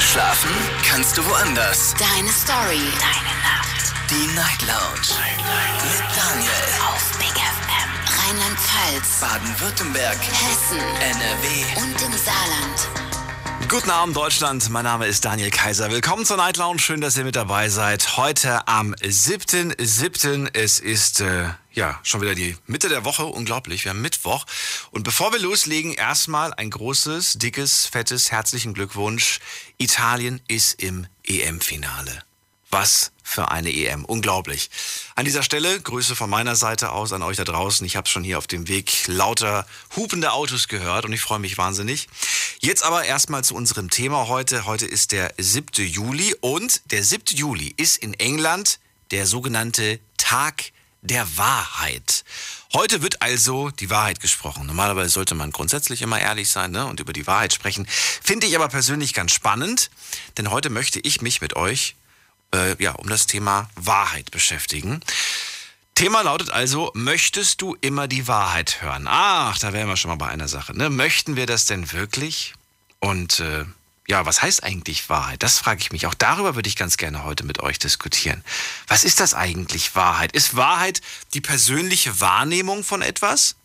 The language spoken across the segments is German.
Schlafen kannst du woanders. Deine Story. Deine Nacht. Die Night Lounge. Mit Daniel. Auf Big FM. Rheinland-Pfalz. Baden-Württemberg. Hessen. NRW. Und im Saarland. Guten Abend, Deutschland. Mein Name ist Daniel Kaiser. Willkommen zur Night Lounge. Schön, dass ihr mit dabei seid. Heute am 7.7. Es ist äh, ja schon wieder die Mitte der Woche. Unglaublich. Wir haben Mittwoch. Und bevor wir loslegen, erstmal ein großes, dickes, fettes, herzlichen Glückwunsch. Italien ist im EM-Finale. Was für eine EM. Unglaublich. An dieser Stelle Grüße von meiner Seite aus an euch da draußen. Ich habe schon hier auf dem Weg lauter hupende Autos gehört und ich freue mich wahnsinnig. Jetzt aber erstmal zu unserem Thema heute. Heute ist der 7. Juli und der 7. Juli ist in England der sogenannte Tag der Wahrheit. Heute wird also die Wahrheit gesprochen. Normalerweise sollte man grundsätzlich immer ehrlich sein ne, und über die Wahrheit sprechen. Finde ich aber persönlich ganz spannend, denn heute möchte ich mich mit euch äh, ja, um das Thema Wahrheit beschäftigen. Thema lautet also, möchtest du immer die Wahrheit hören? Ach, da wären wir schon mal bei einer Sache. Ne? Möchten wir das denn wirklich? Und äh, ja, was heißt eigentlich Wahrheit? Das frage ich mich. Auch darüber würde ich ganz gerne heute mit euch diskutieren. Was ist das eigentlich Wahrheit? Ist Wahrheit die persönliche Wahrnehmung von etwas?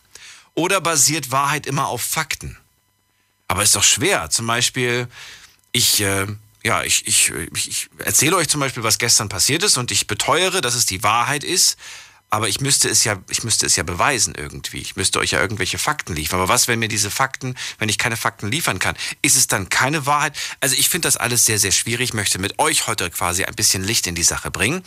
Oder basiert Wahrheit immer auf Fakten? Aber ist doch schwer. Zum Beispiel, ich äh, ja, ich, ich, ich erzähle euch zum Beispiel, was gestern passiert ist und ich beteuere, dass es die Wahrheit ist, aber ich müsste es ja, ich müsste es ja beweisen irgendwie. Ich müsste euch ja irgendwelche Fakten liefern. Aber was, wenn mir diese Fakten, wenn ich keine Fakten liefern kann, ist es dann keine Wahrheit? Also ich finde das alles sehr, sehr schwierig. Ich möchte mit euch heute quasi ein bisschen Licht in die Sache bringen.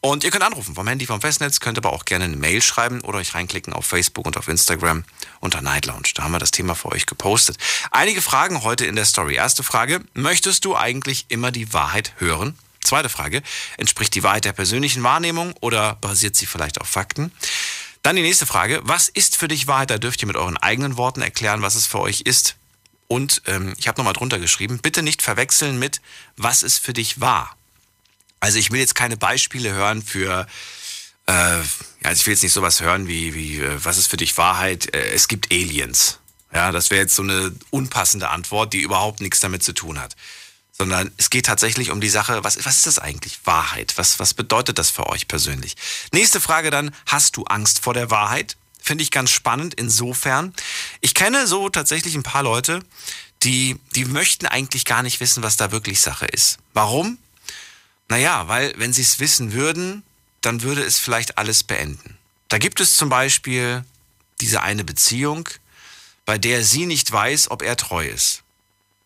Und ihr könnt anrufen vom Handy, vom Festnetz, könnt aber auch gerne eine Mail schreiben oder euch reinklicken auf Facebook und auf Instagram unter Night Lounge. Da haben wir das Thema für euch gepostet. Einige Fragen heute in der Story. Erste Frage, möchtest du eigentlich immer die Wahrheit hören? Zweite Frage, entspricht die Wahrheit der persönlichen Wahrnehmung oder basiert sie vielleicht auf Fakten? Dann die nächste Frage, was ist für dich Wahrheit? Da dürft ihr mit euren eigenen Worten erklären, was es für euch ist. Und ähm, ich habe nochmal drunter geschrieben, bitte nicht verwechseln mit, was ist für dich wahr? Also ich will jetzt keine Beispiele hören für, äh, also ich will jetzt nicht sowas hören wie, wie äh, was ist für dich Wahrheit? Äh, es gibt Aliens. Ja, das wäre jetzt so eine unpassende Antwort, die überhaupt nichts damit zu tun hat sondern es geht tatsächlich um die Sache, was, was ist das eigentlich? Wahrheit. Was, was bedeutet das für euch persönlich? Nächste Frage dann, hast du Angst vor der Wahrheit? Finde ich ganz spannend insofern. Ich kenne so tatsächlich ein paar Leute, die, die möchten eigentlich gar nicht wissen, was da wirklich Sache ist. Warum? Naja, weil wenn sie es wissen würden, dann würde es vielleicht alles beenden. Da gibt es zum Beispiel diese eine Beziehung, bei der sie nicht weiß, ob er treu ist.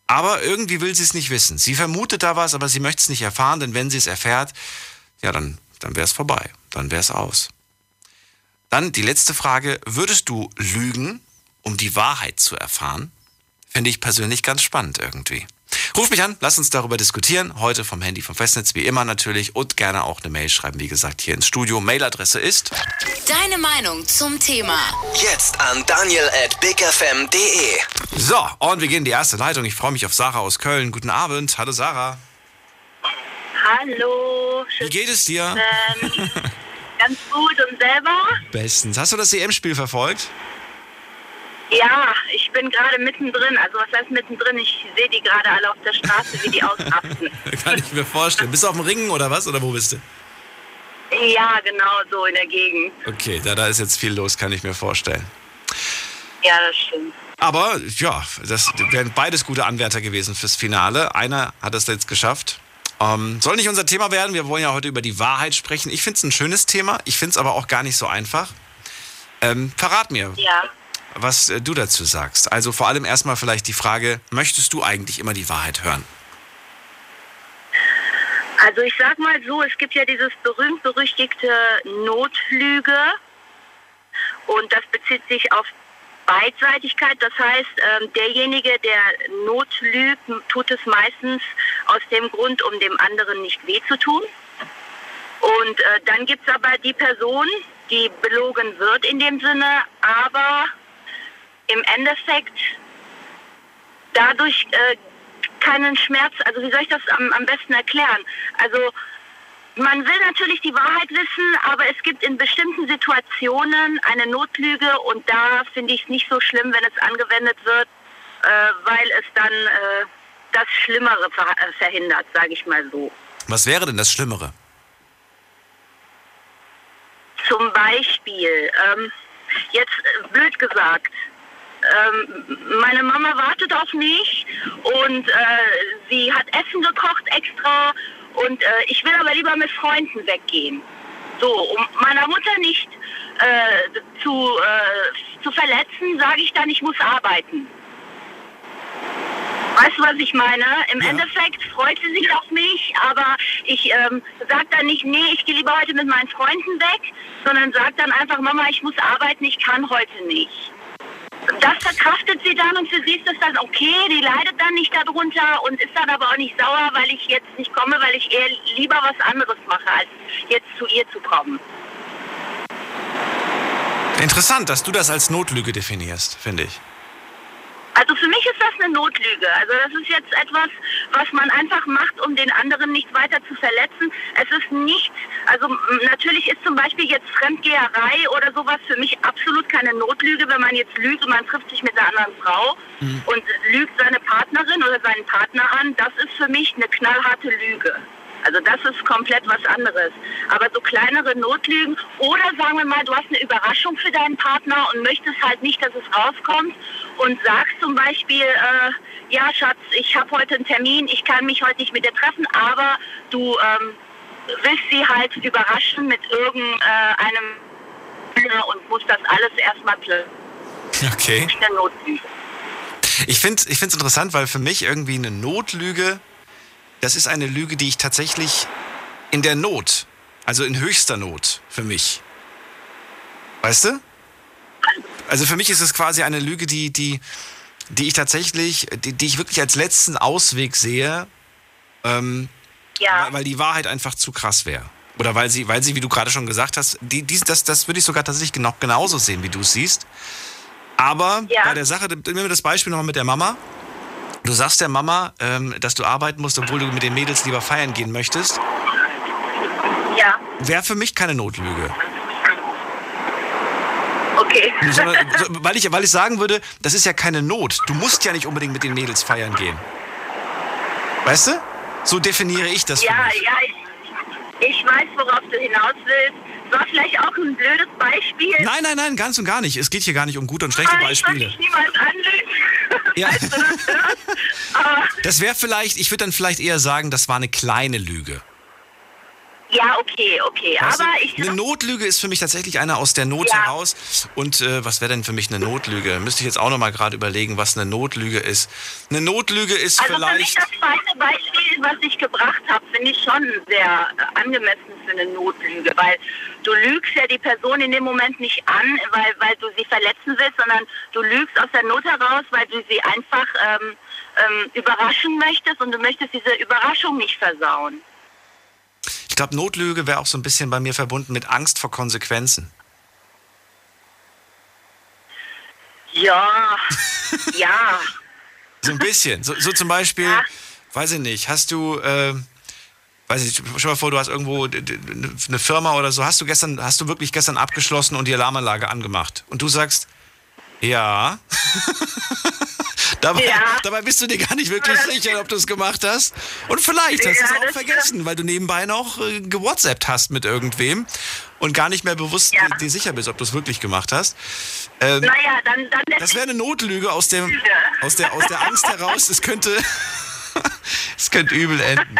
Aber irgendwie will sie es nicht wissen. Sie vermutet da was, aber sie möchte es nicht erfahren, denn wenn sie es erfährt, ja, dann, dann wäre es vorbei. Dann wäre es aus. Dann die letzte Frage. Würdest du lügen, um die Wahrheit zu erfahren? Finde ich persönlich ganz spannend irgendwie. Ruf mich an, lass uns darüber diskutieren. Heute vom Handy vom Festnetz wie immer natürlich und gerne auch eine Mail schreiben, wie gesagt, hier ins Studio. Mailadresse ist Deine Meinung zum Thema. Jetzt an daniel at bigfm.de. So, und wir gehen in die erste Leitung. Ich freue mich auf Sarah aus Köln. Guten Abend. Hallo Sarah. Hallo. Wie geht es dir? Ähm, ganz gut und selber? Bestens. Hast du das EM-Spiel verfolgt? Ja, ich bin gerade mittendrin. Also was heißt mittendrin? Ich sehe die gerade alle auf der Straße, wie die ausrasten. Kann ich mir vorstellen. Bist du auf dem Ringen oder was? Oder wo bist du? ja, genau so in der Gegend. Okay, da, da ist jetzt viel los, kann ich mir vorstellen. Ja, das stimmt. Aber ja, das wären beides gute Anwärter gewesen fürs Finale. Einer hat es jetzt geschafft. Ähm, soll nicht unser Thema werden. Wir wollen ja heute über die Wahrheit sprechen. Ich finde es ein schönes Thema. Ich finde es aber auch gar nicht so einfach. Ähm, verrat mir, Ja. Was äh, du dazu sagst. Also vor allem erstmal vielleicht die Frage, möchtest du eigentlich immer die Wahrheit hören? Also ich sag mal so, es gibt ja dieses berühmt-berüchtigte Notlüge und das bezieht sich auf Beidseitigkeit. Das heißt, ähm, derjenige, der notlügt, tut es meistens aus dem Grund, um dem anderen nicht weh zu tun. Und äh, dann gibt es aber die Person, die belogen wird in dem Sinne, aber im Endeffekt dadurch äh, keinen Schmerz, also wie soll ich das am, am besten erklären? Also man will natürlich die Wahrheit wissen, aber es gibt in bestimmten Situationen eine Notlüge und da finde ich es nicht so schlimm, wenn es angewendet wird, äh, weil es dann äh, das Schlimmere ver äh, verhindert, sage ich mal so. Was wäre denn das Schlimmere? Zum Beispiel, ähm, jetzt äh, blöd gesagt, ähm, meine Mama wartet auf mich und äh, sie hat Essen gekocht extra und äh, ich will aber lieber mit Freunden weggehen. So, um meiner Mutter nicht äh, zu, äh, zu verletzen, sage ich dann, ich muss arbeiten. Weißt du, was ich meine? Im Ja. Endeffekt freut sie sich auf mich, aber ich ähm, sage dann nicht, nee, ich gehe lieber heute mit meinen Freunden weg, sondern sage dann einfach, Mama, ich muss arbeiten, ich kann heute nicht. Das verkraftet sie dann und für sie ist das dann okay, die leidet dann nicht darunter und ist dann aber auch nicht sauer, weil ich jetzt nicht komme, weil ich eher lieber was anderes mache, als jetzt zu ihr zu kommen. Interessant, dass du das als Notlüge definierst, finde ich. Also für mich ist das eine Notlüge. Also das ist jetzt etwas, was man einfach macht, um den anderen nicht weiter zu verletzen. Es ist nichts, also natürlich ist zum Beispiel jetzt Fremdgeherei oder sowas für mich absolut keine Notlüge, wenn man jetzt lügt und man trifft sich mit einer anderen Frau und lügt seine Partnerin oder seinen Partner an. Das ist für mich eine knallharte Lüge. Also das ist komplett was anderes. Aber so kleinere Notlügen oder sagen wir mal, du hast eine Überraschung für deinen Partner und möchtest halt nicht, dass es rauskommt und sagst zum Beispiel, äh, ja Schatz, ich habe heute einen Termin, ich kann mich heute nicht mit dir treffen, aber du ähm, willst sie halt überraschen mit irgendeinem und musst das alles erstmal planen. Okay. Ich finde es interessant, weil für mich irgendwie eine Notlüge, das ist eine Lüge, die ich tatsächlich in der Not, also in höchster Not für mich. Weißt du? Also für mich ist es quasi eine Lüge, die, die, die ich tatsächlich, die, die ich wirklich als letzten Ausweg sehe, ähm, Ja. weil, weil die Wahrheit einfach zu krass wäre. Oder weil sie, weil sie, wie du gerade schon gesagt hast, die, die, das, das würde ich sogar tatsächlich genau, genauso sehen, wie du es siehst. Aber Ja. bei der Sache, nehmen wir das Beispiel nochmal mit der Mama. Du sagst der Mama, ähm, dass du arbeiten musst, obwohl du mit den Mädels lieber feiern gehen möchtest. Ja, Wäre für mich keine Notlüge. okay. Sondern, so- weil, ich, weil ich sagen würde, das ist ja keine Not. Du musst ja nicht unbedingt mit den Mädels feiern gehen. Weißt du? So definiere ich das für Ja, mich. ja, ich, ich weiß, worauf du hinaus willst. War vielleicht auch ein blödes Beispiel. Nein, nein, nein, ganz und gar nicht. Es geht hier gar nicht um gute und schlechte Aber wollte Beispiele. dich niemals anlügen. Ja. Weißt du, das Das wäre vielleicht, ich würde dann vielleicht eher sagen, das war eine kleine Lüge. Ja, okay, okay. Weißt du? Aber ich eine Notlüge ist für mich tatsächlich eine aus der Not Ja. heraus. Und äh, was wäre denn für mich eine Notlüge? Müsste ich jetzt auch noch mal gerade überlegen, was eine Notlüge ist. Eine Notlüge ist also für mich vielleicht. das zweite Beispiel, was ich gebracht habe, finde ich schon sehr äh, angemessen für eine Notlüge, weil du lügst ja die Person in dem Moment nicht an, weil, weil du sie verletzen willst, sondern du lügst aus der Not heraus, weil du sie einfach ähm, ähm, überraschen möchtest und du möchtest diese Überraschung nicht versauen. Ich glaube, Notlüge wäre auch so ein bisschen bei mir verbunden mit Angst vor Konsequenzen. Ja, ja. So ein bisschen. So, so zum Beispiel, Ja. weiß ich nicht, hast du, äh, weiß ich nicht, stell mal vor, du hast irgendwo eine Firma oder so, hast du gestern, hast du wirklich gestern abgeschlossen und die Alarmanlage angemacht? Und du sagst, ja. dabei, Ja. dabei bist du dir gar nicht wirklich sicher, ob du es gemacht hast. Und vielleicht hast du es auch vergessen, weil du nebenbei noch äh, gewhatsappt hast mit irgendwem und gar nicht mehr bewusst Ja. dir sicher bist, ob du es wirklich gemacht hast. Ähm, Naja, dann, dann das wäre eine Notlüge aus, dem, aus, der, aus der Angst heraus. Es könnte, es könnte übel enden.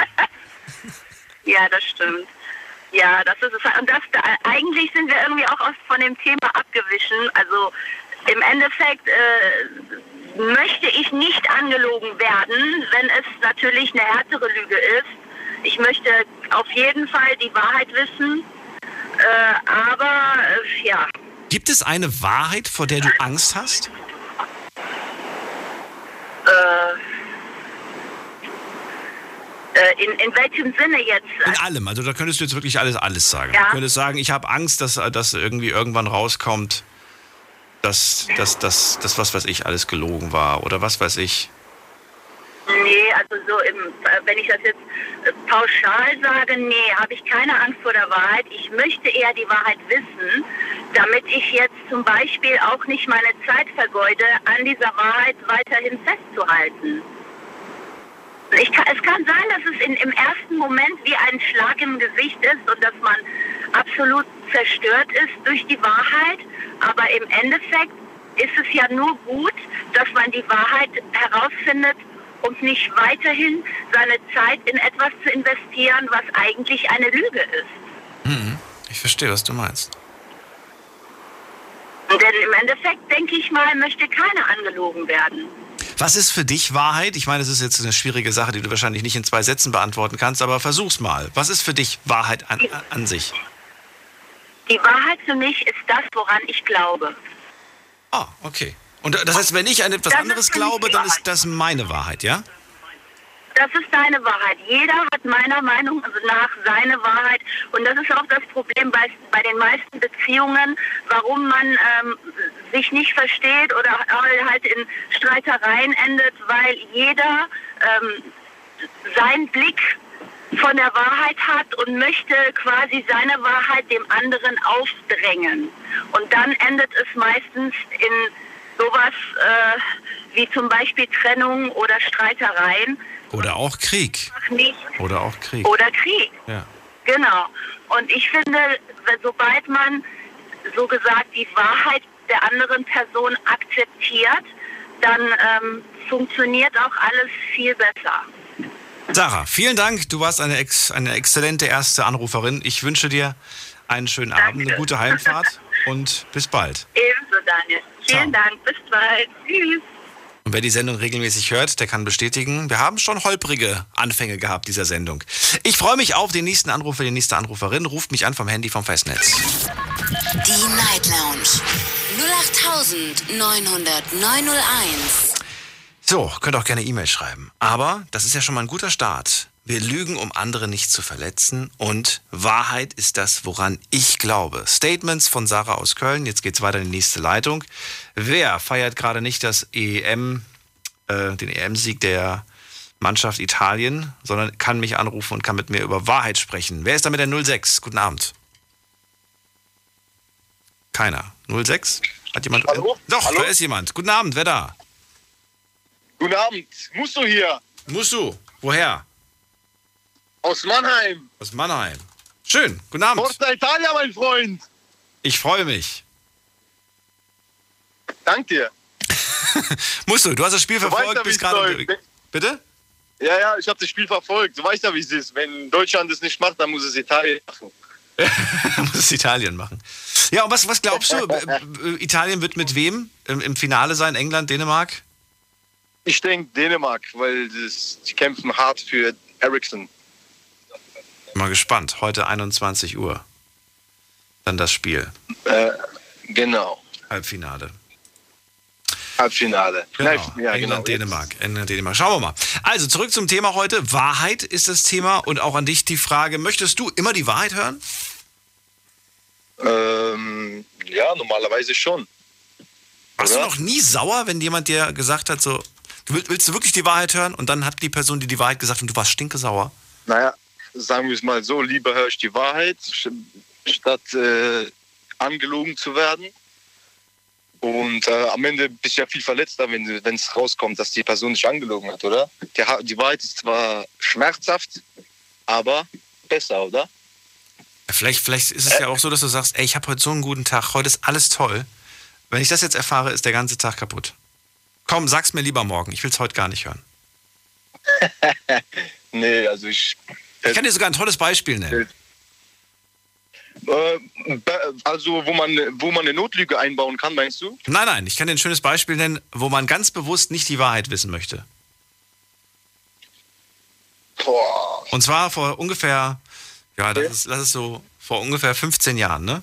Ja, das stimmt. Ja, das ist es. Und das, da, eigentlich sind wir irgendwie auch aus, von dem Thema abgewichen. Also im Endeffekt äh, möchte ich nicht angelogen werden, wenn es natürlich eine härtere Lüge ist. Ich möchte auf jeden Fall die Wahrheit wissen. Äh, aber äh, ja, Gibt es eine Wahrheit, vor der du Angst hast? äh, in, in welchem Sinne jetzt? In allem. Also da könntest du jetzt wirklich alles, alles sagen. Ja. Du könntest sagen, ich habe Angst, dass, dass irgendwie irgendwann rauskommt, dass, dass, dass, dass was weiß ich alles gelogen war oder was weiß ich. Nee, also so im, wenn ich das jetzt äh, pauschal sage, nee, habe ich keine Angst vor der Wahrheit. Ich möchte eher die Wahrheit wissen, damit ich jetzt zum Beispiel auch nicht meine Zeit vergeude, an dieser Wahrheit weiterhin festzuhalten. Kann, es kann sein, dass es in, im ersten Moment wie ein Schlag im Gesicht ist und dass man absolut zerstört ist durch die Wahrheit. Aber im Endeffekt ist es ja nur gut, dass man die Wahrheit herausfindet und nicht weiterhin seine Zeit in etwas zu investieren, was eigentlich eine Lüge ist. Mhm. Ich verstehe, was du meinst. Denn im Endeffekt, denke ich mal, möchte keiner angelogen werden. Was ist für dich Wahrheit? Ich meine, das ist jetzt eine schwierige Sache, die du wahrscheinlich nicht in zwei Sätzen beantworten kannst, aber versuch's mal. Was ist für dich Wahrheit an, an sich? Die Wahrheit für mich ist das, woran ich glaube. Ah, okay. Und das heißt, wenn ich an etwas Das anderes glaube, dann ist das meine Wahrheit, ja? Das ist deine Wahrheit. Jeder hat meiner Meinung nach seine Wahrheit. Und das ist auch das Problem bei, bei den meisten Beziehungen, warum man ähm, sich nicht versteht oder halt in Streitereien endet, weil jeder ähm, seinen Blick von der Wahrheit hat und möchte quasi seine Wahrheit dem anderen aufdrängen. Und dann endet es meistens in sowas äh, wie zum Beispiel Trennung oder Streitereien. Oder auch Krieg. Nicht Oder auch Krieg. oder Krieg. Ja. Genau. Und ich finde, sobald man so gesagt die Wahrheit der anderen Person akzeptiert, dann ähm, funktioniert auch alles viel besser. Sarah, vielen Dank. Du warst eine, ex eine exzellente erste Anruferin. Ich wünsche dir einen schönen Abend, eine Danke. gute Heimfahrt und bis bald. Ebenso, Daniel. Vielen Ciao. Dank. Bis bald. Tschüss. Und wer die Sendung regelmäßig hört, der kann bestätigen, wir haben schon holprige Anfänge gehabt dieser Sendung. Ich freue mich auf den nächsten Anrufer, die nächste Anruferin. Ruft mich an vom Handy vom Festnetz. Die Night Lounge 0890901. So, könnt auch gerne E-Mail schreiben. Aber das ist ja schon mal ein guter Start. Wir lügen, um andere nicht zu verletzen. Und Wahrheit ist das, woran ich glaube. Statements von Sarah aus Köln. Jetzt geht's weiter in die nächste Leitung. Wer feiert gerade nicht das EM, äh, den EM-Sieg der Mannschaft Italien, sondern kann mich anrufen und kann mit mir über Wahrheit sprechen? Wer ist da mit der 06? Guten Abend. Keiner. 06? Hat jemand? Hallo? Doch, Hallo? da ist jemand. Guten Abend, wer da? Guten Abend, Musso hier Musst du? Woher? aus Mannheim. Aus Mannheim. Schön, guten Abend. Forza Italia, mein Freund. Ich freue mich. Dank dir. Musst du, du hast das Spiel weißt verfolgt, bist gerade. läuft. Bitte? Ja, ja, ich habe das Spiel verfolgt. Du weißt ja, wie es ist. Wenn Deutschland es nicht macht, dann muss es Italien machen. Muss es Italien machen. Ja, und was, was glaubst du? äh, äh, Italien wird mit wem im, im Finale sein? England, Dänemark? Ich denke Dänemark, weil das, die kämpfen hart für Ericsson. Mal gespannt. Heute 21 Uhr. Dann das Spiel. Äh, genau. Halbfinale. Halbfinale. Genau. Ja, England, genau. Dänemark. England, Dänemark. Schauen wir mal. Also zurück zum Thema heute. Wahrheit ist das Thema und auch an dich die Frage: Möchtest du immer die Wahrheit hören? Ähm, ja, normalerweise schon. Warst du Oder? noch nie sauer, wenn jemand dir gesagt hat, so, du will- willst du wirklich die Wahrheit hören? Und dann hat die Person dir die Wahrheit gesagt und du warst stinkesauer. Naja, sagen wir es mal so, lieber höre ich die Wahrheit, statt äh, angelogen zu werden. Und äh, am Ende bist du ja viel verletzter, wenn es rauskommt, dass die Person dich angelogen hat, oder? Die, die Wahrheit ist zwar schmerzhaft, aber besser, oder? Vielleicht, vielleicht ist es ja auch so, dass du sagst, ey, ich habe heute so einen guten Tag, heute ist alles toll. Wenn ich das jetzt erfahre, ist der ganze Tag kaputt. Komm, sag's mir lieber morgen. Ich will's heute gar nicht hören. Nee, also ich. Ich kann dir sogar ein tolles Beispiel nennen. Äh, be- also, wo man, wo man eine Notlüge einbauen kann, meinst du? Nein, nein, ich kann dir ein schönes Beispiel nennen, wo man ganz bewusst nicht die Wahrheit wissen möchte. Boah. Und zwar vor ungefähr, ja, das ist, das ist so vor ungefähr 15 Jahren, ne?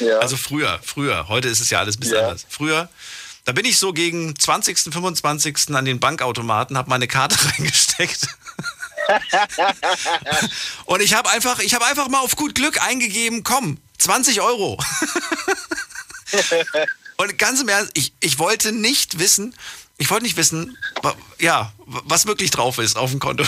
Ja. Also früher, früher. Heute ist es ja alles ein bisschen Ja. anders. Früher, da bin ich so gegen 20., 25. an den Bankautomaten, habe meine Karte reingesteckt. Und ich habe einfach, ich habe einfach mal auf gut Glück eingegeben, komm, 20 Euro. Und ganz im Ernst, ich, ich wollte nicht wissen, ich wollte nicht wissen, ja, was wirklich drauf ist auf dem Konto.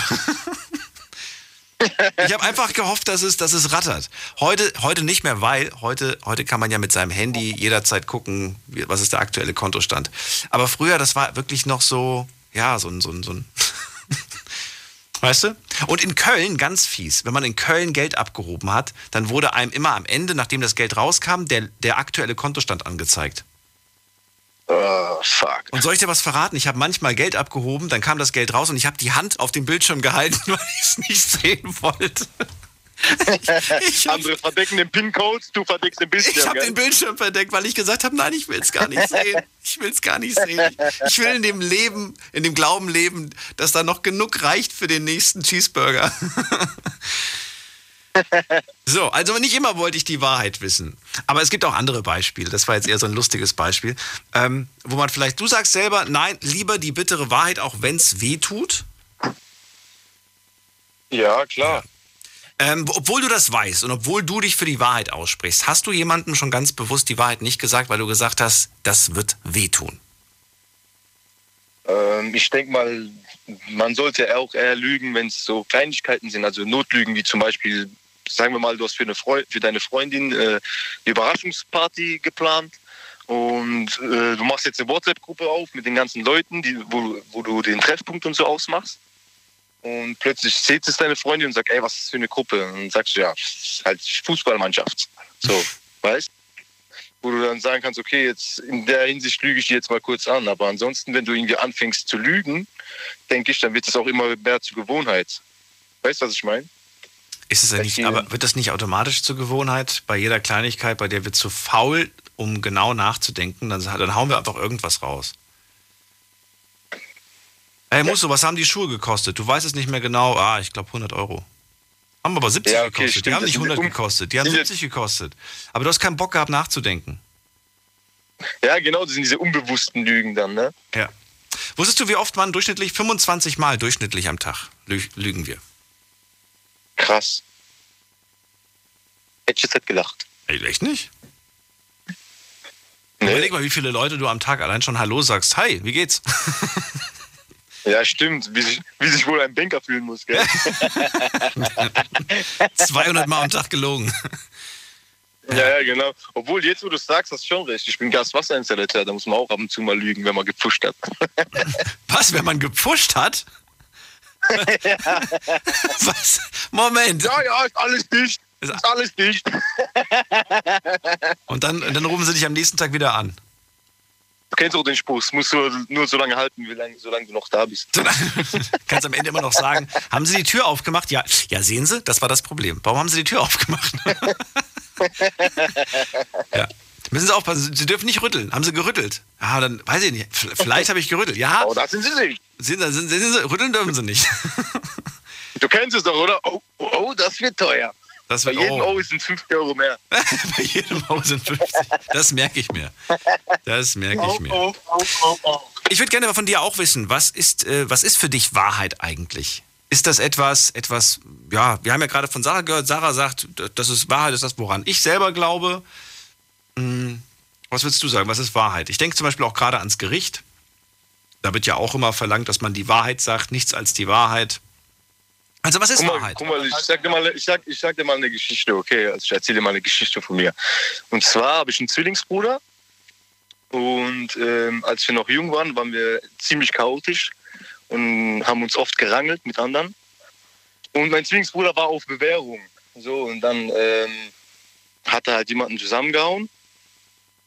Ich habe einfach gehofft, dass es, dass es rattert. Heute, heute nicht mehr, weil heute, heute kann man ja mit seinem Handy jederzeit gucken, was ist der aktuelle Kontostand. Aber früher, das war wirklich noch so, ja, so ein, so ein, so ein Weißt du? Und in Köln, ganz fies, wenn man in Köln Geld abgehoben hat, dann wurde einem immer am Ende, nachdem das Geld rauskam, der, der aktuelle Kontostand angezeigt. Oh, fuck. Und soll ich dir was verraten? Ich habe manchmal Geld abgehoben, dann kam das Geld raus und ich habe die Hand auf dem Bildschirm gehalten, weil ich es nicht sehen wollte. Ich Andere verdecken den PIN-Code, du verdeckst den Bildschirm. Ich habe den Bildschirm verdeckt, weil ich gesagt habe, nein, ich will es gar nicht sehen. Ich will es gar nicht sehen. Ich will in dem Leben, in dem Glauben leben, dass da noch genug reicht für den nächsten Cheeseburger. So, also nicht immer wollte ich die Wahrheit wissen. Aber es gibt auch andere Beispiele. Das war jetzt eher so ein lustiges Beispiel. Ähm, wo man vielleicht, du sagst selber, nein, lieber die bittere Wahrheit, auch wenn es weh tut. Ja, klar. Ähm, obwohl du das weißt und obwohl du dich für die Wahrheit aussprichst, hast du jemandem schon ganz bewusst die Wahrheit nicht gesagt, weil du gesagt hast, das wird wehtun? Ähm, ich denke mal, man sollte auch eher lügen, wenn es so Kleinigkeiten sind, also Notlügen, wie zum Beispiel, sagen wir mal, du hast für, eine Freu für deine Freundin äh, eine Überraschungsparty geplant und äh, du machst jetzt eine WhatsApp-Gruppe auf mit den ganzen Leuten, die, wo, wo du den Treffpunkt und so ausmachst. Und plötzlich sieht es deine Freundin und sagt, ey, was ist das für eine Gruppe? Und dann sagst du, ja, halt Fußballmannschaft. So, weißt Wo du dann sagen kannst, okay, jetzt in der Hinsicht lüge ich die jetzt mal kurz an. Aber ansonsten, wenn du irgendwie anfängst zu lügen, denke ich, dann wird es auch immer mehr zur Gewohnheit. Weißt du, was ich meine? Ist es ja nicht, aber wird das nicht automatisch zur Gewohnheit bei jeder Kleinigkeit, bei der wir zu faul, um genau nachzudenken, dann, dann hauen wir einfach irgendwas raus. Ey, Musso, was haben die Schuhe gekostet? Du weißt es nicht mehr genau. Ah, ich glaube 100 Euro. Haben aber 70 Ja, okay, gekostet. die stimmt, haben das nicht sind 100 um- gekostet. Die haben sind 70 gekostet. Aber du hast keinen Bock gehabt nachzudenken. Ja, genau, das sind diese unbewussten Lügen dann, ne? Ja. Wusstest du, wie oft man durchschnittlich, 25 Mal durchschnittlich am Tag lü lügen wir? Krass. Hätte ich jetzt nicht gelacht. Ey, echt nicht? Nee. Überleg mal, wie viele Leute du am Tag allein schon Hallo sagst. Hi, wie geht's? Ja, stimmt. Wie sich, wie sich wohl ein Banker fühlen muss, gell? 200 Mal am Tag gelogen. ja, ja, genau. Obwohl, jetzt, wo du es sagst, hast du schon recht. Ich bin Gaswasserinstallateur, da muss man auch ab und zu mal lügen, wenn man gepusht hat. Was, wenn man gepusht hat? Was? Moment. ja, ja, ist alles dicht. Ist- alles dicht. Und dann, dann rufen sie dich am nächsten Tag wieder an. Du kennst auch den Spruch, es musst du nur so lange halten, wie lange, solange du noch da bist. So, Kannst am Ende immer noch sagen, haben sie die Tür aufgemacht? Ja, ja, sehen Sie, das war das Problem. Warum haben sie die Tür aufgemacht? ja. Müssen Sie aufpassen, Sie dürfen nicht rütteln. Haben Sie gerüttelt? Ja, dann weiß ich nicht. Vielleicht habe ich gerüttelt. Ja, Oh, da sind sie nicht. sehen Sie, sehen Sie, rütteln dürfen Sie nicht. Du kennst es doch, oder? Oh, oh, oh das wird teuer. Das Bei wird jedem oh, Euro sind 50 Euro mehr. bei jedem Haus sind 50. Das merke ich mir. Das merke ich mir. oh, oh, oh, oh. Ich würde gerne von dir auch wissen, was ist, äh, was ist für dich Wahrheit eigentlich? Ist das etwas, etwas, ja, wir haben ja gerade von Sarah gehört, Sarah sagt, das ist Wahrheit, ist das, woran ich selber glaube. Hm, was würdest du sagen, was ist Wahrheit? Ich denke zum Beispiel auch gerade ans Gericht. Da wird ja auch immer verlangt, dass man die Wahrheit sagt, nichts als die Wahrheit. Also was ist Guck mal, Wahrheit? guck mal, ich sag, dir mal, ich, sag, ich sag dir mal eine Geschichte, okay? Also ich erzähle dir mal eine Geschichte von mir. Und zwar habe ich einen Zwillingsbruder. Und ähm, als wir noch jung waren, waren wir ziemlich chaotisch und haben uns oft gerangelt mit anderen. Und mein Zwillingsbruder war auf Bewährung. So, und dann ähm, hat er halt jemanden zusammengehauen.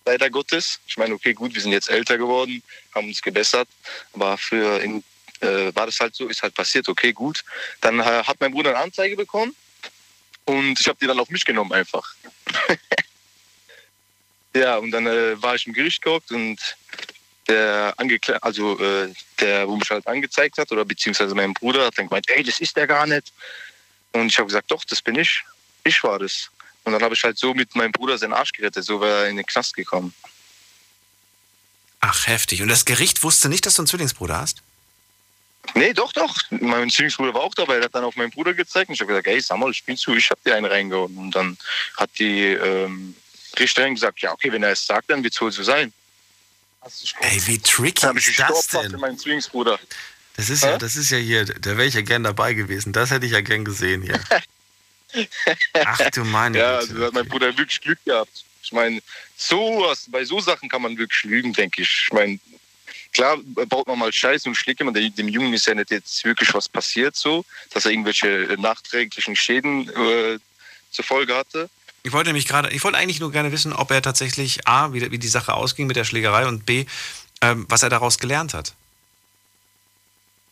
Leider Gottes. Ich meine, okay, gut, wir sind jetzt älter geworden, haben uns gebessert. Aber für in, äh, war das halt so, ist halt passiert, okay, gut. Dann äh, hat mein Bruder eine Anzeige bekommen und ich habe die dann auf mich genommen einfach. ja, und dann äh, war ich im Gericht gehockt und der Angekle also äh, der, wo mich halt angezeigt hat, oder beziehungsweise mein Bruder hat dann gemeint, ey, das ist der gar nicht. Und ich habe gesagt, doch, das bin ich. Ich war das. Und dann habe ich halt so mit meinem Bruder seinen Arsch gerettet, so wäre er in den Knast gekommen. Ach, heftig. Und das Gericht wusste nicht, dass du einen Zwillingsbruder hast? Nee, doch, doch. Mein Zwillingsbruder war auch dabei. Er hat dann auf meinen Bruder gezeigt und ich habe gesagt, ey, sag mal, spiel zu, ich habe dir einen reingehauen. Und dann hat die ähm, Richterin gesagt, ja, okay, wenn er es sagt, dann wird es wohl so sein. Ey, wie tricky Dann habe ich ist das denn? meinen Zwillingsbruder. Das ist ja, das ist ja hier, da wäre ich ja gern dabei gewesen. Das hätte ich ja gern gesehen hier. Ach du meine Ja, also hat mein. Bruder wirklich Glück gehabt. Ich meine, sowas, bei so Sachen kann man wirklich lügen, denke ich. Ich meine, klar baut man mal Scheiße und schlägt man. Dem Jungen ist ja nicht jetzt wirklich was passiert, so, dass er irgendwelche nachträglichen Schäden äh, zur Folge hatte. Ich wollte nämlich gerade, ich wollte eigentlich nur gerne wissen, ob er tatsächlich A, wie, wie die Sache ausging mit der Schlägerei und B, ähm, was er daraus gelernt hat.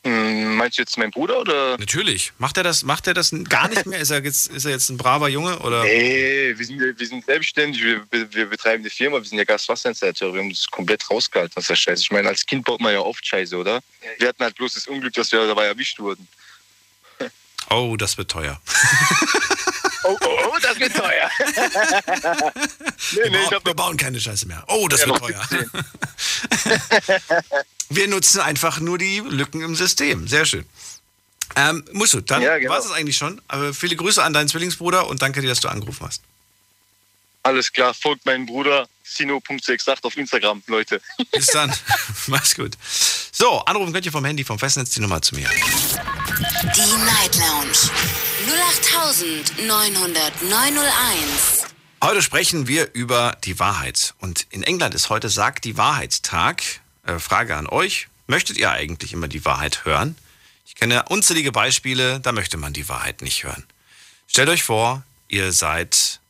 Hm, meinst du jetzt mein Bruder oder? Natürlich. Macht er das, macht er das gar nicht mehr? Ist er jetzt, ist er jetzt ein braver Junge oder? Nee, wir sind, wir sind selbstständig, wir, wir betreiben die Firma, wir sind ja Gaswasserinstallateure, wir haben das komplett rausgehalten, das ist ja scheiße. Ich meine, als Kind baut man ja oft Scheiße, oder? Wir hatten halt bloß das Unglück, dass wir dabei erwischt wurden. Oh, das wird teuer. Oh, oh, oh, das wird teuer. nee, nee, wir, wir bauen keine Scheiße mehr. Oh, das ja, wird teuer. wir nutzen einfach nur die Lücken im System. Sehr schön. Ähm, musst du, dann ja, genau. war es eigentlich schon. Aber viele Grüße an deinen Zwillingsbruder und danke dir, dass du angerufen hast. Alles klar, folgt meinem Bruder Sino.68 auf Instagram, Leute. Bis dann. Mach's gut. So, anrufen könnt ihr vom Handy, vom Festnetz die Nummer zu mir. Die Night Lounge 08901. Heute sprechen wir über die Wahrheit. Und in England ist heute Sagt die Wahrheit Tag. Äh, Frage an euch. Möchtet ihr eigentlich immer die Wahrheit hören? Ich kenne unzählige Beispiele, da möchte man die Wahrheit nicht hören. Stellt euch vor, ihr seid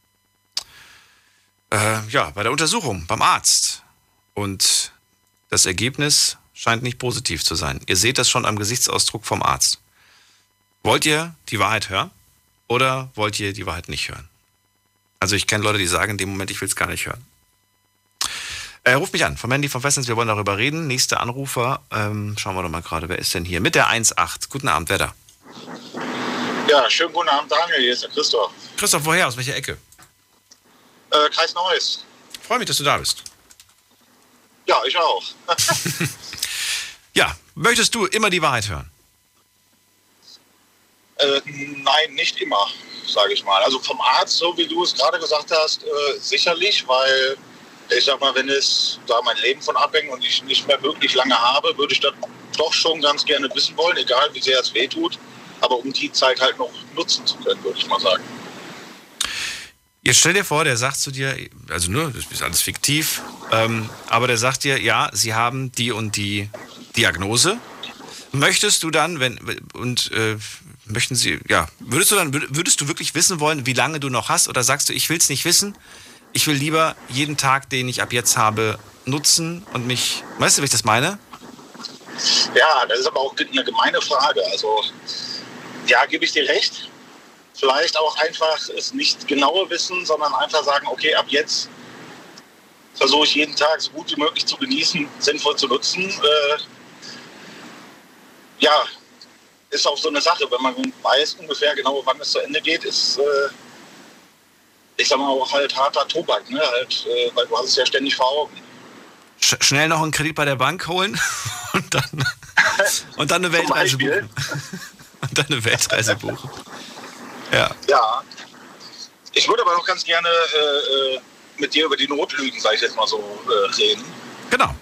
äh, ja, bei der Untersuchung, beim Arzt. Und das Ergebnis scheint nicht positiv zu sein. Ihr seht das schon am Gesichtsausdruck vom Arzt. Wollt ihr die Wahrheit hören oder wollt ihr die Wahrheit nicht hören? Also ich kenne Leute, die sagen in dem Moment, ich will es gar nicht hören. Äh, ruft mich an, vom Handy vom Festnetz, wir wollen darüber reden. Nächster Anrufer, ähm, schauen wir doch mal gerade, wer ist denn hier? Mit der 1.8. Guten Abend, wer da? Ja, schönen guten Abend, Daniel, hier ist der Christoph. Christoph, woher? Aus welcher Ecke? Äh, Kreis Neues. Freue mich, dass du da bist. Ja, ich auch. ja, möchtest du immer die Wahrheit hören? Äh, nein, nicht immer, sage ich mal. Also vom Arzt, so wie du es gerade gesagt hast, äh, sicherlich, weil ich sag mal, wenn es da mein Leben von abhängt und ich nicht mehr wirklich lange habe, würde ich das doch schon ganz gerne wissen wollen, egal wie sehr es weh tut. Aber um die Zeit halt noch nutzen zu können, würde ich mal sagen. Jetzt stell dir vor, der sagt zu dir, also nur, das ist alles fiktiv, ähm, aber der sagt dir, ja, sie haben die und die Diagnose. Möchtest du dann, wenn, und äh, möchten sie, ja, würdest du dann, würdest du wirklich wissen wollen, wie lange du noch hast? Oder sagst du, ich will es nicht wissen, ich will lieber jeden Tag, den ich ab jetzt habe, nutzen und mich, weißt du, wie ich das meine? Ja, das ist aber auch eine gemeine Frage. Also, ja, gebe ich dir recht. Vielleicht auch einfach es nicht genauer wissen, sondern einfach sagen, okay, ab jetzt versuche ich jeden Tag so gut wie möglich zu genießen, sinnvoll zu nutzen. Äh, ja, ist auch so eine Sache, wenn man weiß ungefähr genau, wann es zu Ende geht, ist, äh, ich sag mal, auch halt harter Tobak, ne? Halt, äh, weil du hast es ja ständig vor Augen. Sch schnell noch einen Kredit bei der Bank holen und dann, und dann eine Weltreise buchen. Und dann eine Weltreise buchen. Ja. Ja. Ich würde aber noch ganz gerne äh, äh, mit dir über die Notlügen, sage ich jetzt mal so, äh, reden. Genau.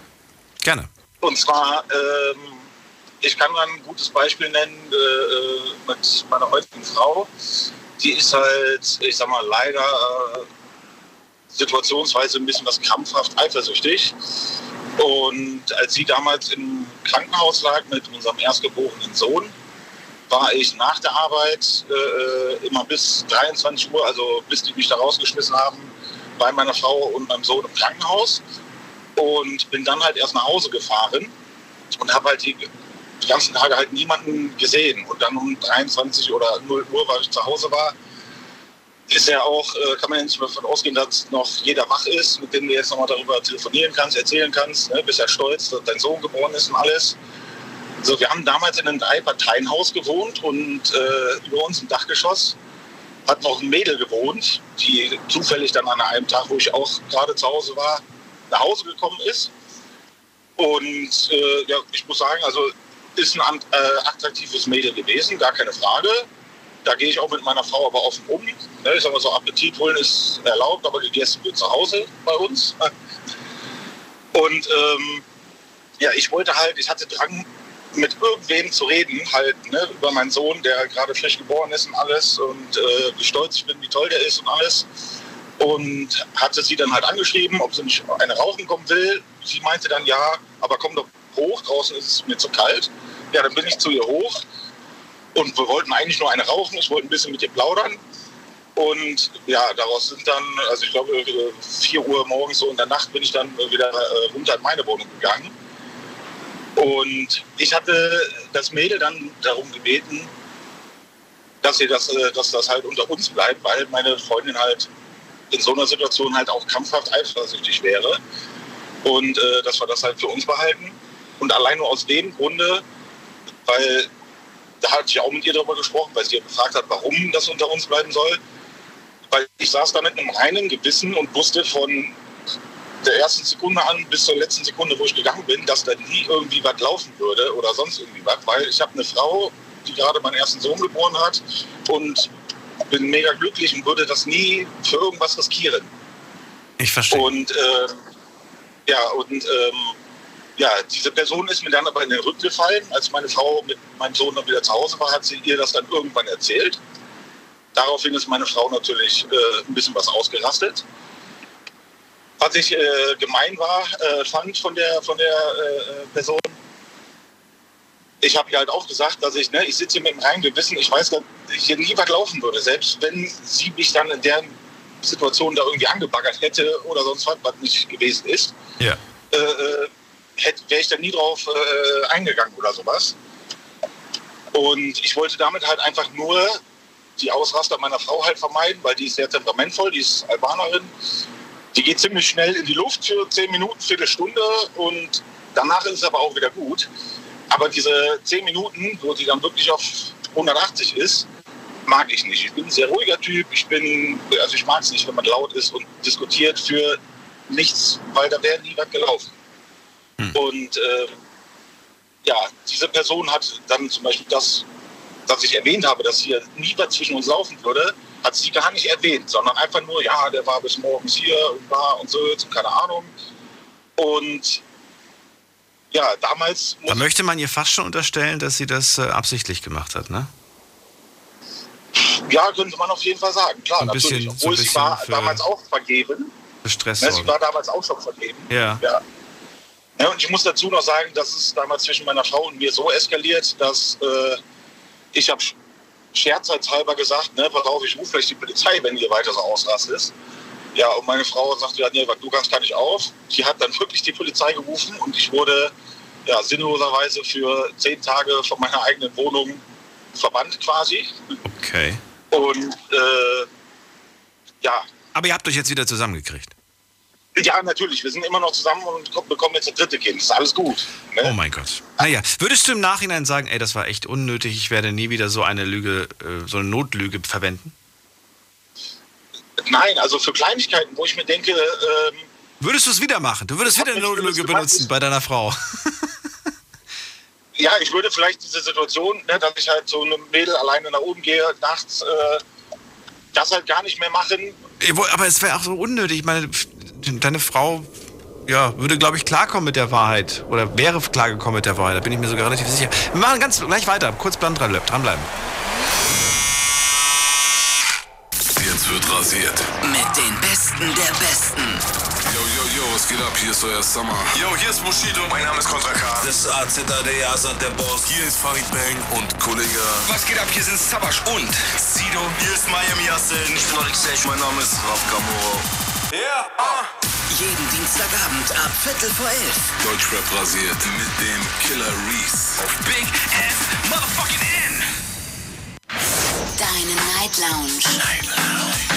Gerne. Und zwar, ähm, ich kann mal ein gutes Beispiel nennen äh, äh, mit meiner heutigen Frau. Die ist halt, ich sag mal, leider äh, situationsweise ein bisschen was krampfhaft eifersüchtig. Und als sie damals im Krankenhaus lag mit unserem erstgeborenen Sohn, war ich nach der Arbeit äh, immer bis 23 Uhr, also bis die mich da rausgeschmissen haben, bei meiner Frau und meinem Sohn im Krankenhaus und bin dann halt erst nach Hause gefahren und habe halt die, die, ganzen Tage halt niemanden gesehen. Und dann um 23 oder 0 Uhr, weil ich zu Hause war, ist ja auch, äh, kann man ja nicht davon ausgehen, dass noch jeder wach ist, mit dem du jetzt nochmal darüber telefonieren kannst, erzählen kannst. Ne? Bist ja stolz, dass dein Sohn geboren ist und alles. Also wir haben damals in einem Drei-Parteien-Haus gewohnt und äh, über uns im Dachgeschoss hat noch ein Mädel gewohnt, die zufällig dann an einem Tag, wo ich auch gerade zu Hause war, nach Hause gekommen ist. Und äh, ja, ich muss sagen, also ist ein äh, attraktives Mädel gewesen, gar keine Frage. Da gehe ich auch mit meiner Frau aber offen um. Ne, ich sag mal so, Appetit holen ist erlaubt, aber gegessen wird zu Hause bei uns. Und ähm, ja, ich wollte halt, ich hatte Drang, mit irgendwem zu reden, halt ne, über meinen Sohn, der gerade frisch geboren ist und alles und äh, wie stolz ich bin, wie toll der ist und alles. Und hatte sie dann halt angeschrieben, ob sie nicht eine rauchen kommen will. Sie meinte dann ja, aber komm doch hoch, draußen ist es mir zu kalt. Ja, dann bin ich zu ihr hoch und wir wollten eigentlich nur eine rauchen. Ich wollte ein bisschen mit ihr plaudern. Und ja, daraus sind dann, also ich glaube, 4 Uhr morgens so in der Nacht bin ich dann wieder äh, runter in meine Wohnung gegangen. Und ich hatte das Mädel dann darum gebeten, dass, sie das, äh, dass das halt unter uns bleibt, weil meine Freundin halt in so einer Situation halt auch krampfhaft eifersüchtig wäre. Und äh, dass wir das halt für uns behalten. Und allein nur aus dem Grunde, weil da hatte ich auch mit ihr darüber gesprochen, weil sie gefragt hat, warum das unter uns bleiben soll. Weil ich saß da mit einem reinen Gewissen und wusste von der ersten Sekunde an bis zur letzten Sekunde, wo ich gegangen bin, dass da nie irgendwie was laufen würde oder sonst irgendwie was. Weil ich habe eine Frau, die gerade meinen ersten Sohn geboren hat und bin mega glücklich und würde das nie für irgendwas riskieren. Ich verstehe. Und äh, ja, und ähm, ja, diese Person ist mir dann aber in den Rücken gefallen. Als meine Frau mit meinem Sohn dann wieder zu Hause war, hat sie ihr das dann irgendwann erzählt. Daraufhin ist meine Frau natürlich äh, ein bisschen was ausgerastet. Was ich äh, gemein war, äh, fand von der, von der äh, Person, ich habe ihr halt auch gesagt, dass ich, ne, ich sitze hier mit dem reinen Gewissen, ich weiß, dass ich hier nie was laufen würde. Selbst wenn sie mich dann in der Situation da irgendwie angebaggert hätte oder sonst was, was nicht gewesen ist, ja. äh, äh wäre ich da nie drauf äh, eingegangen oder sowas. Und ich wollte damit halt einfach nur die Ausraster meiner Frau halt vermeiden, weil die ist sehr temperamentvoll, die ist Albanerin. Die geht ziemlich schnell in die Luft für zehn Minuten, Viertelstunde und danach ist es aber auch wieder gut. Aber diese zehn Minuten, wo sie dann wirklich auf 180 ist, mag ich nicht. Ich bin ein sehr ruhiger Typ. Ich also ich mag es nicht, wenn man laut ist und diskutiert für nichts, weil da wäre nie was gelaufen. Hm. Und äh, ja, diese Person hat dann zum Beispiel das, was ich erwähnt habe, dass hier nie was zwischen uns laufen würde, hat sie gar nicht erwähnt, sondern einfach nur, ja, der war bis morgens hier und war und so, und keine Ahnung. Und ja, damals. Da möchte man ihr fast schon unterstellen, dass sie das äh, absichtlich gemacht hat, ne? Ja, könnte man auf jeden Fall sagen. Klar, ein bisschen, natürlich. Obwohl so sie war damals auch vergeben. Stress. Ne, sie war damals auch schon vergeben. Ja. ja. Ja. Und ich muss dazu noch sagen, dass es damals zwischen meiner Frau und mir so eskaliert, dass äh, ich habe scherzhalber gesagt, ne, pass auf, ich rufe vielleicht die Polizei, wenn ihr weiter so ausrastet. Ja, und meine Frau sagte, ja, nee, du kannst gar nicht auf. Sie hat dann wirklich die Polizei gerufen und ich wurde ja, sinnloserweise für zehn Tage von meiner eigenen Wohnung verbannt quasi. Okay. Und äh, ja. Aber ihr habt euch jetzt wieder zusammengekriegt. Ja, natürlich. Wir sind immer noch zusammen und bekommen jetzt das dritte Kind. Ist alles gut. Ne? Oh mein Gott. Naja, würdest du im Nachhinein sagen, ey, das war echt unnötig, ich werde nie wieder so eine Lüge, äh, so eine Notlüge verwenden? Nein, also für Kleinigkeiten, wo ich mir denke. Ähm, würdest du es wieder machen? Du würdest wieder eine Notlüge benutzen bei deiner Frau. ja, ich würde vielleicht diese Situation, ne, dass ich halt so einem Mädel alleine nach oben gehe, nachts, äh, das halt gar nicht mehr machen. Aber es wäre auch so unnötig. Ich meine, deine Frau ja, würde, glaube ich, klarkommen mit der Wahrheit. Oder wäre klargekommen mit der Wahrheit. Da bin ich mir sogar relativ sicher. Wir machen ganz gleich weiter. Kurz dranbleiben. Jetzt wird rasiert. Mit den Besten der Besten. Yo, yo, yo, was geht ab? Hier ist euer Summer. Yo, hier ist Bushido. Mein Name ist Kontra K. Das ist AZAD, Asad, der Boss. Hier ist Farid Bang und Kollege. Was geht ab? Hier sind Sabash und Sido. Hier ist Miami Yassin. Ich bin Oryx Mein Name ist Raf Kamoro. Ja, yeah. uh. Jeden Dienstagabend ab Viertel vor elf. Deutschrap rasiert mit dem Killer Reese. Auf Big F Motherfucking N. Deine Night Lounge. Night Lounge.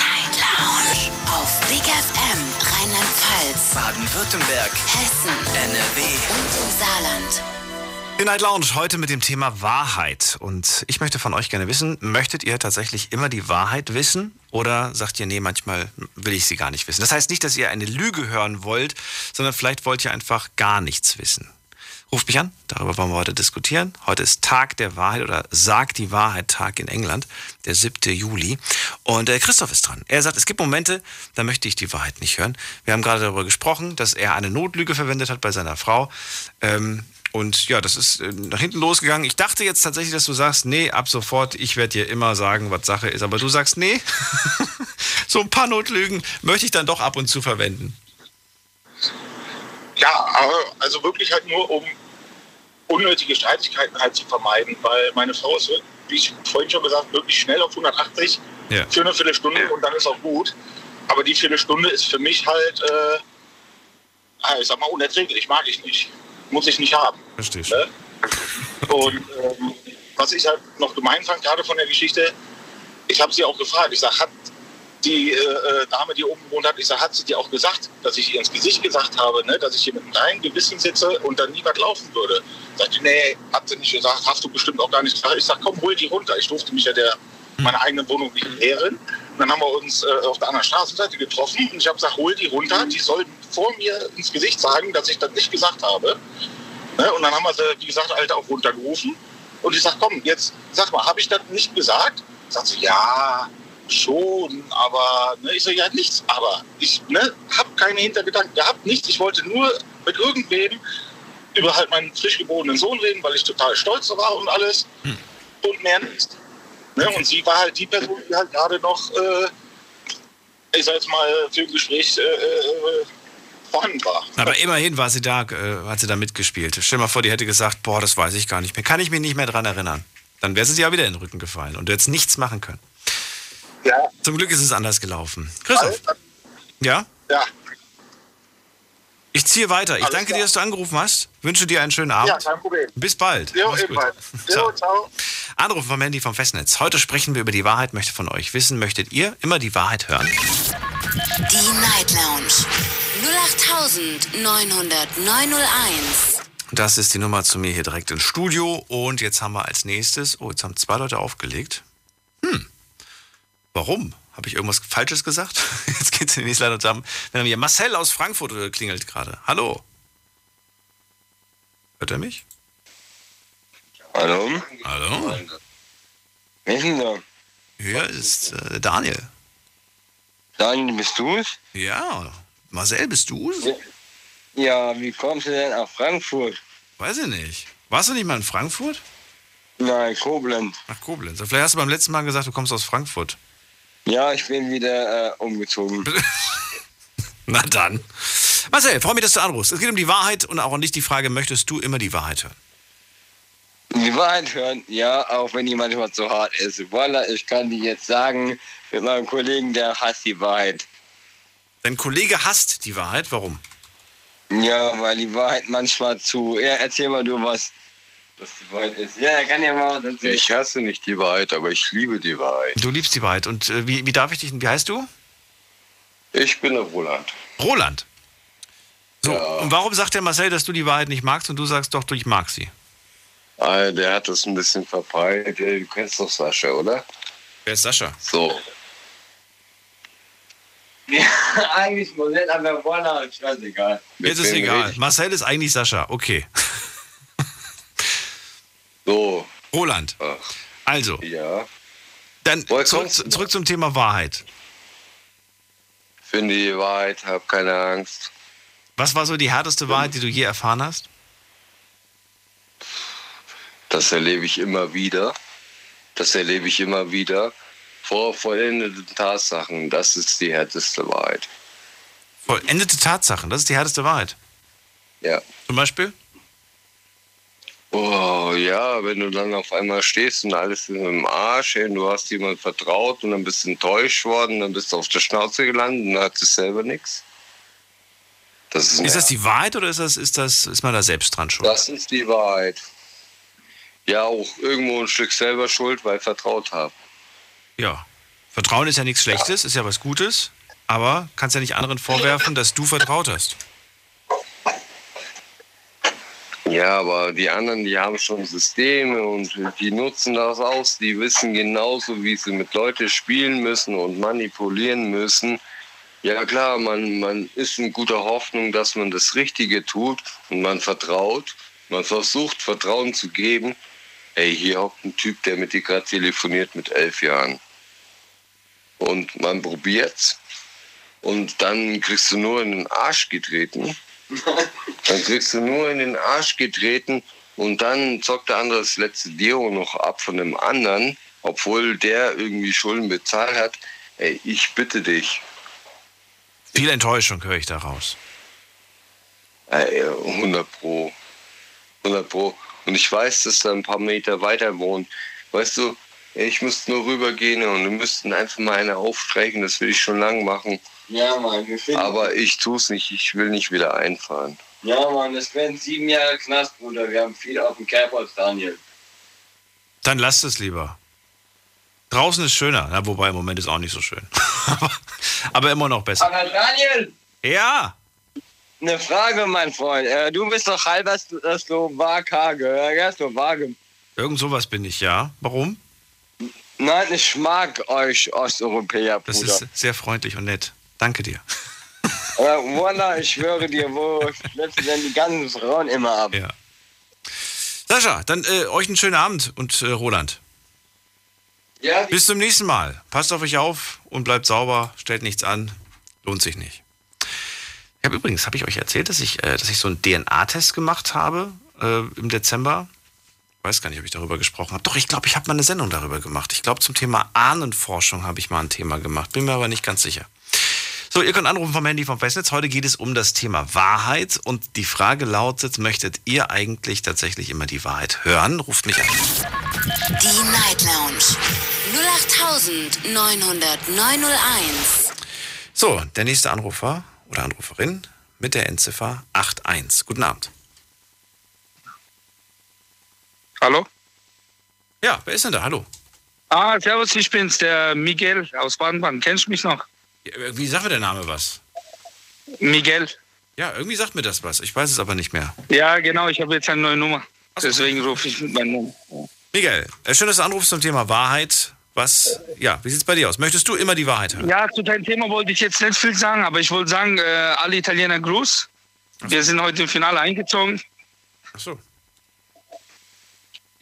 Night Lounge. Auf Big FM Rheinland-Pfalz, Baden-Württemberg, Hessen, NRW und im Saarland. Die Night Lounge heute mit dem Thema Wahrheit. Und ich möchte von euch gerne wissen, möchtet ihr tatsächlich immer die Wahrheit wissen? Oder sagt ihr, nee, manchmal will ich sie gar nicht wissen? Das heißt nicht, dass ihr eine Lüge hören wollt, sondern vielleicht wollt ihr einfach gar nichts wissen. Ruft mich an, darüber wollen wir heute diskutieren. Heute ist Tag der Wahrheit oder Sagt die Wahrheit Tag in England, der 7. Juli. Und äh, Christoph ist dran. Er sagt, es gibt Momente, da möchte ich die Wahrheit nicht hören. Wir haben gerade darüber gesprochen, dass er eine Notlüge verwendet hat bei seiner Frau. Ähm, und ja, das ist äh, nach hinten losgegangen. Ich dachte jetzt tatsächlich, dass du sagst, nee, ab sofort, ich werde dir immer sagen, was Sache ist. Aber du sagst, nee, so ein paar Notlügen möchte ich dann doch ab und zu verwenden. Ja, Ja, also wirklich halt nur, um unnötige Streitigkeiten halt zu vermeiden, weil meine Frau ist, wie ich vorhin schon gesagt, wirklich schnell auf 180 Ja. für eine Viertelstunde und dann ist auch gut. Aber die Viertelstunde ist für mich halt, äh, ja, ich sag mal, unerträglich, mag ich nicht. Muss ich nicht haben. Verstehe ich. Ne? Und ähm, was ich halt noch gemein fand, gerade von der Geschichte, ich habe sie auch gefragt. Ich sage, hat die äh, äh, Dame, die oben gewohnt hat, ich sage, hat sie dir auch gesagt, dass ich ihr ins Gesicht gesagt habe, ne, dass ich hier mit einem reinen Gewissen sitze und dann nie was laufen würde? Sagt die, nee, hat sie nicht gesagt, hast du bestimmt auch gar nicht gesagt. Ich sage, komm, hol die runter. Ich durfte mich ja der meine eigene Wohnung nicht leeren. Und dann haben wir uns äh, auf der anderen Straßenseite getroffen und ich habe gesagt, hol die runter. Die sollen vor mir ins Gesicht sagen, dass ich das nicht gesagt habe. Ne? Und dann haben wir sie, wie gesagt, halt auch runtergerufen. Und ich sage, komm, jetzt sag mal, habe ich das nicht gesagt? Sagt sie, ja, schon, aber ne? ich sage, ja, nichts, aber ich ne, habe keine Hintergedanken gehabt, nichts. Ich wollte nur mit irgendwem über halt meinen frisch geborenen Sohn reden, weil ich total stolz war und alles und mehr nicht. Ne? Und sie war halt die Person, die halt gerade noch, äh, ich sag jetzt mal, für ein Gespräch äh, äh, vorhanden war. Aber immerhin war sie da, äh, hat sie da mitgespielt. Stell dir mal vor, die hätte gesagt, boah, das weiß ich gar nicht mehr. Kann ich mich nicht mehr dran erinnern. Dann wäre sie ja wieder in den Rücken gefallen und du hättest nichts machen können. Ja, Zum Glück ist es anders gelaufen. Christoph, ja? ja, Ich ziehe weiter. Ich Alles danke klar. dir, dass du angerufen hast. Wünsche dir einen schönen Abend. ja, kein Problem. Bis bald. Jo, Mach's gut. ebenfalls. Ciao. Jo, ciao. Anruf vom Handy vom Festnetz. Heute sprechen wir über die Wahrheit, möchte von euch wissen. Möchtet ihr immer die Wahrheit hören? Die Night Lounge 0890901. Das ist die Nummer zu mir hier direkt ins Studio. Und jetzt haben wir als nächstes, oh, jetzt haben zwei Leute aufgelegt. Hm, warum? Habe ich irgendwas Falsches gesagt? Jetzt geht's in die nächste Leitung zusammen. Wir haben hier Marcel aus Frankfurt äh, klingelt gerade. Hallo. Hört er mich? Hallo? Hallo. Wer ist denn da? Hier ist äh, Daniel. Daniel, bist du es? Ja. Marcel, bist du es? Ja, wie kommst du denn nach Frankfurt? Weiß ich nicht. Warst du nicht mal in Frankfurt? Nein, Koblenz. Nach Koblenz. Vielleicht hast du beim letzten Mal gesagt, du kommst aus Frankfurt. Ja, ich bin wieder äh, umgezogen. Na dann. Marcel, freue mich, dass du anrufst. Es geht um die Wahrheit und auch nicht die Frage, möchtest du immer die Wahrheit hören? Die Wahrheit hören, ja, auch wenn die manchmal zu hart ist. Voila, ich kann die jetzt sagen, mit meinem Kollegen, der hasst die Wahrheit. Dein Kollege hasst die Wahrheit. Warum? Ja, weil die Wahrheit manchmal zu. Ja, erzähl mal du was, was die Wahrheit ist. Ja, er kann ja mal. Ich hasse nicht die Wahrheit, aber ich liebe die Wahrheit. Du liebst die Wahrheit. Und äh, wie, wie darf ich dich, wie heißt du? Ich bin der Roland. Roland. So, Ja. und warum sagt der Marcel, dass du die Wahrheit nicht magst und du sagst doch, du, ich mag sie? Ah, der hat das ein bisschen verbreitet. Du kennst doch Sascha, oder? Wer ist Sascha? So. Ja, eigentlich muss nicht, aber voila, scheißegal. Jetzt ist egal. Marcel ist eigentlich Sascha. Okay. So. Roland. Ach, Also, ja. dann zurück, zurück zum Thema Wahrheit. Finde die Wahrheit, hab keine Angst. Was war so die härteste Wahrheit, die du je erfahren hast? Das erlebe ich immer wieder. Das erlebe ich immer wieder. Vor vollendeten Tatsachen. Das ist die härteste Wahrheit. Vollendete Tatsachen, das ist die härteste Wahrheit. Ja. Zum Beispiel? Oh ja, wenn du dann auf einmal stehst und alles ist im Arsch, ey, und du hast jemand vertraut und dann bist du enttäuscht worden, dann bist du auf der Schnauze gelandet und hattest selber nichts. Das ist, Ist das die Wahrheit oder ist, das, ist, das, ist man da selbst dran schuld? das ist die Wahrheit. Ja, auch irgendwo ein Stück selber schuld, weil vertraut habe. Ja. Vertrauen ist ja nichts Schlechtes, ist ja was Gutes, aber kannst ja nicht anderen vorwerfen, dass du vertraut hast. Ja, aber die anderen, die haben schon Systeme und die nutzen das aus. Die wissen genauso, wie sie mit Leuten spielen müssen und manipulieren müssen. Ja klar, man, man ist in guter Hoffnung, dass man das Richtige tut und man vertraut. Man versucht Vertrauen zu geben. Ey, hier hockt ein Typ, der mit dir gerade telefoniert mit elf Jahren. Und man probiert's. Und dann kriegst du nur in den Arsch getreten. Dann kriegst du nur in den Arsch getreten und dann zockt der andere das letzte Deo noch ab von dem anderen, obwohl der irgendwie Schulden bezahlt hat. Ey, ich bitte dich. Viel Enttäuschung höre ich daraus. Äh, 100 Pro. 100 Pro. Und ich weiß, dass er ein paar Meter weiter wohnt. Weißt du, ich müsste nur rübergehen und wir müssten einfach mal eine aufstreichen. Das will ich schon lange machen. Ja, Mann, wir finden. Aber ich tue es nicht. Ich will nicht wieder einfahren. Ja, Mann, das werden sieben Jahre Knast, Bruder. Wir haben viel auf dem Kerbholz, Daniel. Dann lasst es lieber. Draußen ist schöner, na, wobei im Moment ist auch nicht so schön. aber, immer noch besser. Aber Daniel, Ja, eine Frage, mein Freund. Äh, du bist doch halber äh, Slowake, gell? Slowake. irgend sowas bin ich, ja. Warum? Nein, ich mag euch Osteuropäer, Das Bruder. ist sehr freundlich und nett. Danke dir. Äh, Wallah, ich schwöre dir, wo schleppst denn die ganzen Frauen immer ab? Ja. Sascha, dann äh, euch einen schönen Abend und äh, Roland. Ja, Bis zum nächsten Mal. Passt auf euch auf und bleibt sauber, stellt nichts an, lohnt sich nicht. Ich habe übrigens, habe ich euch erzählt, dass ich, äh, dass ich so einen DNA-Test gemacht habe äh, im Dezember. Ich weiß gar nicht, ob ich darüber gesprochen habe. Doch, ich glaube, ich habe mal eine Sendung darüber gemacht. Ich glaube, zum Thema Ahnenforschung habe ich mal ein Thema gemacht. Bin mir aber nicht ganz sicher. So, ihr könnt anrufen vom Handy vom Festnetz. Heute geht es um das Thema Wahrheit und die Frage lautet, möchtet ihr eigentlich tatsächlich immer die Wahrheit hören? Ruft mich an. Die Night Lounge 0890901. So, der nächste Anrufer oder Anruferin mit der Endziffer 81. Guten Abend. Hallo? Ja, wer ist denn da? Hallo. Ah, servus, ich bin's, der Miguel aus Baden-Baden. Kennst du mich noch? Irgendwie sagt mir der Name was. Miguel. Ja, irgendwie sagt mir das was. Ich weiß es aber nicht mehr. Ja, genau, ich habe jetzt eine neue Nummer. Deswegen rufe ich mit meiner Nummer. Miguel, äh, schön, dass du anrufst zum Thema Wahrheit. Was, ja, wie sieht's bei dir aus? Möchtest du immer die Wahrheit hören? Ja, zu deinem Thema wollte ich jetzt nicht viel sagen, aber ich wollte sagen, äh, alle Italiener Gruß. Wir sind heute im Finale eingezogen. Ach so.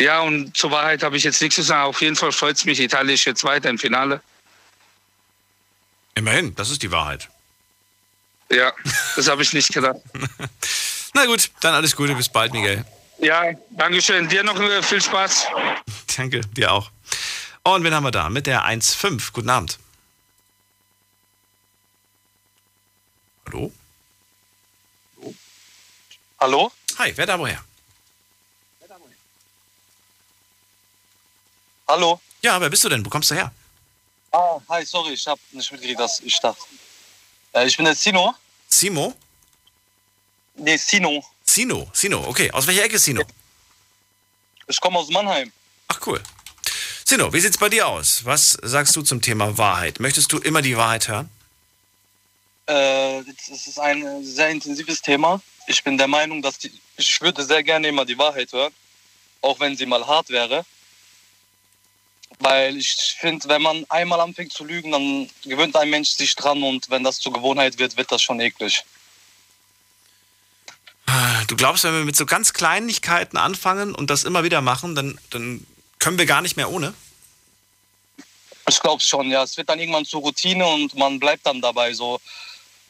Ja, und zur Wahrheit habe ich jetzt nichts zu sagen. Auf jeden Fall freut es mich, Italien ist jetzt weiter im Finale. Immerhin, das ist die Wahrheit. Ja, das habe ich nicht gedacht. Na gut, dann alles Gute, bis bald, Miguel. Ja, Dankeschön. Dir noch äh, viel Spaß. Danke, dir auch. Und wen haben wir da? Mit der 1.5. Guten Abend. Hallo? Hallo? Hi, wer da woher? Hallo? Ja, wer bist du denn? Wo kommst du her? Ah, hi, sorry, ich habe nicht mitgekriegt, dass ich dachte. Äh, ich bin der Sino. Simo? Nee, Sino. Sino, Sino, okay. Aus welcher Ecke ist Sino? Ich komme aus Mannheim. Ach cool. Sino, wie sieht's bei dir aus? Was sagst du zum Thema Wahrheit? Möchtest du immer die Wahrheit hören? Äh, das ist ein sehr intensives Thema. Ich bin der Meinung, dass die, ich würde sehr gerne immer die Wahrheit hören, auch wenn sie mal hart wäre. Weil ich finde, wenn man einmal anfängt zu lügen, dann gewöhnt ein Mensch sich dran und wenn das zur Gewohnheit wird, wird das schon eklig. Du glaubst, wenn wir mit so ganz Kleinigkeiten anfangen und das immer wieder machen, dann, dann können wir gar nicht mehr ohne? Ich glaube schon, ja. Es wird dann irgendwann zur Routine und man bleibt dann dabei so.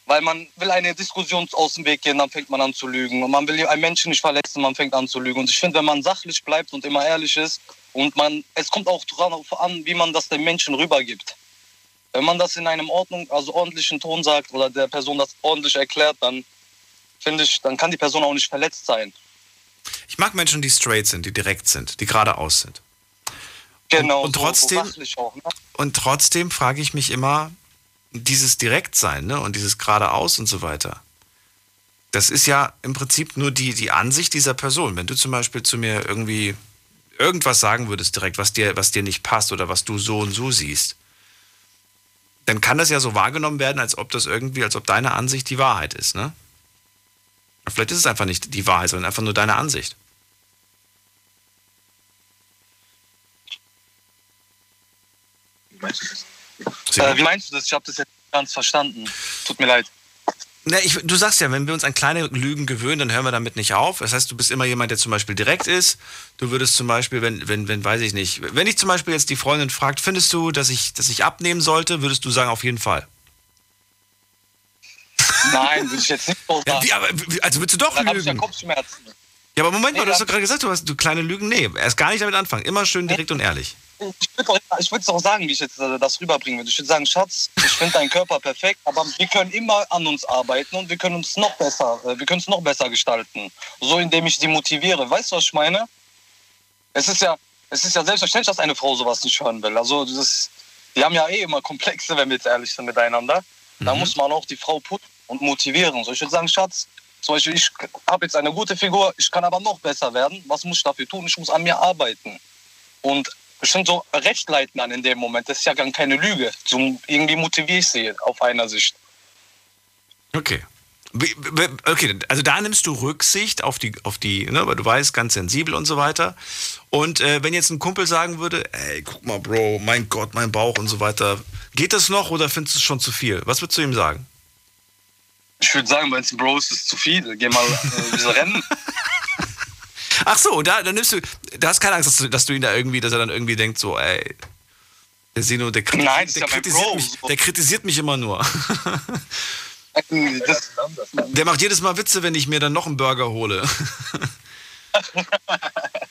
Weil man will eine Diskussion aus dem Weg gehen, dann fängt man an zu lügen. Und man will einen Menschen nicht verletzen, man fängt an zu lügen. Und ich finde, wenn man sachlich bleibt und immer ehrlich ist und man, es kommt auch darauf an, wie man das den Menschen rübergibt. Wenn man das in einem Ordnung, also ordentlichen Ton sagt oder der Person das ordentlich erklärt, dann finde ich, dann kann die Person auch nicht verletzt sein. Ich mag Menschen, die straight sind, die direkt sind, die geradeaus sind. Genau. Und so- trotzdem- so sachlich auch, ne? Und trotzdem frage ich mich immer, dieses Direktsein ne, und dieses geradeaus und so weiter. Das ist ja im Prinzip nur die, die Ansicht dieser Person. Wenn du zum Beispiel zu mir irgendwie irgendwas sagen würdest direkt, was dir, was dir nicht passt oder was du so und so siehst, dann kann das ja so wahrgenommen werden, als ob das irgendwie, als ob deine Ansicht die Wahrheit ist, ne? Vielleicht ist es einfach nicht die Wahrheit, sondern einfach nur deine Ansicht. Äh, wie meinst du das? Ich habe das jetzt nicht ganz verstanden. Tut mir leid. Na, ich, du sagst ja, wenn wir uns an kleine Lügen gewöhnen, dann hören wir damit nicht auf. Das heißt, du bist immer jemand, der zum Beispiel direkt ist. Du würdest zum Beispiel, wenn, wenn, wenn, weiß ich nicht, wenn ich zum Beispiel jetzt die Freundin fragt, findest du, dass ich, dass ich abnehmen sollte, würdest du sagen, auf jeden Fall. Nein, würde ich jetzt nicht so Ja, sagen. wie, aber, also willst du doch Dann habe ich ja lügen? Kopfschmerzen. Ja, aber Moment mal, Nee, du hast doch gerade gesagt, du hast du kleine Lügen. Nee, erst gar nicht damit anfangen. Immer schön direkt und ehrlich. Ich würde würd's auch sagen, wie ich jetzt äh, das rüberbringen würde. Ich würde sagen, Schatz, ich finde deinen Körper perfekt, aber wir können immer an uns arbeiten und wir können uns noch besser, äh, wir können es noch besser gestalten. So, indem ich sie motiviere. Weißt du, was ich meine? Es ist ja, es ist ja selbstverständlich, dass eine Frau sowas nicht hören will. Also, das, die haben ja eh immer Komplexe, wenn wir jetzt ehrlich sind miteinander. Da muss man auch die Frau putzen und motivieren. So, ich würde sagen, Schatz, zum Beispiel, ich habe jetzt eine gute Figur, ich kann aber noch besser werden. Was muss ich dafür tun? Ich muss an mir arbeiten. Und bestimmt so recht leiten dann in dem Moment. Das ist ja gar keine Lüge. So, irgendwie motiviere ich sie auf einer Sicht. Okay. Okay, also da nimmst du Rücksicht auf die, auf die, ne, weil du weißt, ganz sensibel und so weiter. Und äh, wenn jetzt ein Kumpel sagen würde, ey, guck mal, Bro, mein Gott, mein Bauch und so weiter, geht das noch oder findest du es schon zu viel? Was würdest du ihm sagen? Ich würde sagen, wenn es ein Bro ist, ist es zu viel. Geh mal äh, Rennen. Ach so, da, da nimmst du, da hast keine Angst, dass du, dass du ihn da irgendwie, dass er dann irgendwie denkt, so, ey, der Sino, der, kritisiert, Nein, der, ja kritisiert mich, der kritisiert mich immer nur. Das, Der macht jedes Mal Witze, wenn ich mir dann noch einen Burger hole.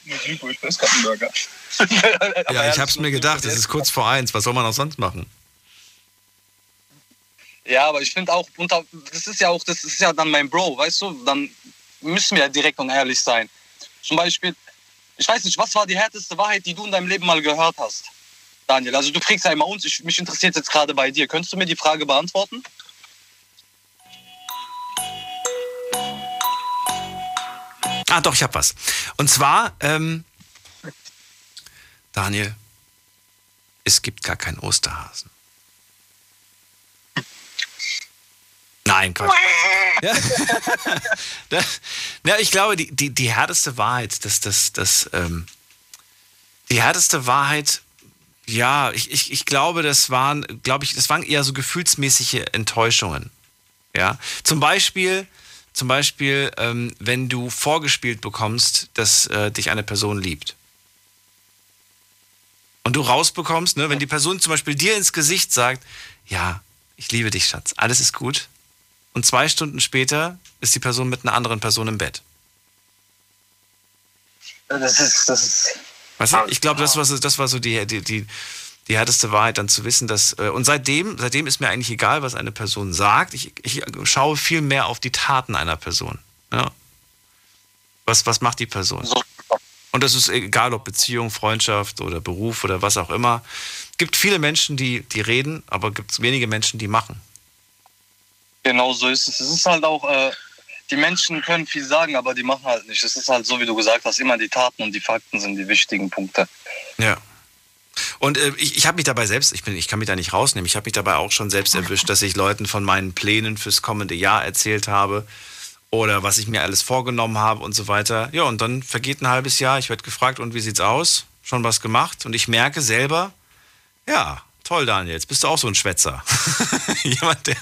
ich weiß keinen Burger. Ja, ich hab's mir gedacht, es ist kurz vor eins, was soll man auch sonst machen? Ja, aber ich finde auch, unter, das ist ja auch, das ist ja dann mein Bro, weißt du? Dann müssen wir ja direkt und ehrlich sein. Zum Beispiel, ich weiß nicht, was war die härteste Wahrheit, die du in deinem Leben mal gehört hast? Daniel, also du kriegst immer uns, ich, mich interessiert jetzt gerade bei dir. Könntest du mir die Frage beantworten? Ah, doch, ich hab was. Und zwar, ähm, Daniel, es gibt gar keinen Osterhasen. Nein, Quatsch. Ja. Das- ja, ich glaube, die, die, die härteste Wahrheit, das, das, das, ähm, die härteste Wahrheit, ja, ich, ich, ich glaube, das waren, glaube ich, das waren eher so gefühlsmäßige Enttäuschungen. Ja, zum Beispiel, zum Beispiel, ähm, wenn du vorgespielt bekommst, dass äh, dich eine Person liebt. Und du rausbekommst, ne, wenn die Person zum Beispiel dir ins Gesicht sagt, ja, ich liebe dich, Schatz, alles ist gut. Und zwei Stunden später ist die Person mit einer anderen Person im Bett. Das ist, das ist. Weißt du, ich glaube, das war so, das war so die, die, die, die härteste Wahrheit, dann zu wissen, dass. äh, Und seitdem, seitdem ist mir eigentlich egal, was eine Person sagt. Ich, ich schaue viel mehr auf die Taten einer Person. Ja. Was, was macht die Person? Und das ist egal, ob Beziehung, Freundschaft oder Beruf oder was auch immer. Es gibt viele Menschen, die, die reden, aber gibt es wenige Menschen, die machen. Genau so ist es. Es ist halt auch, äh, die Menschen können viel sagen, aber die machen halt nicht. Es ist halt so, wie du gesagt hast, immer die Taten und die Fakten sind die wichtigen Punkte. Ja. Und äh, ich, ich habe mich dabei selbst, ich, bin, ich kann mich da nicht rausnehmen, ich habe mich dabei auch schon selbst erwischt, dass ich Leuten von meinen Plänen fürs kommende Jahr erzählt habe oder was ich mir alles vorgenommen habe und so weiter. Ja, und dann vergeht ein halbes Jahr, ich werde gefragt, und wie sieht's aus? Schon was gemacht? Und ich merke selber, ja, toll, Daniel, jetzt bist du auch so ein Schwätzer. Jemand, der,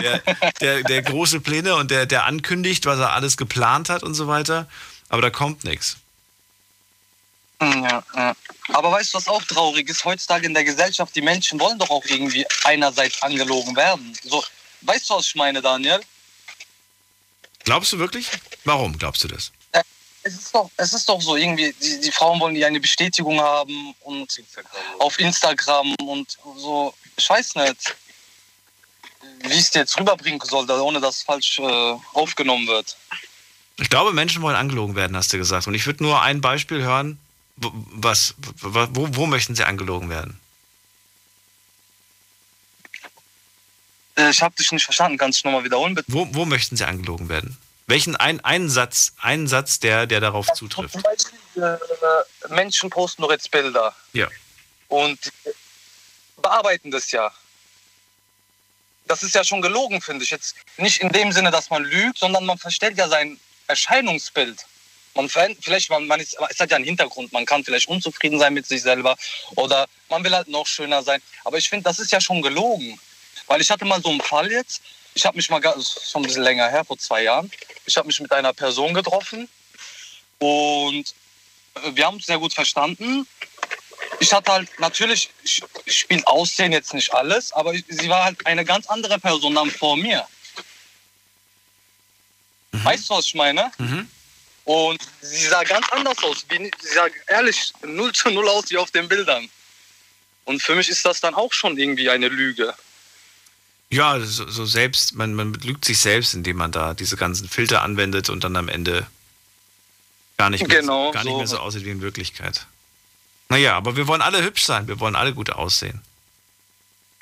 der, der, der große Pläne und der, der ankündigt, was er alles geplant hat und so weiter, aber da kommt nichts. Hm, Ja, ja. Aber weißt du, was auch traurig ist? Heutzutage in der Gesellschaft, die Menschen wollen doch auch irgendwie einerseits angelogen werden. So, weißt du, was ich meine, Daniel? Glaubst du wirklich? Warum glaubst du das? Es ist doch, es ist doch so, irgendwie, die, die Frauen wollen ja eine Bestätigung haben und auf Instagram und so, ich weiß nicht, wie ich es dir jetzt rüberbringen soll, ohne dass es falsch äh, aufgenommen wird. Ich glaube, Menschen wollen angelogen werden, hast du gesagt. Und ich würde nur ein Beispiel hören. Wo- Was, wo, wo, möchten sie angelogen werden? Äh, ich habe dich nicht verstanden, kannst du nochmal wiederholen, bitte? Wo, wo möchten sie angelogen werden? Welchen ein, einen Satz, einen Satz, der, der darauf zutrifft? Zum Beispiel, äh, Menschen posten doch jetzt Bilder Ja. und bearbeiten das ja. Das ist ja schon gelogen, finde ich. Jetzt nicht in dem Sinne, dass man lügt, sondern man verstellt ja sein Erscheinungsbild. Man vielleicht man, man ist, es hat ja einen Hintergrund. Man kann vielleicht unzufrieden sein mit sich selber oder man will halt noch schöner sein. Aber ich finde, das ist ja schon gelogen, weil ich hatte mal so einen Fall jetzt. Ich habe mich mal schon ein bisschen länger her, vor zwei Jahren. Ich habe mich mit einer Person getroffen und wir haben uns sehr gut verstanden. Ich hatte halt natürlich, ich, ich spiele Aussehen jetzt nicht alles, aber ich, sie war halt eine ganz andere Person dann vor mir. Weißt du, was ich meine? Mhm. Und sie sah ganz anders aus. Wie, sie sah ehrlich 0 zu 0 aus wie auf den Bildern. Und für mich ist das dann auch schon irgendwie eine Lüge. Ja, so, so selbst, man, man belügt sich selbst, indem man da diese ganzen Filter anwendet und dann am Ende gar nicht mehr, Genau, gar nicht so. mehr so aussieht wie in Wirklichkeit. Naja, aber wir wollen alle hübsch sein, wir wollen alle gut aussehen.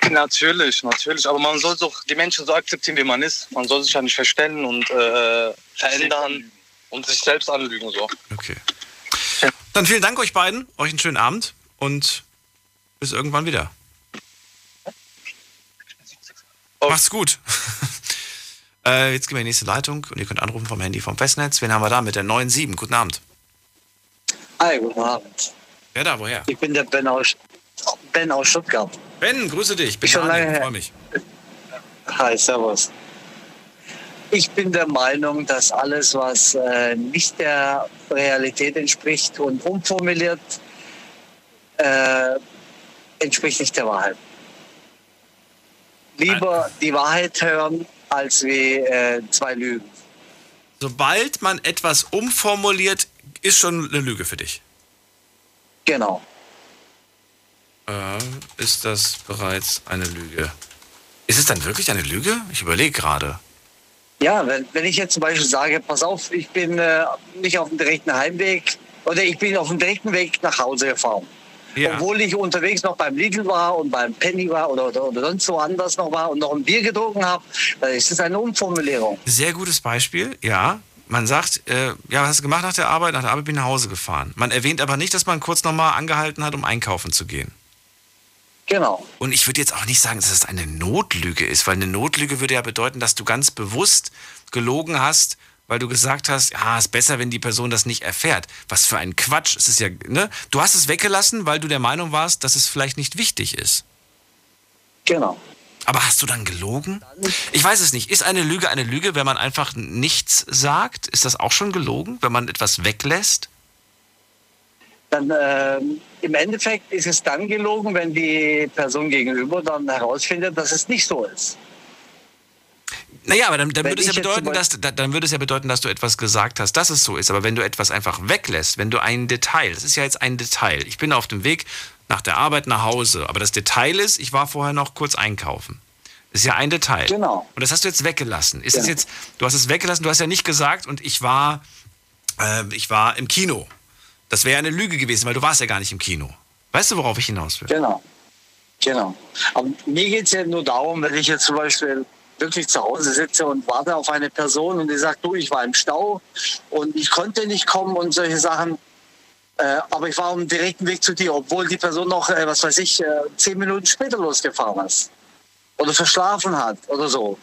Natürlich, natürlich. Aber man soll doch die Menschen so akzeptieren, wie man ist. Man soll sich ja nicht verstellen und äh, verändern und sich selbst anlügen. So. Okay. Dann vielen Dank euch beiden, euch einen schönen Abend und bis irgendwann wieder. Macht's gut. äh, jetzt gehen wir in die nächste Leitung und ihr könnt anrufen vom Handy vom Festnetz. Wen haben wir da mit der 97? Guten Abend. Hi, guten Abend. Wer da, woher? Ich bin der Ben aus, ben aus Stuttgart. Ben, grüße dich. Bin Schon Daniel, lange her. freue mich. Hi, servus. Ich bin der Meinung, dass alles, was äh, nicht der Realität entspricht und umformuliert, äh, entspricht nicht der Wahrheit. Lieber die Wahrheit hören, als wie äh, zwei Lügen. Sobald man etwas umformuliert, ist schon eine Lüge für dich. Genau. Äh, ist das bereits eine Lüge? Ist es dann wirklich eine Lüge? Ich überlege gerade. Ja, wenn, wenn ich jetzt zum Beispiel sage, pass auf, ich bin äh, nicht auf dem direkten Heimweg oder ich bin auf dem direkten Weg nach Hause gefahren. Ja. Obwohl ich unterwegs noch beim Lidl war und beim Penny war oder, oder, oder sonst woanders noch war und noch ein Bier getrunken habe, dann ist es eine Umformulierung. Sehr gutes Beispiel, ja. Man sagt, äh, ja, was hast du gemacht nach der Arbeit? Nach der Arbeit bin ich nach Hause gefahren. Man erwähnt aber nicht, dass man kurz nochmal angehalten hat, um einkaufen zu gehen. Genau. Und ich würde jetzt auch nicht sagen, dass das eine Notlüge ist, weil eine Notlüge würde ja bedeuten, dass du ganz bewusst gelogen hast, weil du gesagt hast, ja, ist besser, wenn die Person das nicht erfährt. Was für ein Quatsch. Es ist ja, ne? Du hast es weggelassen, weil du der Meinung warst, dass es vielleicht nicht wichtig ist. Genau. Aber hast du dann gelogen? Ich weiß es nicht. Ist eine Lüge eine Lüge, wenn man einfach nichts sagt? Ist das auch schon gelogen, wenn man etwas weglässt? Dann ähm, im Endeffekt ist es dann gelogen, wenn die Person gegenüber dann herausfindet, dass es nicht so ist. Naja, aber dann, dann, würde es ja bedeuten, dass, da- dann würde es ja bedeuten, dass du etwas gesagt hast, dass es so ist. Aber wenn du etwas einfach weglässt, wenn du ein Detail, das ist ja jetzt ein Detail. Ich bin auf dem Weg nach der Arbeit nach Hause, aber das Detail ist, ich war vorher noch kurz einkaufen. Das ist ja ein Detail. Genau. Und das hast du jetzt weggelassen. Ist es Ja. jetzt, du hast es weggelassen, du hast ja nicht gesagt und ich war, äh, ich war im Kino. Das wäre eine Lüge gewesen, weil du warst ja gar nicht im Kino. Weißt du, worauf ich hinaus will? Genau. Genau. Aber mir geht es ja nur darum, wenn ich jetzt zum Beispiel wirklich zu Hause sitze und warte auf eine Person und die sagt, du, ich war im Stau und ich konnte nicht kommen und solche Sachen. Äh, aber ich war auf dem direkten Weg zu dir, obwohl die Person noch, äh, was weiß ich, äh, zehn Minuten später losgefahren ist. Oder verschlafen hat oder so.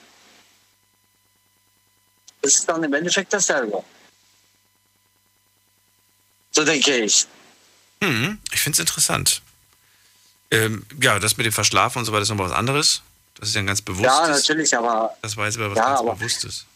Das ist dann im Endeffekt dasselbe. So denke ich. Hm, ich finde es interessant. Ähm, ja, das mit dem Verschlafen und so weiter ist nochmal was anderes. Das ist ja ein ganz bewusstes. Ja, natürlich, aber Das war jetzt aber was Ja, ganz aber- Bewusstes.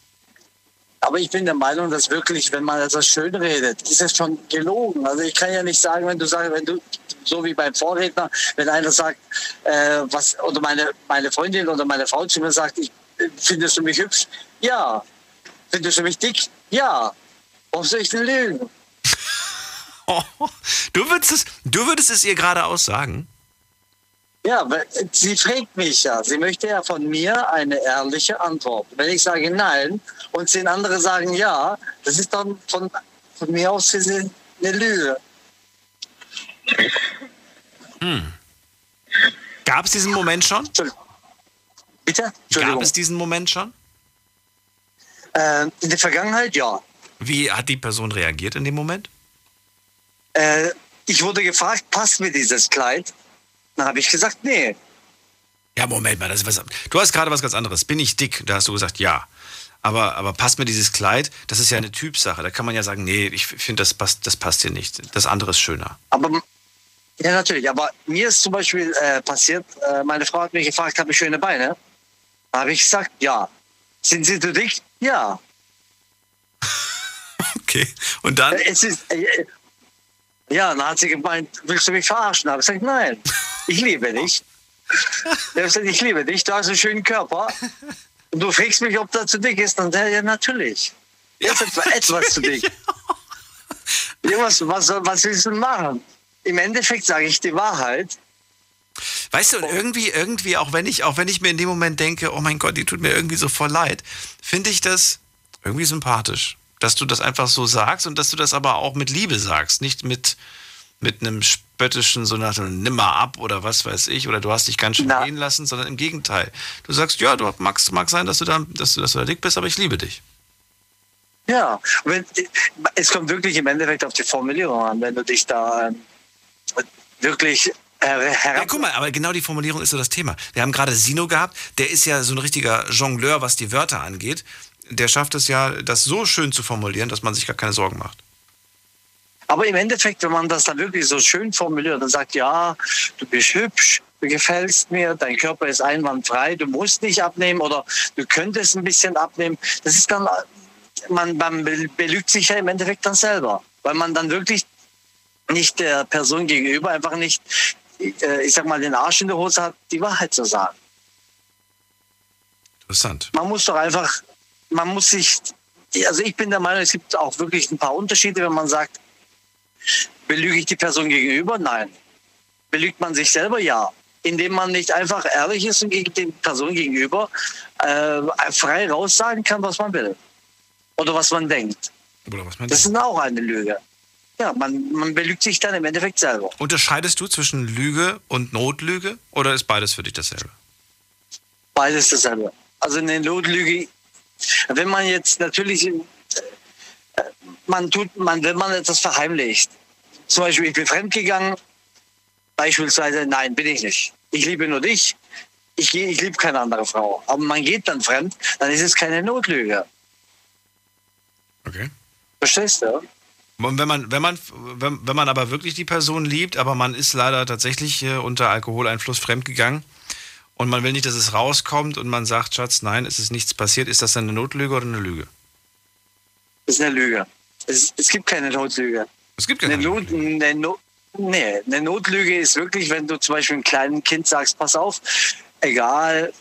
Aber ich bin der Meinung, dass wirklich, wenn man etwas schön redet, ist es schon gelogen. Also ich kann ja nicht sagen, wenn du sagst, wenn du, so wie beim Vorredner, wenn einer sagt, äh, was, oder meine, meine Freundin oder meine Frau zu mir sagt, ich, findest du mich hübsch? Ja. Findest du mich dick? Ja. Warum soll ich denn lügen? Du würdest es, du würdest es ihr geradeaus sagen? Ja, sie fragt mich ja. Sie möchte ja von mir eine ehrliche Antwort. Wenn ich sage nein und zehn andere sagen ja, das ist dann von, von mir aus eine Lüge. Hm. Gab es diesen Moment schon? Bitte? Gab es diesen Moment schon? Äh, in der Vergangenheit ja. Wie hat die Person reagiert in dem Moment? Äh, ich wurde gefragt, passt mir dieses Kleid? Dann habe ich gesagt, nee. Ja, Moment mal, das ist was. Du hast gerade was ganz anderes. Bin ich dick? Da hast du gesagt, ja. Aber, aber passt mir dieses Kleid? Das ist ja eine Typsache. Da kann man ja sagen, nee, ich finde, das passt, das passt hier nicht. Das andere ist schöner. Aber ja, natürlich. Aber mir ist zum Beispiel äh, passiert, äh, meine Frau hat mich gefragt, habe ich schöne Beine? Da habe ich gesagt, ja. Sind sie zu dick? Ja. Okay. Und dann? Äh, Es ist, äh, äh, ja, dann hat sie gemeint, willst du mich verarschen? Da habe ich gesagt, nein, ich liebe dich. Ich habe gesagt, ich liebe dich, du hast einen schönen Körper. Und du fragst mich, ob der zu dick ist. Dann ja, ja natürlich. Ist etwa etwas zu dick. Ja, was, was, was willst du machen? Im Endeffekt sage ich die Wahrheit. Weißt du, und irgendwie, irgendwie, auch wenn ich, auch wenn ich mir in dem Moment denke, oh mein Gott, die tut mir irgendwie so voll leid, finde ich das irgendwie sympathisch, dass du das einfach so sagst und dass du das aber auch mit Liebe sagst, nicht mit, mit einem spöttischen, so nach nimm mal ab oder was weiß ich, oder du hast dich ganz schön gehen lassen, sondern im Gegenteil. Du sagst, ja, du magst, mag sein, dass du da, dass du, dass du da dick bist, aber ich liebe dich. Ja, wenn, es kommt wirklich im Endeffekt auf die Formulierung an, wenn du dich da ähm, wirklich. Ja, guck mal, aber genau die Formulierung ist so das Thema. Wir haben gerade Sino gehabt, der ist ja so ein richtiger Jongleur, was die Wörter angeht. Der schafft es ja, das so schön zu formulieren, dass man sich gar keine Sorgen macht. Aber im Endeffekt, wenn man das dann wirklich so schön formuliert und sagt, ja, du bist hübsch, du gefällst mir, dein Körper ist einwandfrei, du musst nicht abnehmen oder du könntest ein bisschen abnehmen, das ist dann, man, man be- belügt sich ja im Endeffekt dann selber, weil man dann wirklich nicht der Person gegenüber einfach nicht, äh, ich sag mal, den Arsch in der Hose hat, die Wahrheit zu sagen. Interessant. Man muss doch einfach, man muss sich, also ich bin der Meinung, es gibt auch wirklich ein paar Unterschiede, wenn man sagt, belüge ich die Person gegenüber? Nein. Belügt man sich selber? Ja. Indem man nicht einfach ehrlich ist und gegen die Person gegenüber äh, frei raussagen kann, was man will. Oder was man denkt. Oder was man Das ist auch eine Lüge. Ja, man, man belügt sich dann im Endeffekt selber. Unterscheidest du zwischen Lüge und Notlüge oder ist beides für dich dasselbe? Beides dasselbe. Also eine Notlüge, wenn man jetzt natürlich, man tut, man, wenn man etwas verheimlicht, zum Beispiel ich bin fremdgegangen, beispielsweise, nein, bin ich nicht. Ich liebe nur dich, ich, ich liebe keine andere Frau. Aber man geht dann fremd, dann ist es keine Notlüge. Okay. Verstehst du? Und wenn man, wenn man, wenn, wenn man aber wirklich die Person liebt, aber man ist leider tatsächlich äh, unter Alkoholeinfluss fremdgegangen und man will nicht, dass es rauskommt und man sagt, Schatz, nein, es ist nichts passiert, ist das dann eine Notlüge oder eine Lüge? Das ist eine Lüge. Es, es gibt keine Notlüge. Es gibt keine Not, eine no Nee, eine Notlüge ist wirklich, wenn du zum Beispiel einem kleinen Kind sagst, pass auf, egal,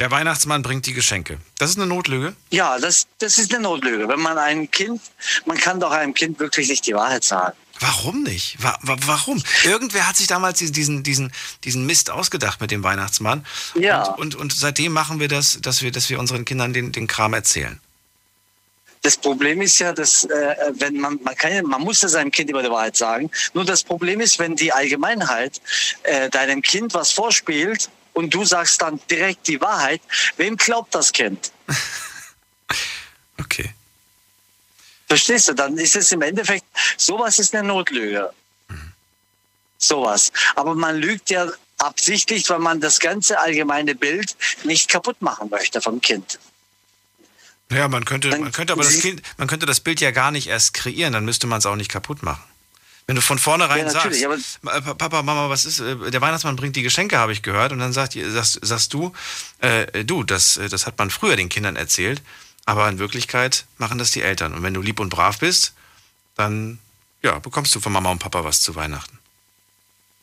Der Weihnachtsmann bringt die Geschenke. Das ist eine Notlüge? Ja, das, das ist eine Notlüge. Wenn man einem Kind, man kann doch einem Kind wirklich nicht die Wahrheit sagen. Warum nicht? Wa wa warum? Irgendwer hat sich damals diesen, diesen, diesen Mist ausgedacht mit dem Weihnachtsmann. Ja. Und, und, und seitdem machen wir das, dass wir, dass wir unseren Kindern den, den Kram erzählen. Das Problem ist ja, dass äh, wenn man man kann, ja- man muss ja seinem Kind immer die Wahrheit sagen. Nur das Problem ist, wenn die Allgemeinheit äh, deinem Kind was vorspielt und du sagst dann direkt die Wahrheit, wem glaubt das Kind? Okay. Verstehst du? Dann ist es im Endeffekt, sowas ist eine Notlüge. Sowas. Aber man lügt ja absichtlich, weil man das ganze allgemeine Bild nicht kaputt machen möchte vom Kind. Ja, man könnte, man könnte aber das Kind, man könnte das Bild ja gar nicht erst kreieren, dann müsste man es auch nicht kaputt machen. Wenn du von vornherein Ja, sagst, natürlich, "Ma- Pa- Papa, Mama, was ist, äh, der Weihnachtsmann bringt die Geschenke, habe ich gehört, und dann sagt, sagst, sagst du, äh, du, das, äh, das hat man früher den Kindern erzählt, aber in Wirklichkeit machen das die Eltern. Und wenn du lieb und brav bist, dann ja, bekommst du von Mama und Papa was zu Weihnachten.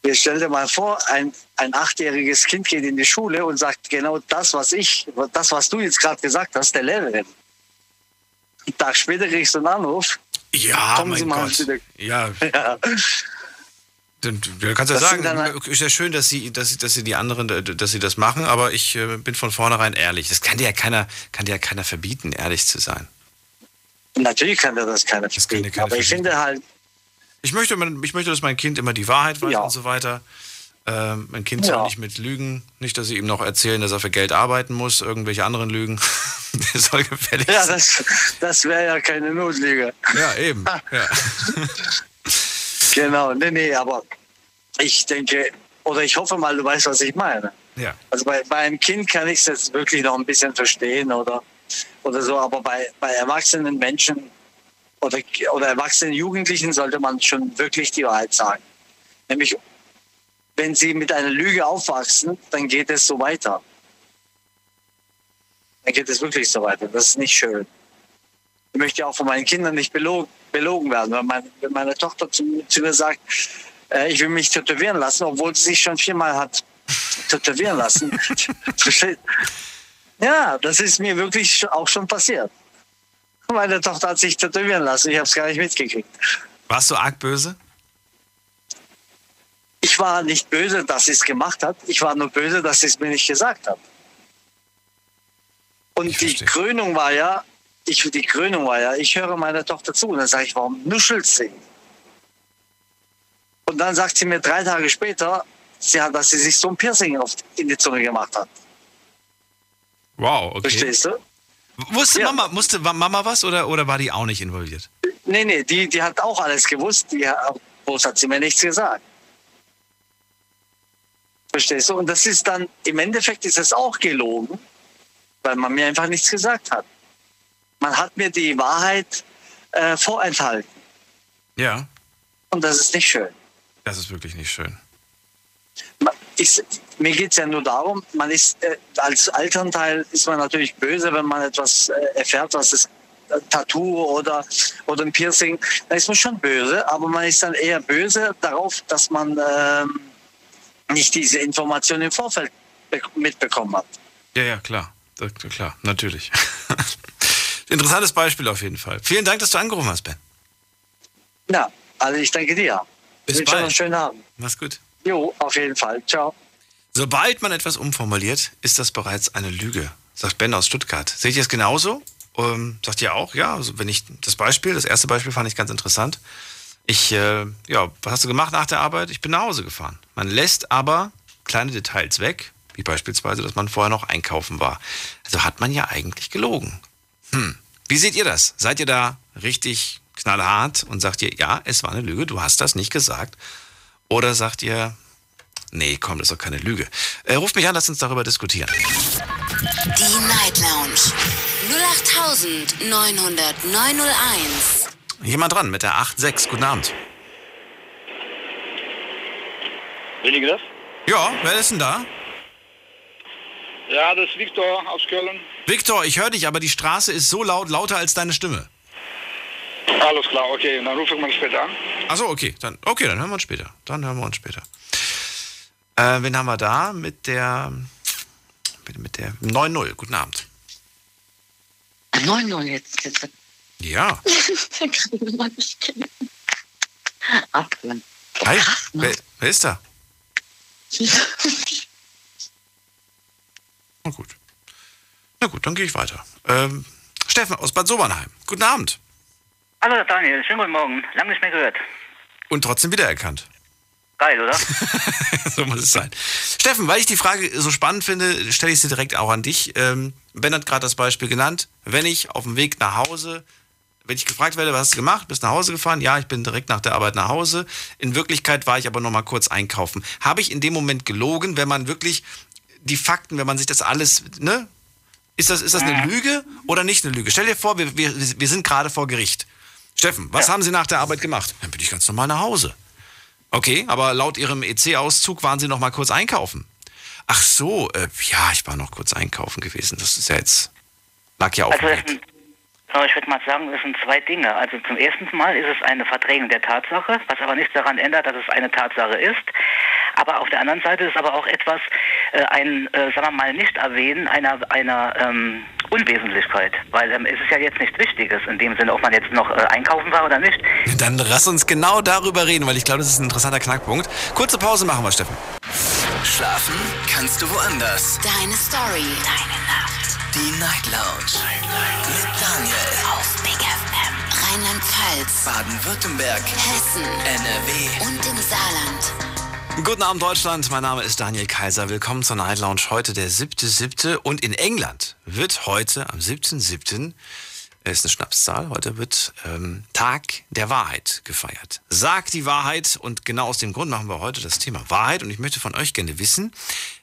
Jetzt stell dir mal vor, ein, ein achtjähriges Kind geht in die Schule und sagt genau das, was ich, das, was du jetzt gerade gesagt hast, der Lehrerin. Einen Tag später kriegst du einen Anruf. Ja, Kommen mein Sie mal Gott. wieder. Ja, Ja. Dann, du kannst ja Das sagen, ist ja schön, dass sie, dass, sie- dass sie die anderen, dass sie das machen, aber ich äh, bin von vornherein ehrlich. Das kann dir ja keiner, kann dir ja keiner verbieten, ehrlich zu sein. Natürlich kann dir das keiner verbieten. aber ich finde halt, Ich möchte, ich möchte, dass mein Kind immer die Wahrheit weiß und so weiter. Ähm, mein Kind soll Ja. nicht mit Lügen, nicht, dass sie ihm noch erzählen, dass er für Geld arbeiten muss, irgendwelche anderen Lügen. Der soll gefällig ja, sein. das, das wäre ja keine Notlüge. Ja, eben. Ja. Genau, nee, nee, aber ich denke, oder ich hoffe mal, du weißt, was ich meine. Ja. Also bei, bei einem Kind kann ich es jetzt wirklich noch ein bisschen verstehen oder, oder so, aber bei, bei erwachsenen Menschen oder, oder erwachsenen Jugendlichen sollte man schon wirklich die Wahrheit sagen. Nämlich, wenn sie mit einer Lüge aufwachsen, dann geht es so weiter. Dann geht es wirklich so weiter. Das ist nicht schön. Ich möchte auch von meinen Kindern nicht belogen, belogen werden. Wenn, mein, wenn meine Tochter zu, zu mir sagt, äh, ich will mich tätowieren lassen, obwohl sie sich schon viermal hat tätowieren lassen. Ja, das ist mir wirklich auch schon passiert. Meine Tochter hat sich tätowieren lassen. Ich habe es gar nicht mitgekriegt. Warst du arg böse? Ich war nicht böse, dass sie es gemacht hat. Ich war nur böse, dass sie es mir nicht gesagt hat. Und die Krönung war ja, ich, die Krönung war ja, ich höre meiner Tochter zu und dann sage ich, warum nuschelt sie? Und dann sagt sie mir drei Tage später, sie hat, dass sie sich so ein Piercing auf, in die Zunge gemacht hat. Wow, okay. Verstehst du? Wusste Mama, musste Mama was oder, oder war die auch nicht involviert? Nee, nee, die, die hat auch alles gewusst. Die, bloß hat sie mir nichts gesagt. Verstehst du? Und das ist dann, im Endeffekt ist es auch gelogen, weil man mir einfach nichts gesagt hat. Man hat mir die Wahrheit äh, vorenthalten. Ja. Und das ist nicht schön. Das ist wirklich nicht schön. Ich, mir geht es ja nur darum, man ist äh, als Elternteil ist man natürlich böse, wenn man etwas äh, erfährt, was ist äh, Tattoo oder, oder ein Piercing, dann ist man schon böse, aber man ist dann eher böse darauf, dass man ähm, nicht diese Information im Vorfeld mitbekommen hat. Ja, ja, klar. Das, klar, natürlich. Interessantes Beispiel auf jeden Fall. Vielen Dank, dass du angerufen hast, Ben. Ja, also ich danke dir. Bis bald. einen schönen Abend. Mach's gut. Jo, auf jeden Fall. Ciao. Sobald man etwas umformuliert, ist das bereits eine Lüge, sagt Ben aus Stuttgart. Seht ihr es genauso? Ähm, sagt ihr auch? Ja, also wenn ich das Beispiel, das erste Beispiel fand ich ganz interessant. Ich, äh, ja, was hast du gemacht nach der Arbeit? Ich bin nach Hause gefahren. Man lässt aber kleine Details weg, wie beispielsweise, dass man vorher noch einkaufen war. Also hat man ja eigentlich gelogen. Hm. Wie seht ihr das? Seid ihr da richtig knallhart und sagt ihr, ja, es war eine Lüge, du hast das nicht gesagt? Oder sagt ihr, nee, komm, das ist doch keine Lüge. Äh, ruft mich an, lasst uns darüber diskutieren. Die Night Lounge 0890901. Jemand dran mit der 8.6. Guten Abend. Wenige das? Ja, wer ist denn da? Ja, das ist Viktor aus Köln. Viktor, ich höre dich, aber die Straße ist so laut, lauter als deine Stimme. Alles klar, okay, dann rufe ich mal später an. Achso, okay, dann, okay, dann hören wir uns später. Dann hören wir uns später. Äh, wen haben wir da? Mit der, mit, mit der 9-0. Guten Abend. 9-0 jetzt, jetzt. Ja. Hi, wer, wer ist da? Na gut. Na gut, dann gehe ich weiter. Ähm, Steffen aus Bad Sobernheim. Guten Abend. Hallo Daniel, schönen guten Morgen. Lange nicht mehr gehört. Und trotzdem wiedererkannt. Geil, oder? so muss es sein. Steffen, weil ich die Frage so spannend finde, stelle ich sie direkt auch an dich. Ähm, ben hat gerade das Beispiel genannt. Wenn ich auf dem Weg nach Hause, wenn ich gefragt werde, was hast du gemacht? Bist nach Hause gefahren? Ja, ich bin direkt nach der Arbeit nach Hause. In Wirklichkeit war ich aber noch mal kurz einkaufen. Habe ich in dem Moment gelogen, wenn man wirklich die Fakten, wenn man sich das alles, ne? Ist das, ist das eine Lüge oder nicht eine Lüge? Stell dir vor, wir, wir, wir sind gerade vor Gericht. Steffen, was ja. haben Sie nach der Arbeit gemacht? Dann bin ich ganz normal nach Hause. Okay, aber laut Ihrem EC-Auszug waren Sie noch mal kurz einkaufen. Ach so, äh, ja, ich war noch kurz einkaufen gewesen. Das ist ja jetzt, lag ja auch also Ich würde mal sagen, das sind zwei Dinge. Also zum ersten Mal ist es eine Verdrängung der Tatsache, was aber nichts daran ändert, dass es eine Tatsache ist. Aber auf der anderen Seite ist aber auch etwas, äh, ein, äh, sagen wir mal, Nicht-Erwähnen einer, einer ähm, Unwesentlichkeit. Weil ähm, es ist ja jetzt nichts Wichtiges in dem Sinne, ob man jetzt noch äh, einkaufen war oder nicht. Dann lass uns genau darüber reden, weil ich glaube, das ist ein interessanter Knackpunkt. Kurze Pause machen wir, Steffen. Schlafen kannst du woanders. Deine Story. Deine Nacht. Die Night Lounge. Night, Night. Mit Daniel. Rheinland-Pfalz. Baden-Württemberg. Hessen. NRW. Und im Saarland. Guten Abend Deutschland, mein Name ist Daniel Kaiser. Willkommen zur Night Lounge. Heute der 7.7. und in England wird heute am 7.7. ist eine Schnapszahl. Heute wird ähm, Tag der Wahrheit gefeiert. Sagt die Wahrheit und genau aus dem Grund machen wir heute das Thema Wahrheit und ich möchte von euch gerne wissen,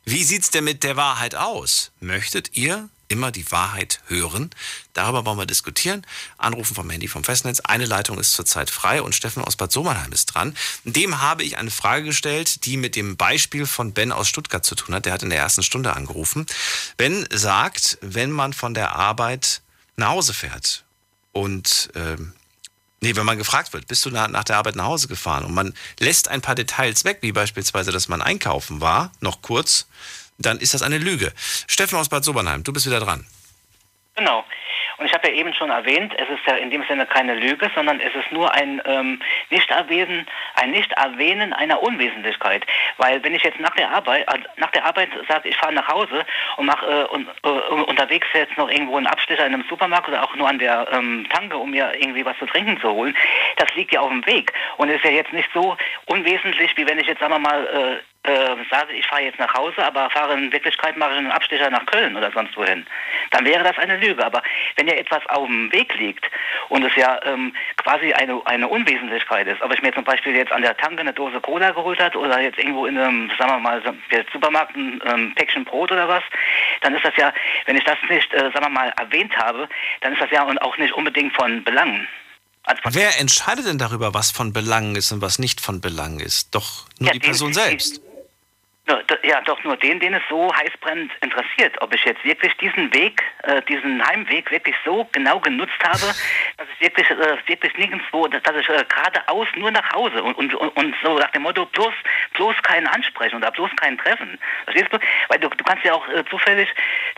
wie sieht's denn mit der Wahrheit aus? Möchtet ihr immer die Wahrheit hören. Darüber wollen wir diskutieren. Anrufen vom Handy vom Festnetz. Eine Leitung ist zurzeit frei und Steffen aus Bad Sommerheim ist dran. Dem habe ich eine Frage gestellt, die mit dem Beispiel von Ben aus Stuttgart zu tun hat. Der hat in der ersten Stunde angerufen. Ben sagt, wenn man von der Arbeit nach Hause fährt und ähm, Nee, wenn man gefragt wird, bist du nach, der Arbeit nach Hause gefahren und man lässt ein paar Details weg, wie beispielsweise, dass man einkaufen war, noch kurz, dann ist das eine Lüge. Steffen aus Bad Sobernheim, du bist wieder dran. Genau. Und ich habe ja eben schon erwähnt, es ist ja in dem Sinne keine Lüge, sondern es ist nur ein ähm, Nicht-Erwähnen, ein Nicht-Erwähnen einer Unwesentlichkeit. Weil wenn ich jetzt nach der Arbeit, äh, nach der Arbeit sage, ich fahre nach Hause und mache äh, und, äh, unterwegs jetzt noch irgendwo einen Abstecher in einem Supermarkt oder auch nur an der ähm, Tanke, um mir irgendwie was zu trinken zu holen, das liegt ja auf dem Weg und ist ja jetzt nicht so unwesentlich, wie wenn ich jetzt sagen wir mal äh, äh, sage, ich fahre jetzt nach Hause, aber fahre in Wirklichkeit mache ich einen Abstecher nach Köln oder sonst wohin, dann wäre das eine Lüge. Aber wenn ja etwas auf dem Weg liegt und es ja ähm, quasi eine, eine Unwesentlichkeit ist, ob ich mir zum Beispiel jetzt an der Tanke eine Dose Cola geholt hat oder jetzt irgendwo in einem, sagen wir mal, Supermarkt ein ähm, Päckchen Brot oder was, dann ist das ja, wenn ich das nicht, äh, sagen wir mal, erwähnt habe, dann ist das ja auch nicht unbedingt von Belang. Also Wer entscheidet denn darüber, was von Belang ist und was nicht von Belang ist? Doch nur ja, die Person die, selbst. Die, ja, doch nur den, den es so heißbrennend interessiert, ob ich jetzt wirklich diesen Weg, äh, diesen Heimweg wirklich so genau genutzt habe, dass ich wirklich, äh, wirklich nirgendwo, dass ich äh, geradeaus nur nach Hause und, und, und so nach dem Motto bloß, bloß keinen ansprechen oder bloß keinen treffen. Verstehst du? Weil du, du kannst ja auch äh, zufällig,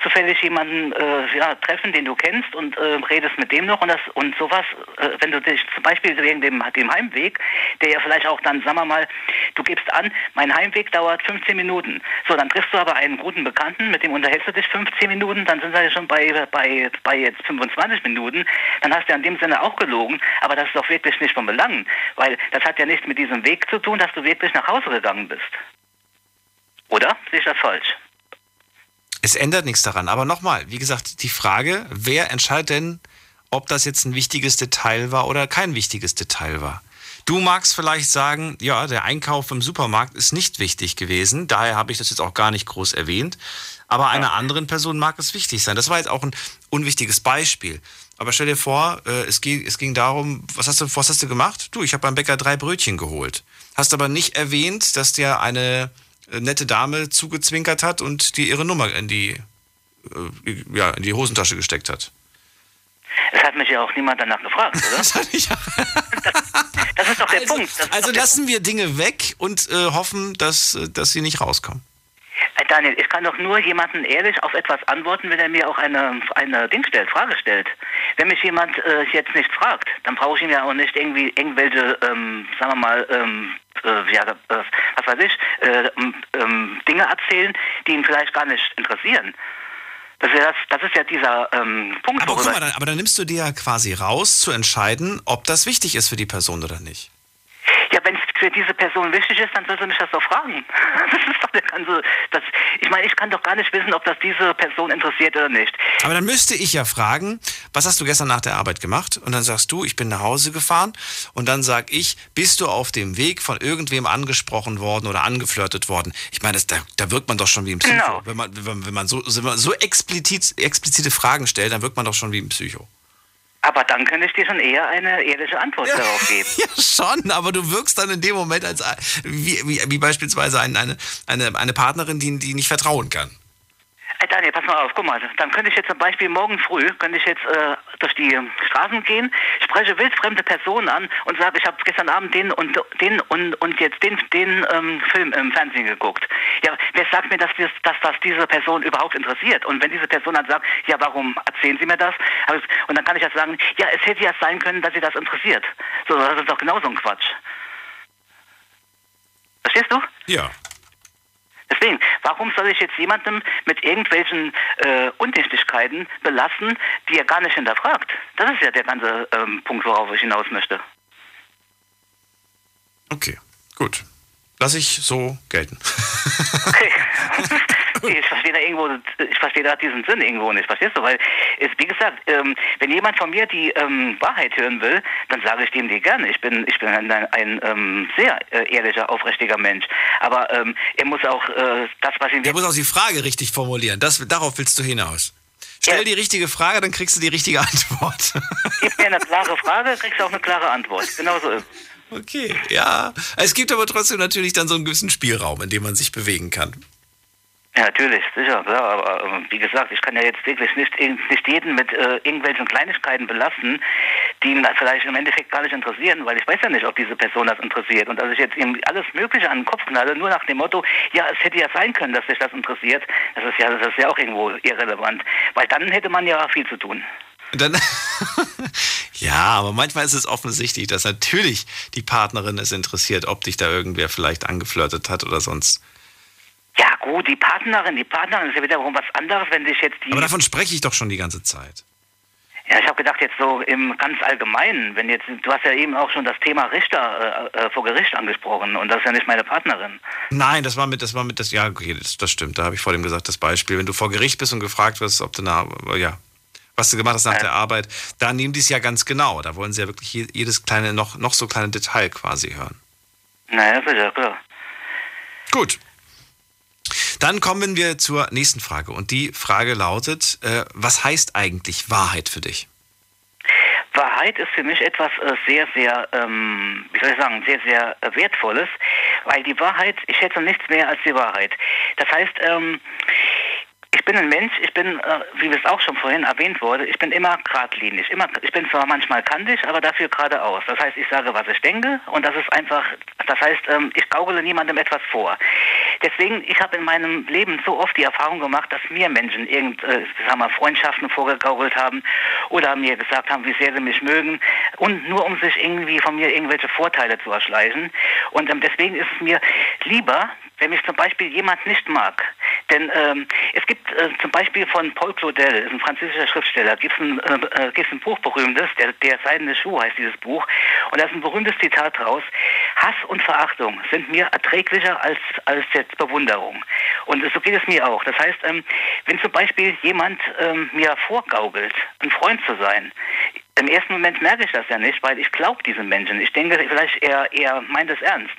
zufällig jemanden äh, ja, treffen, den du kennst und äh, redest mit dem noch und das und sowas, äh, wenn du dich zum Beispiel wegen dem, dem Heimweg, der ja vielleicht auch dann, sagen wir mal, du gibst an, mein Heimweg dauert 15 Minuten. So, dann triffst du aber einen guten Bekannten, mit dem unterhältst du dich 15 Minuten, dann sind wir ja schon bei, bei, bei jetzt 25 Minuten. Dann hast du ja in dem Sinne auch gelogen, aber das ist doch wirklich nicht von Belang, weil das hat ja nichts mit diesem Weg zu tun, dass du wirklich nach Hause gegangen bist. Oder? Sehe ich das falsch? Es ändert nichts daran. Aber nochmal, wie gesagt, die Frage, wer entscheidet denn, ob das jetzt ein wichtiges Detail war oder kein wichtiges Detail war? Du magst vielleicht sagen, ja, der Einkauf im Supermarkt ist nicht wichtig gewesen, daher habe ich das jetzt auch gar nicht groß erwähnt. Aber einer anderen Person mag es wichtig sein. Das war jetzt auch ein unwichtiges Beispiel. Aber stell dir vor, äh, es, ging, es ging darum, was hast, du, was hast du gemacht? Du, ich habe beim Bäcker drei Brötchen geholt. Hast aber nicht erwähnt, dass dir eine äh, nette Dame zugezwinkert hat und dir ihre Nummer in die, äh, ja, in die Hosentasche gesteckt hat. Es hat mich ja auch niemand danach gefragt, oder? das, das, das, ist doch der also, Punkt. also lassen wir Dinge weg und äh, hoffen, dass, äh, dass sie nicht rauskommen. Äh, Daniel, ich kann doch nur jemanden ehrlich auf etwas antworten, wenn er mir auch eine, eine Ding stellt, Frage stellt. Wenn mich jemand äh, jetzt nicht fragt, dann brauche ich ihm ja auch nicht irgendwie irgendwelche, ähm, sagen wir mal, ähm, äh, ja, äh, was weiß ich, äh, ähm, Dinge erzählen, die ihn vielleicht gar nicht interessieren. Das ist ja, das, das ist ja dieser ähm, Punkt. Aber guck mal, dann, aber dann nimmst du dir ja quasi raus, zu entscheiden, ob das wichtig ist für die Person oder nicht. Wenn es für diese Person wichtig ist, dann soll sie mich das doch fragen. Das ist doch der ganze. Das, ich meine, ich kann doch gar nicht wissen, ob das diese Person interessiert oder nicht. Aber dann müsste ich ja fragen, was hast du gestern nach der Arbeit gemacht? Und dann sagst du, ich bin nach Hause gefahren. Und dann sag ich, bist du auf dem Weg von irgendwem angesprochen worden oder angeflirtet worden? Ich meine, das, da, da wirkt man doch schon wie ein Psycho. Genau. Wenn man, wenn, wenn man so, so explizit, explizite Fragen stellt, dann wirkt man doch schon wie ein Psycho. Aber dann könnte ich dir schon eher eine ehrliche Antwort ja, darauf geben. Ja, schon, aber du wirkst dann in dem Moment als wie, wie, wie beispielsweise eine, eine, eine Partnerin, die, die nicht vertrauen kann. Hey Daniel, pass mal auf, guck mal, dann könnte ich jetzt zum Beispiel morgen früh, könnte ich jetzt äh, durch die Straßen gehen, spreche wildfremde Personen an und sage, ich habe gestern Abend den und den und, und jetzt den, den ähm, Film im Fernsehen geguckt. Ja, wer sagt mir, dass, das, dass das diese Person überhaupt interessiert? Und wenn diese Person dann sagt, ja, warum erzählen Sie mir das? Und dann kann ich ja sagen, ja, es hätte ja sein können, dass Sie das interessiert. So, das ist doch genauso ein Quatsch. Verstehst du? Ja. Deswegen, warum soll ich jetzt jemandem mit irgendwelchen äh, Undichtigkeiten belassen, die er gar nicht hinterfragt? Das ist ja der ganze ähm, Punkt, worauf ich hinaus möchte. Okay, gut. Lass ich so gelten. Okay. ich verstehe da irgendwo, ich verstehe da diesen Sinn irgendwo nicht, verstehst du? Weil, es, wie gesagt, ähm, wenn jemand von mir die ähm, Wahrheit hören will, dann sage ich dem die gerne. Ich bin, ich bin ein, ein, ein ähm, sehr äh, ehrlicher, aufrichtiger Mensch. Aber ähm, er muss auch äh, das, was ihm... Er muss auch die Frage richtig formulieren. Das, darauf willst du hinaus. Stell ja. die richtige Frage, dann kriegst du die richtige Antwort. Gib mir eine klare Frage, kriegst du auch eine klare Antwort. Genau so ist Okay, ja. Es gibt aber trotzdem natürlich dann so einen gewissen Spielraum, in dem man sich bewegen kann. Ja, natürlich, sicher. Ja, aber äh, wie gesagt, ich kann ja jetzt wirklich nicht, nicht jeden mit äh, irgendwelchen Kleinigkeiten belasten, die ihn vielleicht im Endeffekt gar nicht interessieren, weil ich weiß ja nicht, ob diese Person das interessiert. Und dass ich jetzt ihm alles Mögliche an den Kopf knalle, nur nach dem Motto, ja, es hätte ja sein können, dass sich das interessiert, das ist ja, das ist ja auch irgendwo irrelevant. Weil dann hätte man ja viel zu tun. Dann, ja, aber manchmal ist es offensichtlich, dass natürlich die Partnerin es interessiert, ob dich da irgendwer vielleicht angeflirtet hat oder sonst. Ja, gut, die Partnerin, die Partnerin ist ja wiederum was anderes, wenn sich jetzt die. Aber davon spreche ich doch schon die ganze Zeit. Ja, ich habe gedacht jetzt so im ganz Allgemeinen, wenn jetzt, du hast ja eben auch schon das Thema Richter äh, äh, vor Gericht angesprochen und das ist ja nicht meine Partnerin. Nein, das war mit, das war mit, das, ja, okay, das, das stimmt. Da habe ich vor dem gesagt, das Beispiel. Wenn du vor Gericht bist und gefragt wirst, ob du na, ja, was du gemacht hast nach der Arbeit, da nehmen die es ja ganz genau. Da wollen sie ja wirklich je- jedes kleine, noch, noch so kleine Detail quasi hören. Naja, sicher, klar. Gut. Dann kommen wir zur nächsten Frage. Und die Frage lautet, äh, was heißt eigentlich Wahrheit für dich? Wahrheit ist für mich etwas äh, sehr, sehr, ähm, wie soll ich sagen, sehr, sehr äh, wertvolles, weil die Wahrheit, ich schätze nichts mehr als die Wahrheit. Das heißt, ähm, ich bin ein Mensch, ich bin, äh, wie es auch schon vorhin erwähnt wurde, ich bin immer geradlinig. Immer, ich bin zwar manchmal kantig, aber dafür geradeaus. Das heißt, ich sage, was ich denke und das ist einfach, das heißt, ähm, ich gaukele niemandem etwas vor. Deswegen, ich habe in meinem Leben so oft die Erfahrung gemacht, dass mir Menschen irgend, äh, sagen wir, Freundschaften vorgegaukelt haben oder mir gesagt haben, wie sehr sie mich mögen und nur um sich irgendwie von mir irgendwelche Vorteile zu erschleichen. Und ähm, deswegen ist es mir lieber, wenn mich zum Beispiel jemand nicht mag. Denn ähm, es gibt äh, zum Beispiel von Paul Claudel, ein französischer Schriftsteller, gibt es ein, äh, äh, gibt's ein Buch berühmtes, der, der Seidene Schuh heißt dieses Buch, und da ist ein berühmtes Zitat draus, Hass und Verachtung sind mir erträglicher als, als jetzt Bewunderung. Und so geht es mir auch. Das heißt, ähm, wenn zum Beispiel jemand ähm, mir vorgaukelt, ein Freund zu sein, im ersten Moment merke ich das ja nicht, weil ich glaube diesem Menschen. Ich denke vielleicht, er, er meint es ernst.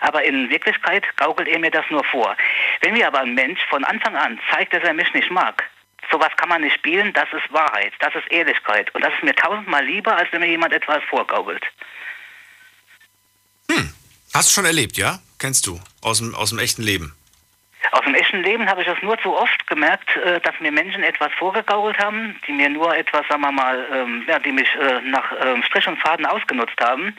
Aber in Wirklichkeit gaukelt er mir das nur vor. Wenn mir aber ein Mensch von Anfang an zeigt, dass er mich nicht mag, sowas kann man nicht spielen, das ist Wahrheit, das ist Ehrlichkeit. Und das ist mir tausendmal lieber, als wenn mir jemand etwas vorgaukelt. Hast du schon erlebt, ja? Kennst du aus dem, aus dem echten Leben? Aus dem echten Leben habe ich das nur zu oft gemerkt, äh, dass mir Menschen etwas vorgegaukelt haben, die mir nur etwas, sagen wir mal, ähm, ja, die mich äh, nach ähm, Strich und Faden ausgenutzt haben.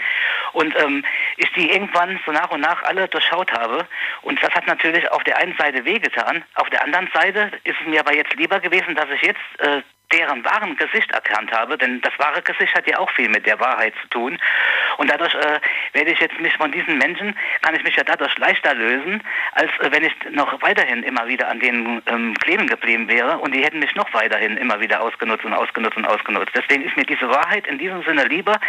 Und ähm, ich die irgendwann so nach und nach alle durchschaut habe. Und das hat natürlich auf der einen Seite wehgetan. Auf der anderen Seite ist es mir aber jetzt lieber gewesen, dass ich jetzt äh, deren wahren Gesicht erkannt habe, denn das wahre Gesicht hat ja auch viel mit der Wahrheit zu tun. Und dadurch äh, werde ich jetzt mich von diesen Menschen, kann ich mich ja dadurch leichter lösen, als äh, wenn ich noch weiterhin immer wieder an denen ähm, kleben geblieben wäre und die hätten mich noch weiterhin immer wieder ausgenutzt und ausgenutzt und ausgenutzt. Deswegen ist mir diese Wahrheit in diesem Sinne lieber,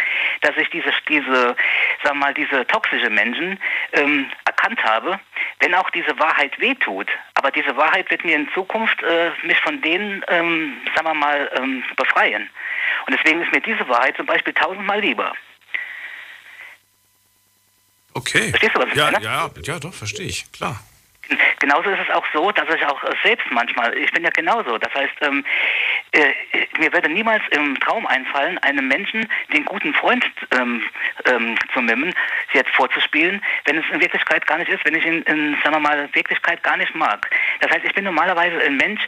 dass ich diese, diese, wir mal, diese toxische Menschen ähm, erkannt habe, wenn auch diese Wahrheit wehtut. Aber diese Wahrheit wird mir in Zukunft äh, mich von denen, ähm, sagen wir mal, ähm, befreien. Und deswegen ist mir diese Wahrheit zum Beispiel tausendmal lieber. Okay. Verstehst du, was ich ja, meine? ja, ja, doch, verstehe ich, klar. Genauso ist es auch so, dass ich auch äh, selbst manchmal, ich bin ja genauso, das heißt, ähm, äh, mir würde niemals im Traum einfallen, einem Menschen den guten Freund ähm, ähm, zu mimmen, jetzt vorzuspielen, wenn es in Wirklichkeit gar nicht ist, wenn ich ihn in, sagen wir mal, Wirklichkeit gar nicht mag. Das heißt, ich bin normalerweise ein Mensch,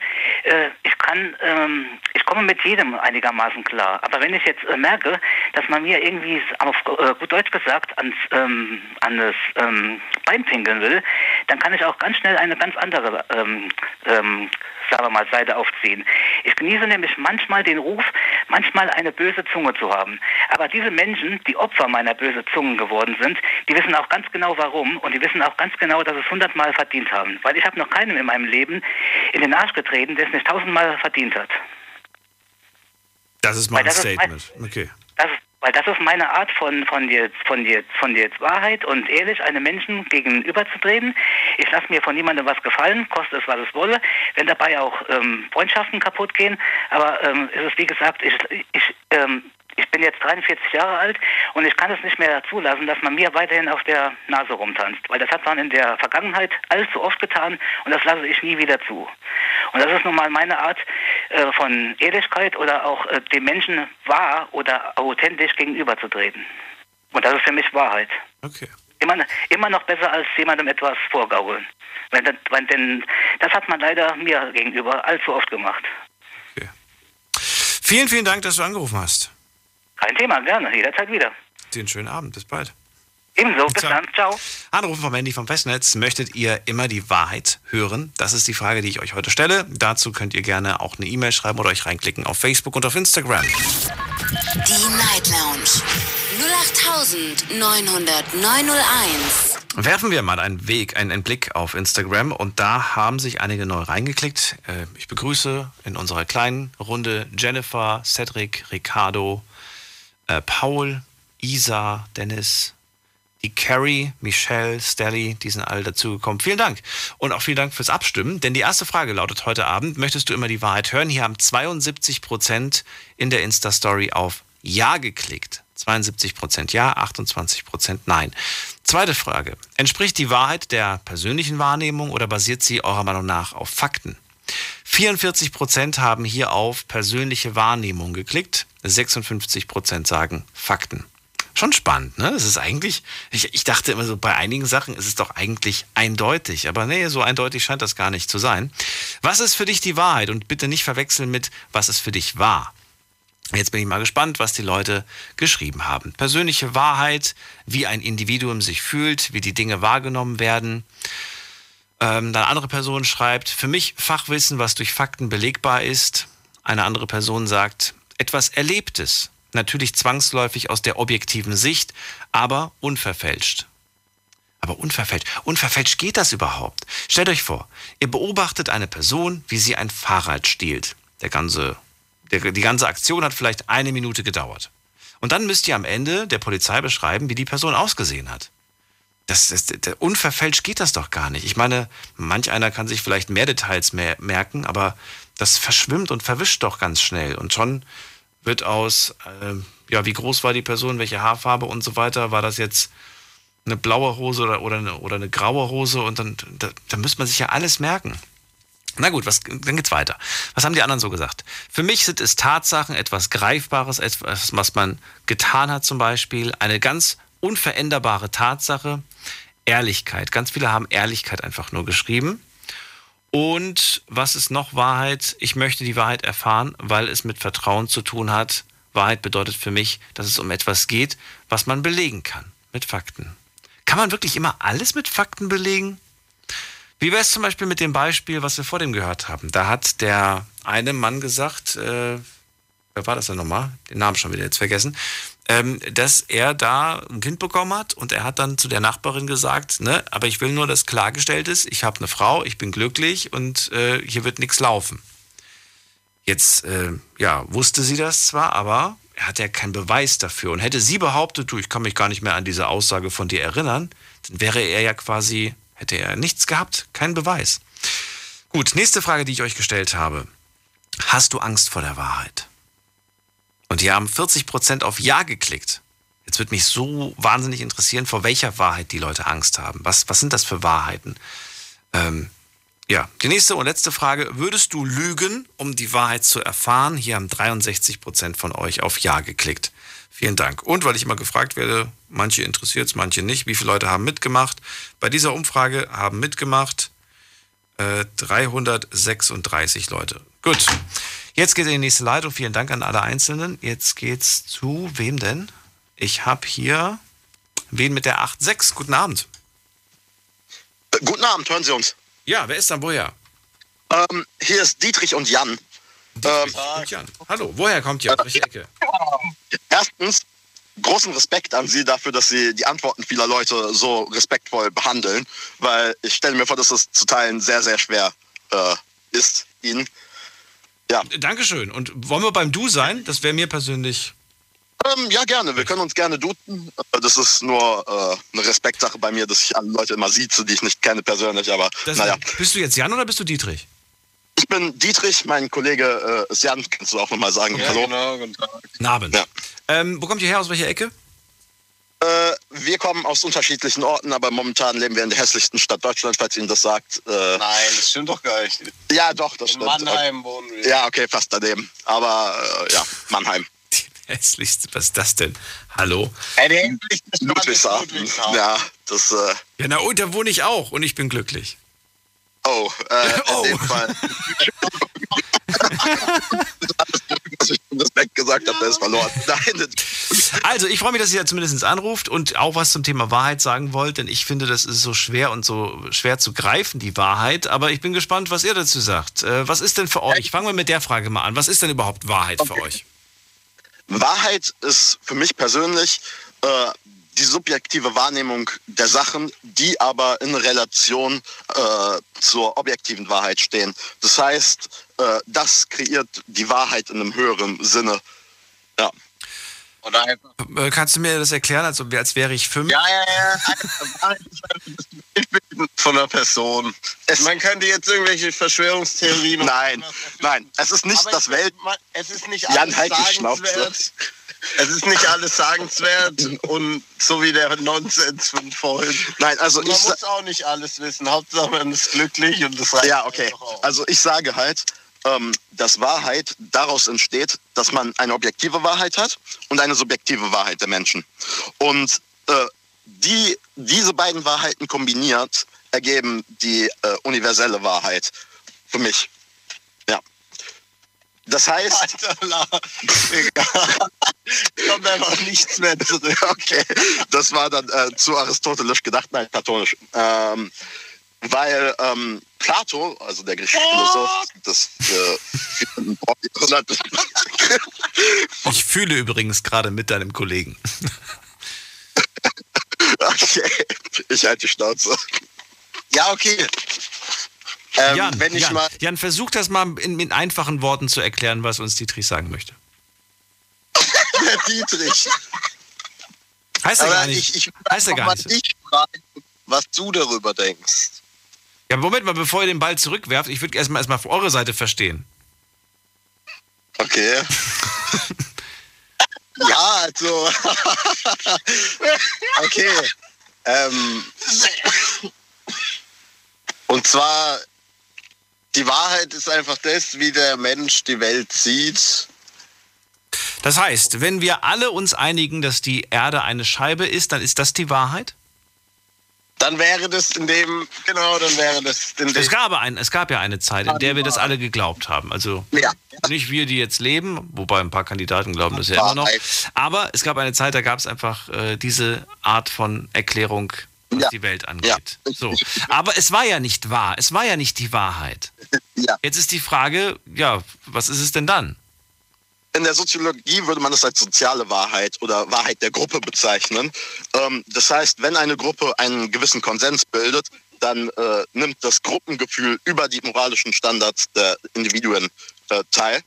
äh, ich kann, ähm, ich komme mit jedem einigermaßen klar. Aber wenn ich jetzt äh, merke, dass man mir irgendwie, auf äh, gut Deutsch gesagt, ans, ähm, an das ähm, Bein pinkeln will, dann kann ich auch ganz schnell eine ganz andere, ähm, ähm, sagen wir mal, Seite aufziehen. Ich genieße nämlich manchmal den Ruf, manchmal eine böse Zunge zu haben. Aber diese Menschen, die Opfer meiner bösen Zungen geworden sind, die wissen auch ganz genau warum und die wissen auch ganz genau, dass es hundertmal verdient haben. Weil ich habe noch keinem in meinem Leben in den Arsch getreten, der es nicht tausendmal verdient hat. Das ist mal Weil ein das ist Statement. Okay. Das ist, weil das ist meine Art von, von, jetzt, von, jetzt, von jetzt Wahrheit und ehrlich einem Menschen gegenüberzutreten. Ich lasse mir von niemandem was gefallen, koste es, was es wolle, wenn dabei auch ähm, Freundschaften kaputt gehen. Aber ähm, es ist wie gesagt, ich, ich, ähm, ich bin jetzt 43 Jahre alt und ich kann es nicht mehr zulassen, dass man mir weiterhin auf der Nase rumtanzt. Weil das hat man in der Vergangenheit allzu oft getan und das lasse ich nie wieder zu. Und das ist nun mal meine Art äh, von Ehrlichkeit oder auch äh, dem Menschen wahr oder authentisch gegenüberzutreten. Und das ist für mich Wahrheit. Okay. Immer, immer noch besser als jemandem etwas vorgaukeln. Das, weil, denn das hat man leider mir gegenüber allzu oft gemacht. Vielen, vielen Dank, dass du angerufen hast. Kein Thema, gerne, jederzeit wieder. Dir einen schönen Abend. Bis bald. Ebenso, bis dann, ciao. Anrufen vom Handy vom Festnetz. Möchtet ihr immer die Wahrheit hören? Das ist die Frage, die ich euch heute stelle. Dazu könnt ihr gerne auch eine E-Mail schreiben oder euch reinklicken auf Facebook und auf Instagram. Die Night Lounge 08901. Werfen wir mal einen Weg, einen, einen Blick auf Instagram und da haben sich einige neu reingeklickt. Äh, Ich begrüße in unserer kleinen Runde Jennifer, Cedric, Ricardo, äh, Paul, Isa, Dennis, die Carrie, Michelle, Stelly, die sind alle dazugekommen. Vielen Dank. Und auch vielen Dank fürs Abstimmen, denn die erste Frage lautet heute Abend, möchtest du immer die Wahrheit hören? Hier haben 72 Prozent in der Insta-Story auf Ja geklickt. 72 Prozent Ja, 28 Prozent Nein. Zweite Frage. Entspricht die Wahrheit der persönlichen Wahrnehmung oder basiert sie eurer Meinung nach auf Fakten? 44 Prozent haben hier auf persönliche Wahrnehmung geklickt. 56 Prozent sagen Fakten. Schon spannend, ne? Es ist eigentlich, ich, ich dachte immer so, bei einigen Sachen ist es doch eigentlich eindeutig. Aber nee, so eindeutig scheint das gar nicht zu sein. Was ist für dich die Wahrheit? Und bitte nicht verwechseln mit, was ist für dich wahr? Jetzt bin ich mal gespannt, was die Leute geschrieben haben. Persönliche Wahrheit, wie ein Individuum sich fühlt, wie die Dinge wahrgenommen werden. Ähm, eine andere Person schreibt, für mich Fachwissen, was durch Fakten belegbar ist. Eine andere Person sagt, etwas Erlebtes, natürlich zwangsläufig aus der objektiven Sicht, aber unverfälscht. Aber unverfälscht. Unverfälscht geht das überhaupt? Stellt euch vor, ihr beobachtet eine Person, wie sie ein Fahrrad stiehlt. Der ganze, der, die ganze Aktion hat vielleicht eine Minute gedauert. Und dann müsst ihr am Ende der Polizei beschreiben, wie die Person ausgesehen hat. Das, das, das, unverfälscht geht das doch gar nicht. Ich meine, manch einer kann sich vielleicht mehr Details mehr merken, aber das verschwimmt und verwischt doch ganz schnell. Und schon wird aus, äh, ja, wie groß war die Person, welche Haarfarbe und so weiter, war das jetzt eine blaue Hose oder, oder, eine, oder eine graue Hose und dann da, da müsste man sich ja alles merken. Na gut, was, dann geht's weiter. Was haben die anderen so gesagt? Für mich sind es Tatsachen, etwas Greifbares, etwas, was man getan hat zum Beispiel, eine ganz unveränderbare Tatsache, Ehrlichkeit. Ganz viele haben Ehrlichkeit einfach nur geschrieben. Und was ist noch Wahrheit? Ich möchte die Wahrheit erfahren, weil es mit Vertrauen zu tun hat. Wahrheit bedeutet für mich, dass es um etwas geht, was man belegen kann, mit Fakten. Kann man wirklich immer alles mit Fakten belegen? Wie wäre es zum Beispiel mit dem Beispiel, was wir vor dem gehört haben? Da hat der eine Mann gesagt, äh, wer war das denn nochmal? Den Namen schon wieder jetzt vergessen, ähm, dass er da ein Kind bekommen hat und er hat dann zu der Nachbarin gesagt, ne, aber ich will nur, dass klargestellt ist, ich habe eine Frau, ich bin glücklich und äh, hier wird nichts laufen. Jetzt, äh, ja, wusste sie das zwar, aber er hat ja keinen Beweis dafür. Und hätte sie behauptet, du, ich kann mich gar nicht mehr an diese Aussage von dir erinnern, dann wäre er ja quasi, hätte er nichts gehabt, keinen Beweis. Gut, nächste Frage, die ich euch gestellt habe. Hast du Angst vor der Wahrheit? Und die haben 40% auf Ja geklickt. Jetzt wird mich so wahnsinnig interessieren, vor welcher Wahrheit die Leute Angst haben. Was, was sind das für Wahrheiten? Ähm, ja, die nächste und letzte Frage. Würdest du lügen, um die Wahrheit zu erfahren? Hier haben 63% von euch auf Ja geklickt. Vielen Dank. Und weil ich immer gefragt werde, manche interessiert es, manche nicht, wie viele Leute haben mitgemacht? Bei dieser Umfrage haben mitgemacht äh, 336 Leute. Gut. Jetzt geht in die nächste Leitung. Vielen Dank an alle Einzelnen. Jetzt geht's zu wem denn? Ich habe hier wen mit der 86. Guten Abend. Guten Abend, hören Sie uns. Ja, wer ist dann woher? Ähm, hier ist Dietrich und Jan. Dietrich ähm, und Jan. Hallo, woher kommt ihr? Welcher Ecke? Erstens, großen Respekt an Sie dafür, dass Sie die Antworten vieler Leute so respektvoll behandeln, weil ich stelle mir vor, dass es zu Teilen sehr, sehr schwer äh, ist, Ihnen. Ja. Dankeschön. Und wollen wir beim Du sein? Das wäre mir persönlich. Ähm, ja, gerne. Wir können uns gerne duzen. Das ist nur äh, eine Respektsache bei mir, dass ich alle Leute immer sieze, die ich nicht kenne persönlich. Aber Das, naja. Bist du jetzt Jan oder bist du Dietrich? Ich bin Dietrich, mein Kollege äh, ist Jan. Kannst du auch nochmal sagen? Ja, Hallo. genau, guten Tag. Abend. Ja. Ähm, wo kommt ihr her? Aus welcher Ecke? Äh, wir kommen aus unterschiedlichen Orten, aber momentan leben wir in der hässlichsten Stadt Deutschlands, falls Ihnen das sagt. Äh, Nein, das stimmt doch gar nicht. Ja, doch, das In stimmt. Mannheim wohnen wir. Ja, okay, fast daneben. Aber äh, ja, Mannheim. Hässlichste, was ist das denn? Hallo? Ludwigshafen. Ja, das. Äh, Ja, na und da wohne ich auch und ich bin glücklich. oh, äh, Oh. in dem Fall. das Respekt gesagt habe, der ist verloren. Nein, Also, ich freue mich, dass ihr zumindest anruft und auch was zum Thema Wahrheit sagen wollt, denn ich finde, das ist so schwer und so schwer zu greifen, die Wahrheit. Aber ich bin gespannt, was ihr dazu sagt. Äh, Was ist denn für euch? Fangen wir mit der Frage mal an. Was ist denn überhaupt Wahrheit für euch? Wahrheit ist für mich persönlich äh, die subjektive Wahrnehmung der Sachen, die aber in Relation äh, zur objektiven Wahrheit stehen. Das heißt, äh, das kreiert die Wahrheit in einem höheren Sinne. Ja. Oder einfach. Äh, Kannst du mir das erklären, als, als wäre ich fünf? Ja, ja, ja. Das Bildbild von einer Person. Man könnte jetzt irgendwelche Verschwörungstheorien. Nein, nein, es ist nicht Aber das es- Welt. man- Es ist nicht Jan, alles halt die Schnauze. sagenswert. Es ist nicht alles sagenswert und so wie der Nonsens von vorhin. Nein, also man ich muss auch nicht alles wissen. Hauptsache man ist glücklich und das reicht. Ja, okay. Also ich sage halt, ähm, dass Wahrheit daraus entsteht, dass man eine objektive Wahrheit hat und eine subjektive Wahrheit der Menschen. Und äh, die, diese beiden Wahrheiten kombiniert ergeben die äh, universelle Wahrheit für mich. Ja. Das heißt. Alter. Kommt einfach nichts mehr zurück. Okay, das war dann äh, zu aristotelisch gedacht, nein, platonisch. Ähm, weil ähm, Plato, also der griechische Philosoph des äh, Ich fühle übrigens gerade mit deinem Kollegen. Okay, ich halte die Schnauze. Ja, okay. Ähm, Jan, wenn ich Jan, mal. Jan, versuch das mal in, in einfachen Worten zu erklären, was uns Dietrich sagen möchte. Der Dietrich. Heißt er gar nicht. Ich, ich Heißt er gar nicht. dich fragen, was du darüber denkst. Ja, Moment mal, bevor ihr den Ball zurückwerft, ich würde erstmal erstmal auf eure Seite verstehen. Okay. ja, also. okay. Ähm, und zwar, die Wahrheit ist einfach das, wie der Mensch die Welt sieht. Das heißt, wenn wir alle uns einigen, dass die Erde eine Scheibe ist, dann ist das die Wahrheit? Dann wäre das in dem, genau, dann wäre das in dem. Es gab, ein, es gab ja eine Zeit, in der wir das alle geglaubt haben. Also nicht wir, die jetzt leben, wobei ein paar Kandidaten glauben das ja immer noch. Aber es gab eine Zeit, da gab es einfach äh, diese Art von Erklärung, was die Welt angeht. So. Aber es war ja nicht wahr. Es war ja nicht die Wahrheit. Jetzt ist die Frage, ja, was ist es denn dann? In der Soziologie würde man das als soziale Wahrheit oder Wahrheit der Gruppe bezeichnen. Ähm, das heißt, wenn eine Gruppe einen gewissen Konsens bildet, dann äh, nimmt das Gruppengefühl über die moralischen Standards der Individuen äh, teil.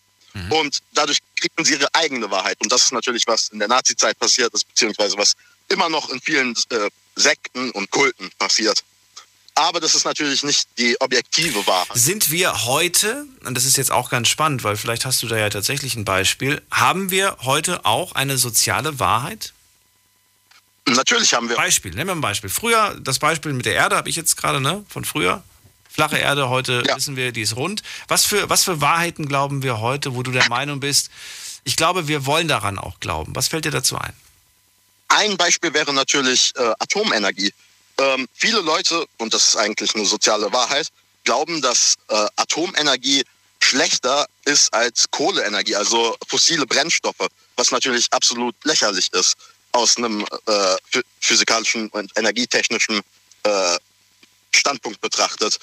Und dadurch kriegen sie ihre eigene Wahrheit. Und das ist natürlich, was in der Nazizeit passiert ist, beziehungsweise was immer noch in vielen äh, Sekten und Kulten passiert. Aber das ist natürlich nicht die objektive Wahrheit. Sind wir heute, und das ist jetzt auch ganz spannend, weil vielleicht hast du da ja tatsächlich ein Beispiel, haben wir heute auch eine soziale Wahrheit? Natürlich haben wir. Beispiel, nehmen wir ein Beispiel. Früher, das Beispiel mit der Erde habe ich jetzt gerade, ne, von früher. Flache Erde, heute wissen wir, die ist rund. Was für, was für Wahrheiten glauben wir heute, wo du der Meinung bist, ich glaube, wir wollen daran auch glauben. Was fällt dir dazu ein? Ein Beispiel wäre natürlich äh, Atomenergie. Ähm, viele Leute, und das ist eigentlich eine soziale Wahrheit, glauben, dass äh, Atomenergie schlechter ist als Kohleenergie, also fossile Brennstoffe, was natürlich absolut lächerlich ist aus einem äh, phy- physikalischen und energietechnischen äh, Standpunkt betrachtet.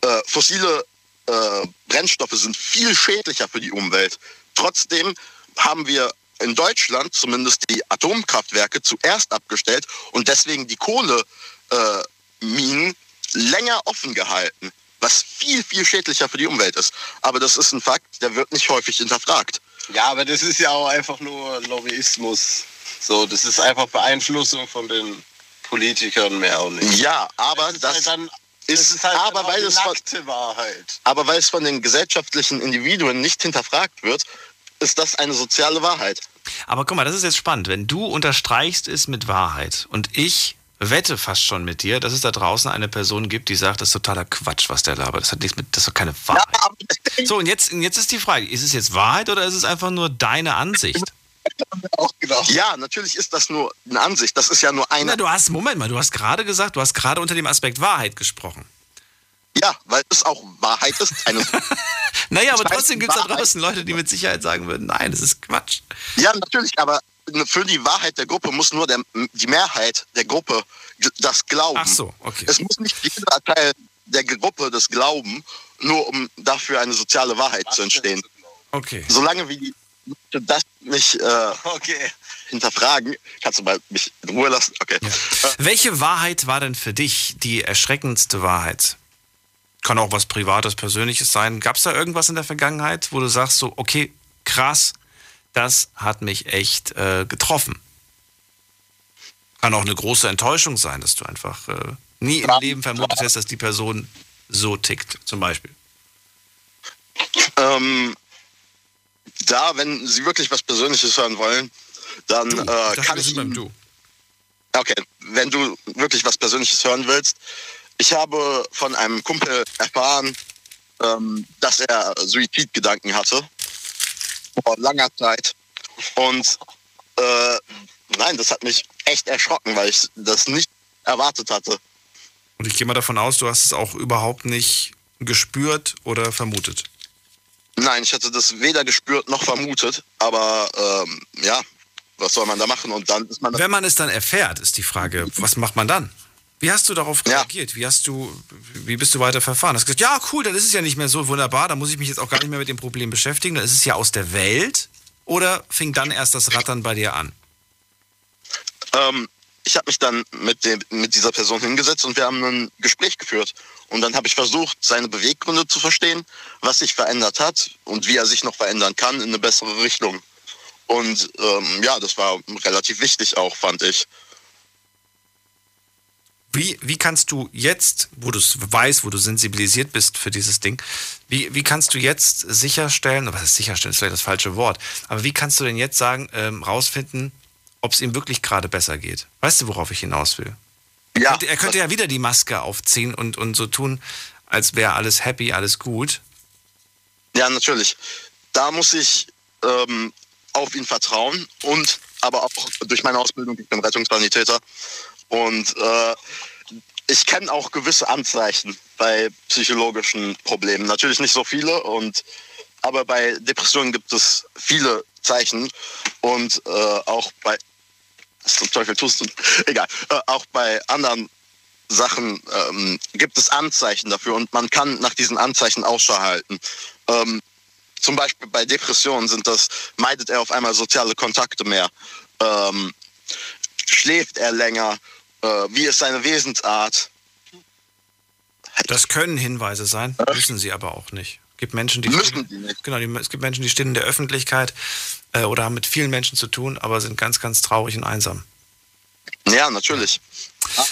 Äh, fossile äh, Brennstoffe sind viel schädlicher für die Umwelt. Trotzdem haben wir in Deutschland zumindest die Atomkraftwerke zuerst abgestellt und deswegen die Kohleminen äh, Minen länger offen gehalten, was viel, viel schädlicher für die Umwelt ist. Aber das ist ein Fakt, der wird nicht häufig hinterfragt. Ja, aber das ist ja auch einfach nur Lobbyismus. So, das ist einfach Beeinflussung von den Politikern mehr auch nicht. Ja, aber das, das ist halt dann, ist- das ist halt aber weil es von- nackte Wahrheit. Aber weil es von den gesellschaftlichen Individuen nicht hinterfragt wird, ist das eine soziale Wahrheit. Aber guck mal, das ist jetzt spannend. Wenn du unterstreichst es mit Wahrheit und ich wette fast schon mit dir, dass es da draußen eine Person gibt, die sagt, das ist totaler Quatsch, was der labert. Das hat nichts mit, das ist doch keine Wahrheit. So, und jetzt, und jetzt ist die Frage, ist es jetzt Wahrheit oder ist es einfach nur deine Ansicht? Ja, natürlich ist das nur eine Ansicht. Das ist ja nur eine. Na, du hast, Moment mal, du hast gerade gesagt, du hast gerade unter dem Aspekt Wahrheit gesprochen. Ja, weil es auch Wahrheit ist. Eine Naja, aber trotzdem gibt es da draußen Leute, die mit Sicherheit sagen würden, nein, das ist Quatsch. Ja, natürlich, aber für die Wahrheit der Gruppe muss nur der, die Mehrheit der Gruppe das glauben. Ach so, okay. Es muss nicht jeder Teil der Gruppe das glauben, nur um dafür eine soziale Wahrheit zu entstehen. Okay. Solange wie die das nicht äh, hinterfragen, kannst du mal mich in Ruhe lassen. Okay. Welche Wahrheit war denn für dich die erschreckendste Wahrheit? Kann auch was Privates, Persönliches sein. Gab es da irgendwas in der Vergangenheit, wo du sagst so, okay, krass, das hat mich echt äh, getroffen? Kann auch eine große Enttäuschung sein, dass du einfach äh, nie im Leben vermutet hast, dass die Person so tickt, zum Beispiel. Ähm, da, wenn Sie wirklich was Persönliches hören wollen, dann äh, dachte, kann ich beim Du. Okay, wenn du wirklich was Persönliches hören willst. Ich habe von einem Kumpel erfahren, ähm, dass er Suizidgedanken hatte. Vor langer Zeit. Und äh, nein, das hat mich echt erschrocken, weil ich das nicht erwartet hatte. Und ich gehe mal davon aus, du hast es auch überhaupt nicht gespürt oder vermutet. Nein, ich hatte das weder gespürt noch vermutet. Aber ähm, ja, was soll man da machen? Und dann ist man. Wenn man es dann erfährt, ist die Frage, was macht man dann? Wie hast du darauf reagiert? Wie hast du, wie bist du weiter verfahren? Hast du gesagt, ja, cool, dann ist es ja nicht mehr so wunderbar, dann muss ich mich jetzt auch gar nicht mehr mit dem Problem beschäftigen, dann ist es ja aus der Welt. Oder fing dann erst das Rattern bei dir an? Ähm, ich habe mich dann mit, dem, mit dieser Person hingesetzt und wir haben ein Gespräch geführt. Und dann habe ich versucht, seine Beweggründe zu verstehen, was sich verändert hat und wie er sich noch verändern kann in eine bessere Richtung. Und ähm, ja, das war relativ wichtig auch, fand ich. Wie, wie kannst du jetzt, wo du es weißt, wo du sensibilisiert bist für dieses Ding, wie, wie kannst du jetzt sicherstellen, was ist sicherstellen, ist vielleicht das falsche Wort, aber wie kannst du denn jetzt sagen, ähm, rausfinden, ob es ihm wirklich gerade besser geht? Weißt du, worauf ich hinaus will? Ja. Er könnte, er könnte ja wieder die Maske aufziehen und, und so tun, als wäre alles happy, alles gut. Ja, natürlich. Da muss ich ähm, auf ihn vertrauen und aber auch durch meine Ausbildung, ich bin Rettungssanitäter und äh, ich kenne auch gewisse Anzeichen bei psychologischen Problemen. Natürlich nicht so viele und aber bei Depressionen gibt es viele Zeichen und äh, auch bei was zum Teufel tust du? Egal. Äh, auch bei anderen Sachen ähm, gibt es Anzeichen dafür und man kann nach diesen Anzeichen Ausschau halten. Ähm, zum Beispiel bei Depressionen sind das, meidet er auf einmal soziale Kontakte mehr, ähm, schläft er länger, äh, wie ist seine Wesensart. Das können Hinweise sein, müssen sie aber auch nicht. Es gibt Menschen, die Müssen stehen, die nicht. Genau, die, es gibt Menschen, die stehen in der Öffentlichkeit äh, oder haben mit vielen Menschen zu tun, aber sind ganz, ganz traurig und einsam. Ja, natürlich.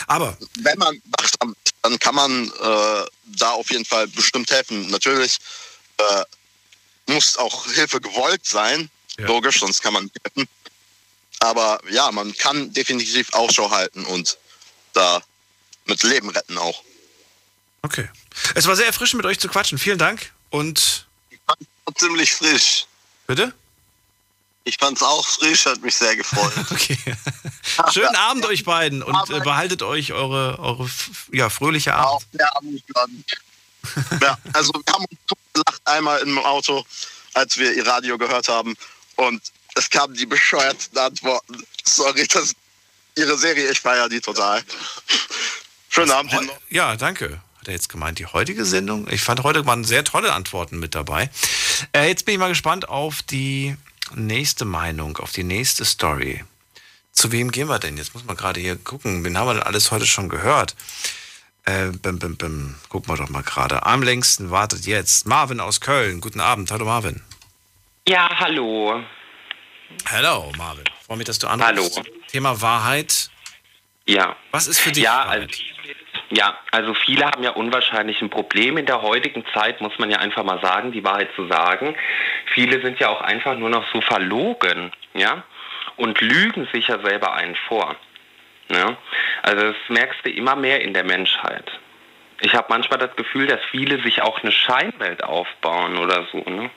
Aber wenn man wachsam ist, dann kann man äh, da auf jeden Fall bestimmt helfen. Natürlich äh, muss auch Hilfe gewollt sein, logisch, sonst kann man nicht helfen. Aber ja, man kann definitiv Ausschau halten und da mit Leben retten auch. Okay. Es war sehr erfrischend mit euch zu quatschen. Vielen Dank und Ziemlich frisch. bitte? Ich fand's auch frisch, hat mich sehr gefreut. Okay. Schönen Abend euch beiden und äh, behaltet euch eure, eure ja, fröhliche Abend. Ja, ja, also wir haben uns gelacht einmal im Auto, als wir ihr Radio gehört haben und es kamen die bescheuerten Antworten. Sorry, das ihre Serie, ich feiere die total. Schönen Abend. Ja, danke. Hat er jetzt gemeint, die heutige Sendung? Ich fand, heute waren sehr tolle Antworten mit dabei. Äh, jetzt bin ich mal gespannt auf die nächste Meinung, auf die nächste Story. Zu wem gehen wir denn? Jetzt muss man gerade hier gucken. Wen haben wir denn alles heute schon gehört? Äh, bim, bim, bim. Gucken wir doch mal gerade. Am längsten wartet jetzt Marvin aus Köln. Guten Abend. Hallo Marvin. Ja, hallo. Hallo Marvin. Freue mich, dass du anrufst. Hallo. Thema Wahrheit. Ja. Was ist für dich Ja, Wahrheit? also, ja, also viele haben ja unwahrscheinlich ein Problem in der heutigen Zeit, muss man ja einfach mal sagen, die Wahrheit zu sagen. Viele sind ja auch einfach nur noch so verlogen, ja, und lügen sich ja selber einen vor. Ja? Also das merkst du immer mehr in der Menschheit. Ich habe manchmal das Gefühl, dass viele sich auch eine Scheinwelt aufbauen oder so. Ne?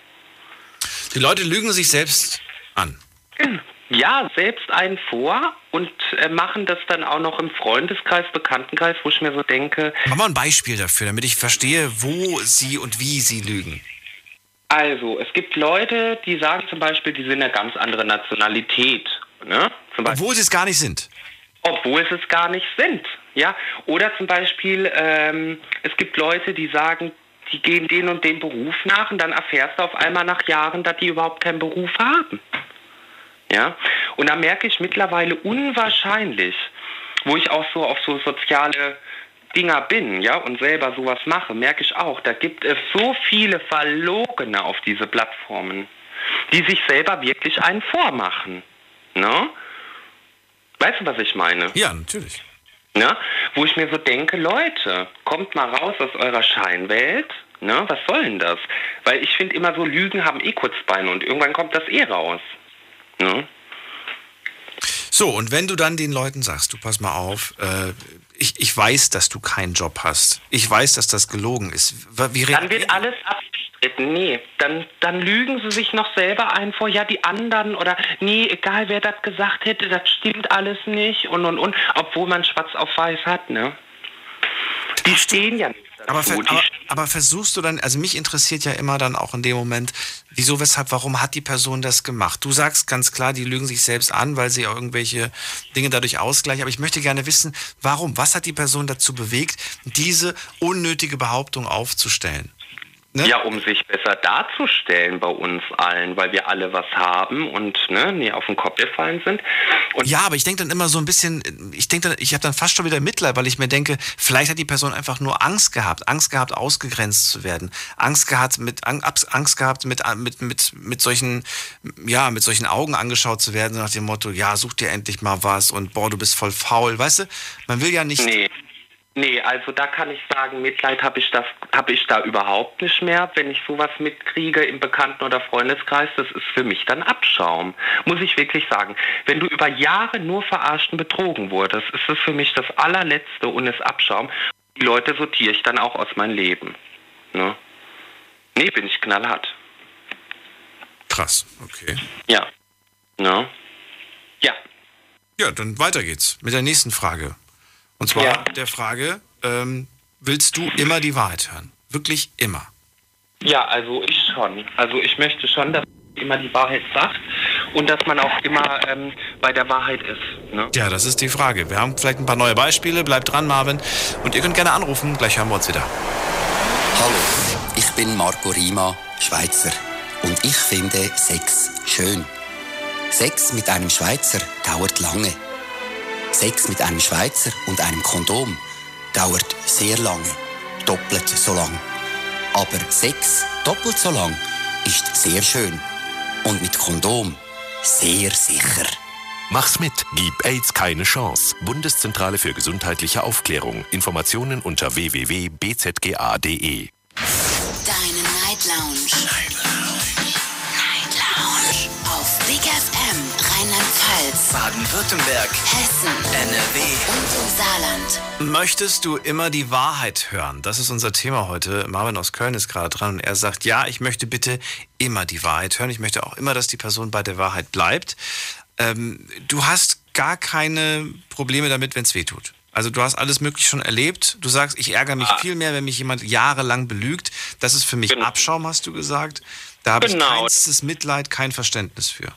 Die Leute lügen sich selbst an. Ja, selbst einen vor und äh, machen das dann auch noch im Freundeskreis, Bekanntenkreis, wo ich mir so denke. Mach mal ein Beispiel dafür, damit ich verstehe, wo sie und wie sie lügen. Also, es gibt Leute, die sagen zum Beispiel, die sind eine ganz andere Nationalität. Ne? Obwohl sie es gar nicht sind. obwohl sie es gar nicht sind. Ja? Oder zum Beispiel, ähm, es gibt Leute, die sagen, die gehen den und den Beruf nach und dann erfährst du auf einmal nach Jahren, dass die überhaupt keinen Beruf haben. Ja? Und da merke ich mittlerweile unwahrscheinlich, wo ich auch so auf so soziale Dinger bin, ja, und selber sowas mache, merke ich auch, da gibt es so viele Verlogene auf diese Plattformen, die sich selber wirklich einen vormachen. Ne? Weißt du, was ich meine? Ja, natürlich. Ne? Wo ich mir so denke, Leute, kommt mal raus aus eurer Scheinwelt. Ne? Was soll denn das? Weil ich finde immer so, Lügen haben eh Kurzbeine und irgendwann kommt das eh raus. Ne? So, und wenn du dann den Leuten sagst, du pass mal auf, äh, ich, ich weiß, dass du keinen Job hast. Ich weiß, dass das gelogen ist. Wie Dann wird alles abgestritten. Nee, dann, dann lügen sie sich noch selber ein vor, ja, die anderen oder nee, egal wer das gesagt hätte, das stimmt alles nicht und und und, obwohl man schwarz auf weiß hat, ne? Die stehen ja nicht. Aber, ver aber, aber versuchst du dann, also mich interessiert ja immer dann auch in dem Moment, wieso, weshalb, warum hat die Person das gemacht? Du sagst ganz klar, die lügen sich selbst an, weil sie irgendwelche Dinge dadurch ausgleichen. Aber ich möchte gerne wissen, warum? Was hat die Person dazu bewegt, diese unnötige Behauptung aufzustellen? Ne? Ja, um sich besser darzustellen bei uns allen, weil wir alle was haben und ne, nie auf den Kopf gefallen sind. Und ja, aber ich denke dann immer so ein bisschen, ich denke dann, ich habe dann fast schon wieder Mitleid, weil ich mir denke, vielleicht hat die Person einfach nur Angst gehabt, Angst gehabt, ausgegrenzt zu werden, Angst gehabt, mit Angst gehabt, mit, mit, mit, mit solchen, ja, mit solchen Augen angeschaut zu werden, nach dem Motto, ja, such dir endlich mal was und boah, du bist voll faul, weißt du? Man will ja nicht. Nee. Nee, also da kann ich sagen, Mitleid habe ich, das, hab ich da überhaupt nicht mehr. Wenn ich sowas mitkriege im Bekannten- oder Freundeskreis, das ist für mich dann Abschaum. Muss ich wirklich sagen. Wenn du über Jahre nur verarscht und betrogen wurdest, ist das für mich das allerletzte und ist Abschaum. Die Leute sortiere ich dann auch aus meinem Leben. Ne? Nee, bin ich knallhart. Krass, okay. Ja. Ne? Ja. Ja, dann weiter geht's mit der nächsten Frage. Und zwar Ja. der Frage, ähm, willst du immer die Wahrheit hören? Wirklich immer? Ja, also ich schon. Also ich möchte schon, dass man immer die Wahrheit sagt und dass man auch immer ähm, bei der Wahrheit ist. Ne? Ja, das ist die Frage. Wir haben vielleicht ein paar neue Beispiele. Bleibt dran, Marvin. Und ihr könnt gerne anrufen. Gleich hören wir uns wieder. Hallo, ich bin Marco Rima, Schweizer. Und ich finde Sex schön. Sex mit einem Schweizer dauert lange. Sex mit einem Schweizer und einem Kondom dauert sehr lange. Doppelt so lang. Aber Sex doppelt so lang ist sehr schön. Und mit Kondom sehr sicher. Mach's mit. Gib AIDS keine Chance. Bundeszentrale für gesundheitliche Aufklärung. Informationen unter www.bzga.de. Deine Night Lounge. Night Lounge. Baden-Württemberg, Hessen, NRW. und im Saarland. Möchtest du immer die Wahrheit hören? Das ist unser Thema heute. Marvin aus Köln ist gerade dran und er sagt, ja, ich möchte bitte immer die Wahrheit hören. Ich möchte auch immer, dass die Person bei der Wahrheit bleibt. Ähm, du hast gar keine Probleme damit, wenn es weh tut. Also du hast alles Mögliche schon erlebt. Du sagst, ich ärgere mich viel mehr, wenn mich jemand jahrelang belügt. Das ist für mich Abschaum, hast du gesagt. Da habe ich Genau. keinstes Mitleid, kein Verständnis für.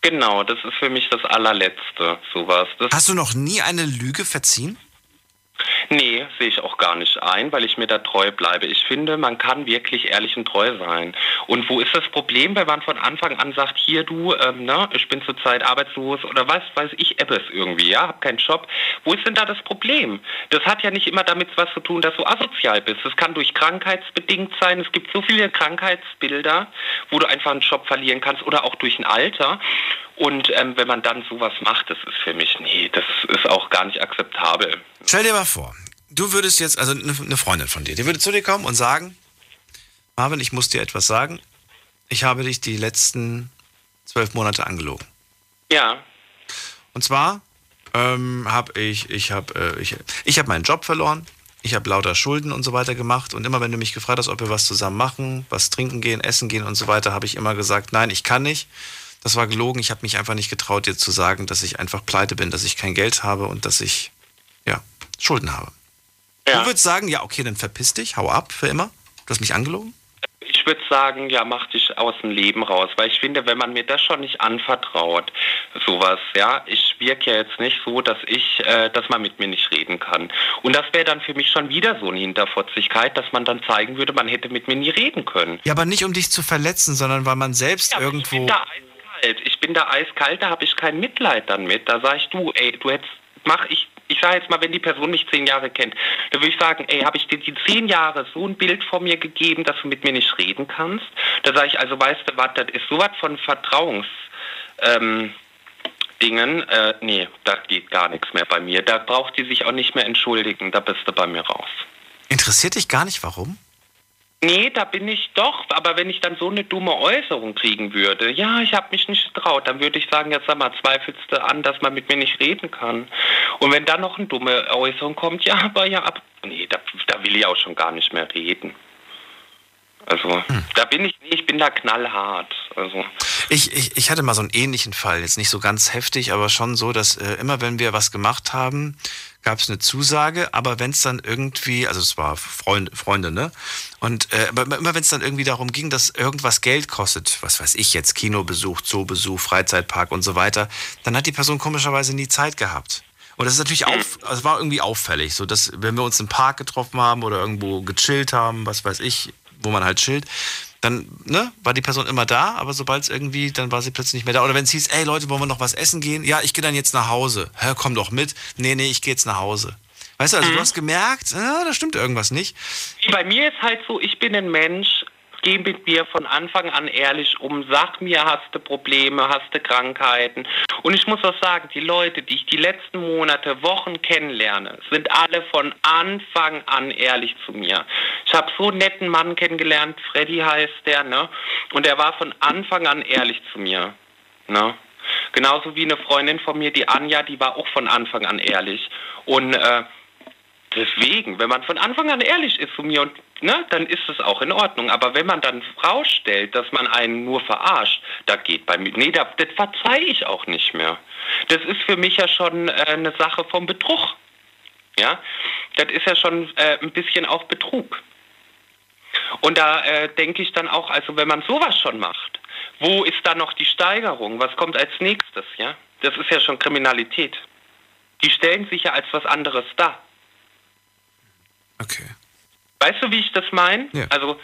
Genau, das ist für mich das allerletzte, sowas. Das, Hast du noch nie eine Lüge verziehen? Nee, sehe ich auch gar nicht ein, weil ich mir da treu bleibe. Ich finde, man kann wirklich ehrlich und treu sein. Und wo ist das Problem, wenn man von Anfang an sagt, hier du, ähm, ne, ich bin zurzeit arbeitslos oder was weiß ich, Ebbes irgendwie, ja, hab keinen Job. Wo ist denn da das Problem? Das hat ja nicht immer damit was zu tun, dass du asozial bist. Das kann durch krankheitsbedingt sein. Es gibt so viele Krankheitsbilder, wo du einfach einen Job verlieren kannst oder auch durch ein Alter. Und ähm, wenn man dann sowas macht, das ist für mich, nee, das ist auch gar nicht akzeptabel. Stell dir mal vor, du würdest jetzt, also eine Freundin von dir, die würde zu dir kommen und sagen, Marvin, ich muss dir etwas sagen. Ich habe dich die letzten zwölf Monate angelogen. Ja. Und zwar ähm, habe ich, ich habe, äh, ich, ich habe meinen Job verloren. Ich habe lauter Schulden und so weiter gemacht. Und immer wenn du mich gefragt hast, ob wir was zusammen machen, was trinken gehen, essen gehen und so weiter, habe ich immer gesagt, nein, ich kann nicht. Das war gelogen. Ich habe mich einfach nicht getraut, dir zu sagen, dass ich einfach pleite bin, dass ich kein Geld habe und dass ich, ja, Schulden habe. Ja. Du würdest sagen, ja, okay, dann verpiss dich, hau ab für immer. Du hast mich angelogen? Ich würde sagen, ja, mach dich aus dem Leben raus, weil ich finde, wenn man mir das schon nicht anvertraut, sowas, ja, ich wirke ja jetzt nicht so, dass ich, äh, dass man mit mir nicht reden kann. Und das wäre dann für mich schon wieder so eine Hinterfotzigkeit, dass man dann zeigen würde, man hätte mit mir nie reden können. Ja, aber nicht um dich zu verletzen, sondern weil man selbst Ja, irgendwo. Ich bin da eiskalt. Ich bin da eiskalt, da habe ich kein Mitleid dann mit. Da sage ich, du, ey, du hättest, mach ich, ich sage jetzt mal, wenn die Person mich zehn Jahre kennt, dann würde ich sagen, ey, habe ich dir die zehn Jahre so ein Bild von mir gegeben, dass du mit mir nicht reden kannst? Da sage ich, also weißt du was, das ist sowas von Vertrauens. Ähm, Dingen, äh, nee, da geht gar nichts mehr bei mir. Da braucht die sich auch nicht mehr entschuldigen, da bist du bei mir raus. Interessiert dich gar nicht, warum? Nee, da bin ich doch. Aber wenn ich dann so eine dumme Äußerung kriegen würde, ja, ich habe mich nicht getraut, dann würde ich sagen, jetzt sag mal, zweifelst du an, dass man mit mir nicht reden kann. Und wenn dann noch eine dumme Äußerung kommt, ja, aber ja, ab, nee, da, da will ich auch schon gar nicht mehr reden. Also, da bin ich, ich bin da knallhart. Also, Ich, ich, ich hatte mal so einen ähnlichen Fall, jetzt nicht so ganz heftig, aber schon so, dass äh, immer wenn wir was gemacht haben, gab es eine Zusage, aber wenn es dann irgendwie, also es war Freund, Freunde, ne? Und äh, aber immer wenn es dann irgendwie darum ging, dass irgendwas Geld kostet, was weiß ich jetzt, Kinobesuch, Zoobesuch, Freizeitpark und so weiter, dann hat die Person komischerweise nie Zeit gehabt. Und das ist natürlich auf, also war irgendwie auffällig, so dass wenn wir uns im Park getroffen haben oder irgendwo gechillt haben, was weiß ich, wo man halt chillt, dann ne, war die Person immer da, aber sobald es irgendwie, dann war sie plötzlich nicht mehr da. Oder wenn es hieß, ey Leute, wollen wir noch was essen gehen? Ja, ich gehe dann jetzt nach Hause. Hä, komm doch mit. Nee, nee, ich gehe jetzt nach Hause. Weißt du, also du hast gemerkt, ah, da stimmt irgendwas nicht. bei mir ist halt so, ich bin ein Mensch, geh mit mir von Anfang an ehrlich um, sag mir, hast du Probleme, hast du Krankheiten. Und ich muss auch sagen, die Leute, die ich die letzten Monate, Wochen kennenlerne, sind alle von Anfang an ehrlich zu mir. Ich habe so einen netten Mann kennengelernt, Freddy heißt der, ne? Und er war von Anfang an ehrlich zu mir, ne? Genauso wie eine Freundin von mir, die Anja, die war auch von Anfang an ehrlich. Und äh, deswegen, wenn man von Anfang an ehrlich ist zu mir und ne, dann ist es auch in Ordnung. Aber wenn man dann rausstellt, dass man einen nur verarscht, da geht bei mir, nee, da, das verzeih ich auch nicht mehr. Das ist für mich ja schon äh, eine Sache vom Betrug. Ja, das ist ja schon äh, ein bisschen auch Betrug. Und da äh, denke ich dann auch, also wenn man sowas schon macht, wo ist da noch die Steigerung? Was kommt als nächstes? Ja, das ist ja schon Kriminalität. Die stellen sich ja als was anderes dar. Okay. Weißt du, wie ich das meine? Ja. Also,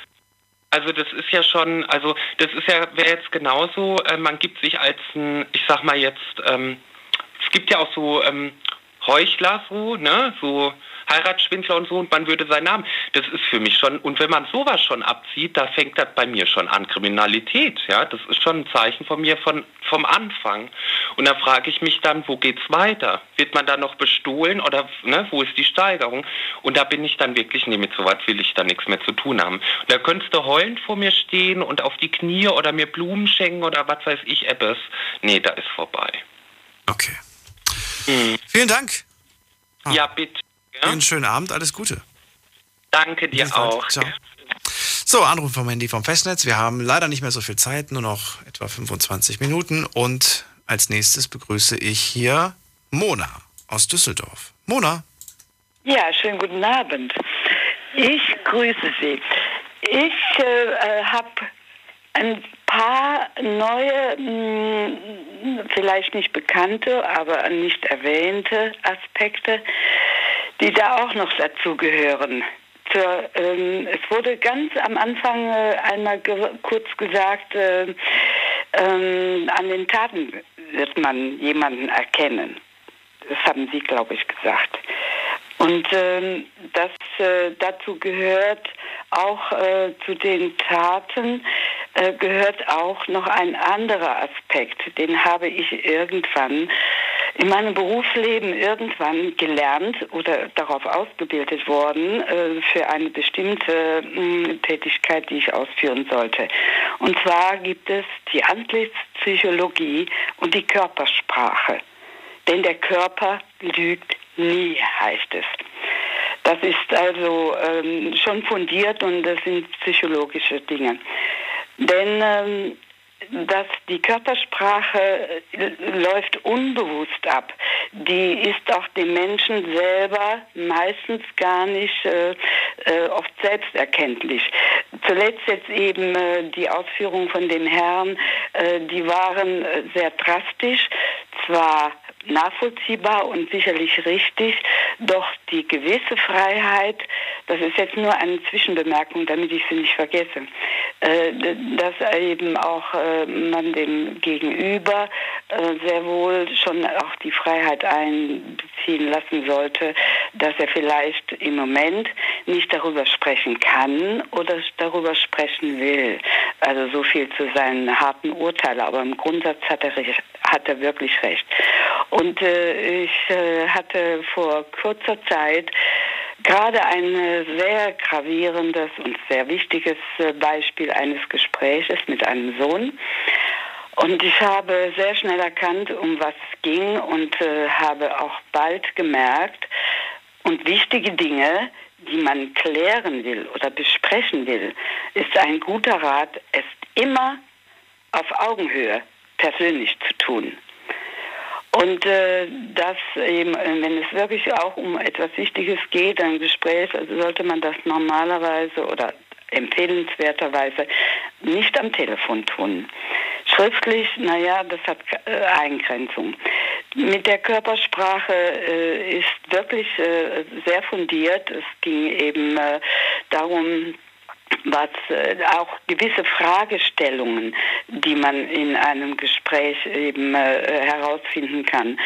also das ist ja schon, also das ist ja, wäre jetzt genauso, äh, man gibt sich als ein, ich sag mal jetzt, ähm, es gibt ja auch so ähm, Heuchler so, ne, so Heiratsschwindler und so und man würde seinen Namen. Das ist für mich schon, und wenn man sowas schon abzieht, da fängt das bei mir schon an, Kriminalität, ja, das ist schon ein Zeichen von mir von, vom Anfang. Und da frage ich mich dann, wo geht's weiter? Wird man da noch bestohlen oder, ne, wo ist die Steigerung? Und da bin ich dann wirklich, nee, mit sowas will ich da nichts mehr zu tun haben. Und da könntest du heulend vor mir stehen und auf die Knie oder mir Blumen schenken oder was weiß ich, etwas. Nee, da ist vorbei. Okay. Hm. Vielen Dank. Ja, bitte. Einen schönen Abend, alles Gute. Danke dir Bis auch. Ciao. So, Anruf vom Handy vom Festnetz. Wir haben leider nicht mehr so viel Zeit, nur noch etwa 25 Minuten. Und als nächstes begrüße ich hier Mona aus Düsseldorf. Mona. Ja, schönen guten Abend. Ich grüße Sie. Ich äh, habe ein paar neue, mh, vielleicht nicht bekannte, aber nicht erwähnte Aspekte, die da auch noch dazu gehören. Zur, ähm, es wurde ganz am Anfang äh, einmal ge kurz gesagt, äh, ähm, an den Taten wird man jemanden erkennen. Das haben Sie, glaube ich, gesagt. Und ähm, das äh, dazu gehört auch äh, zu den Taten äh, gehört auch noch ein anderer Aspekt. Den habe ich irgendwann in meinem Berufsleben irgendwann gelernt oder darauf ausgebildet worden äh, für eine bestimmte mh, Tätigkeit, die ich ausführen sollte. Und zwar gibt es die Antlitzpsychologie und die Körpersprache. Denn der Körper lügt nie, heißt es. Das ist also ähm, schon fundiert und das sind psychologische Dinge. Denn ähm, dass die Körpersprache äh, läuft unbewusst ab. Die ist auch dem Menschen selber meistens gar nicht äh, äh, oft selbsterkenntlich. Zuletzt jetzt eben äh, die Ausführungen von den Herren, äh, die waren äh, sehr drastisch. Zwar nachvollziehbar und sicherlich richtig, doch die gewisse Freiheit, das ist jetzt nur eine Zwischenbemerkung, damit ich sie nicht vergesse, äh, dass eben auch äh, man dem Gegenüber äh, sehr wohl schon auch die Freiheit einbeziehen lassen sollte, dass er vielleicht im Moment nicht darüber sprechen kann oder darüber sprechen will. Also so viel zu seinen harten Urteilen, aber im Grundsatz hat er, hat er wirklich recht. Und äh, ich äh, hatte vor kurzer Zeit gerade ein äh, sehr gravierendes und sehr wichtiges äh, Beispiel eines Gespräches mit einem Sohn. Und ich habe sehr schnell erkannt, um was es ging und äh, habe auch bald gemerkt, und wichtige Dinge, die man klären will oder besprechen will, ist ein guter Rat, es immer auf Augenhöhe persönlich zu tun. Und äh, das eben, äh, wenn es wirklich auch um etwas Wichtiges geht, ein Gespräch, also sollte man das normalerweise oder empfehlenswerterweise nicht am Telefon tun. Schriftlich, naja, das hat äh, Eingrenzung. Mit der Körpersprache äh, ist wirklich äh, sehr fundiert. Es ging eben äh, darum, was äh, auch gewisse Fragestellungen, die man in einem Gespräch eben äh, herausfinden kann.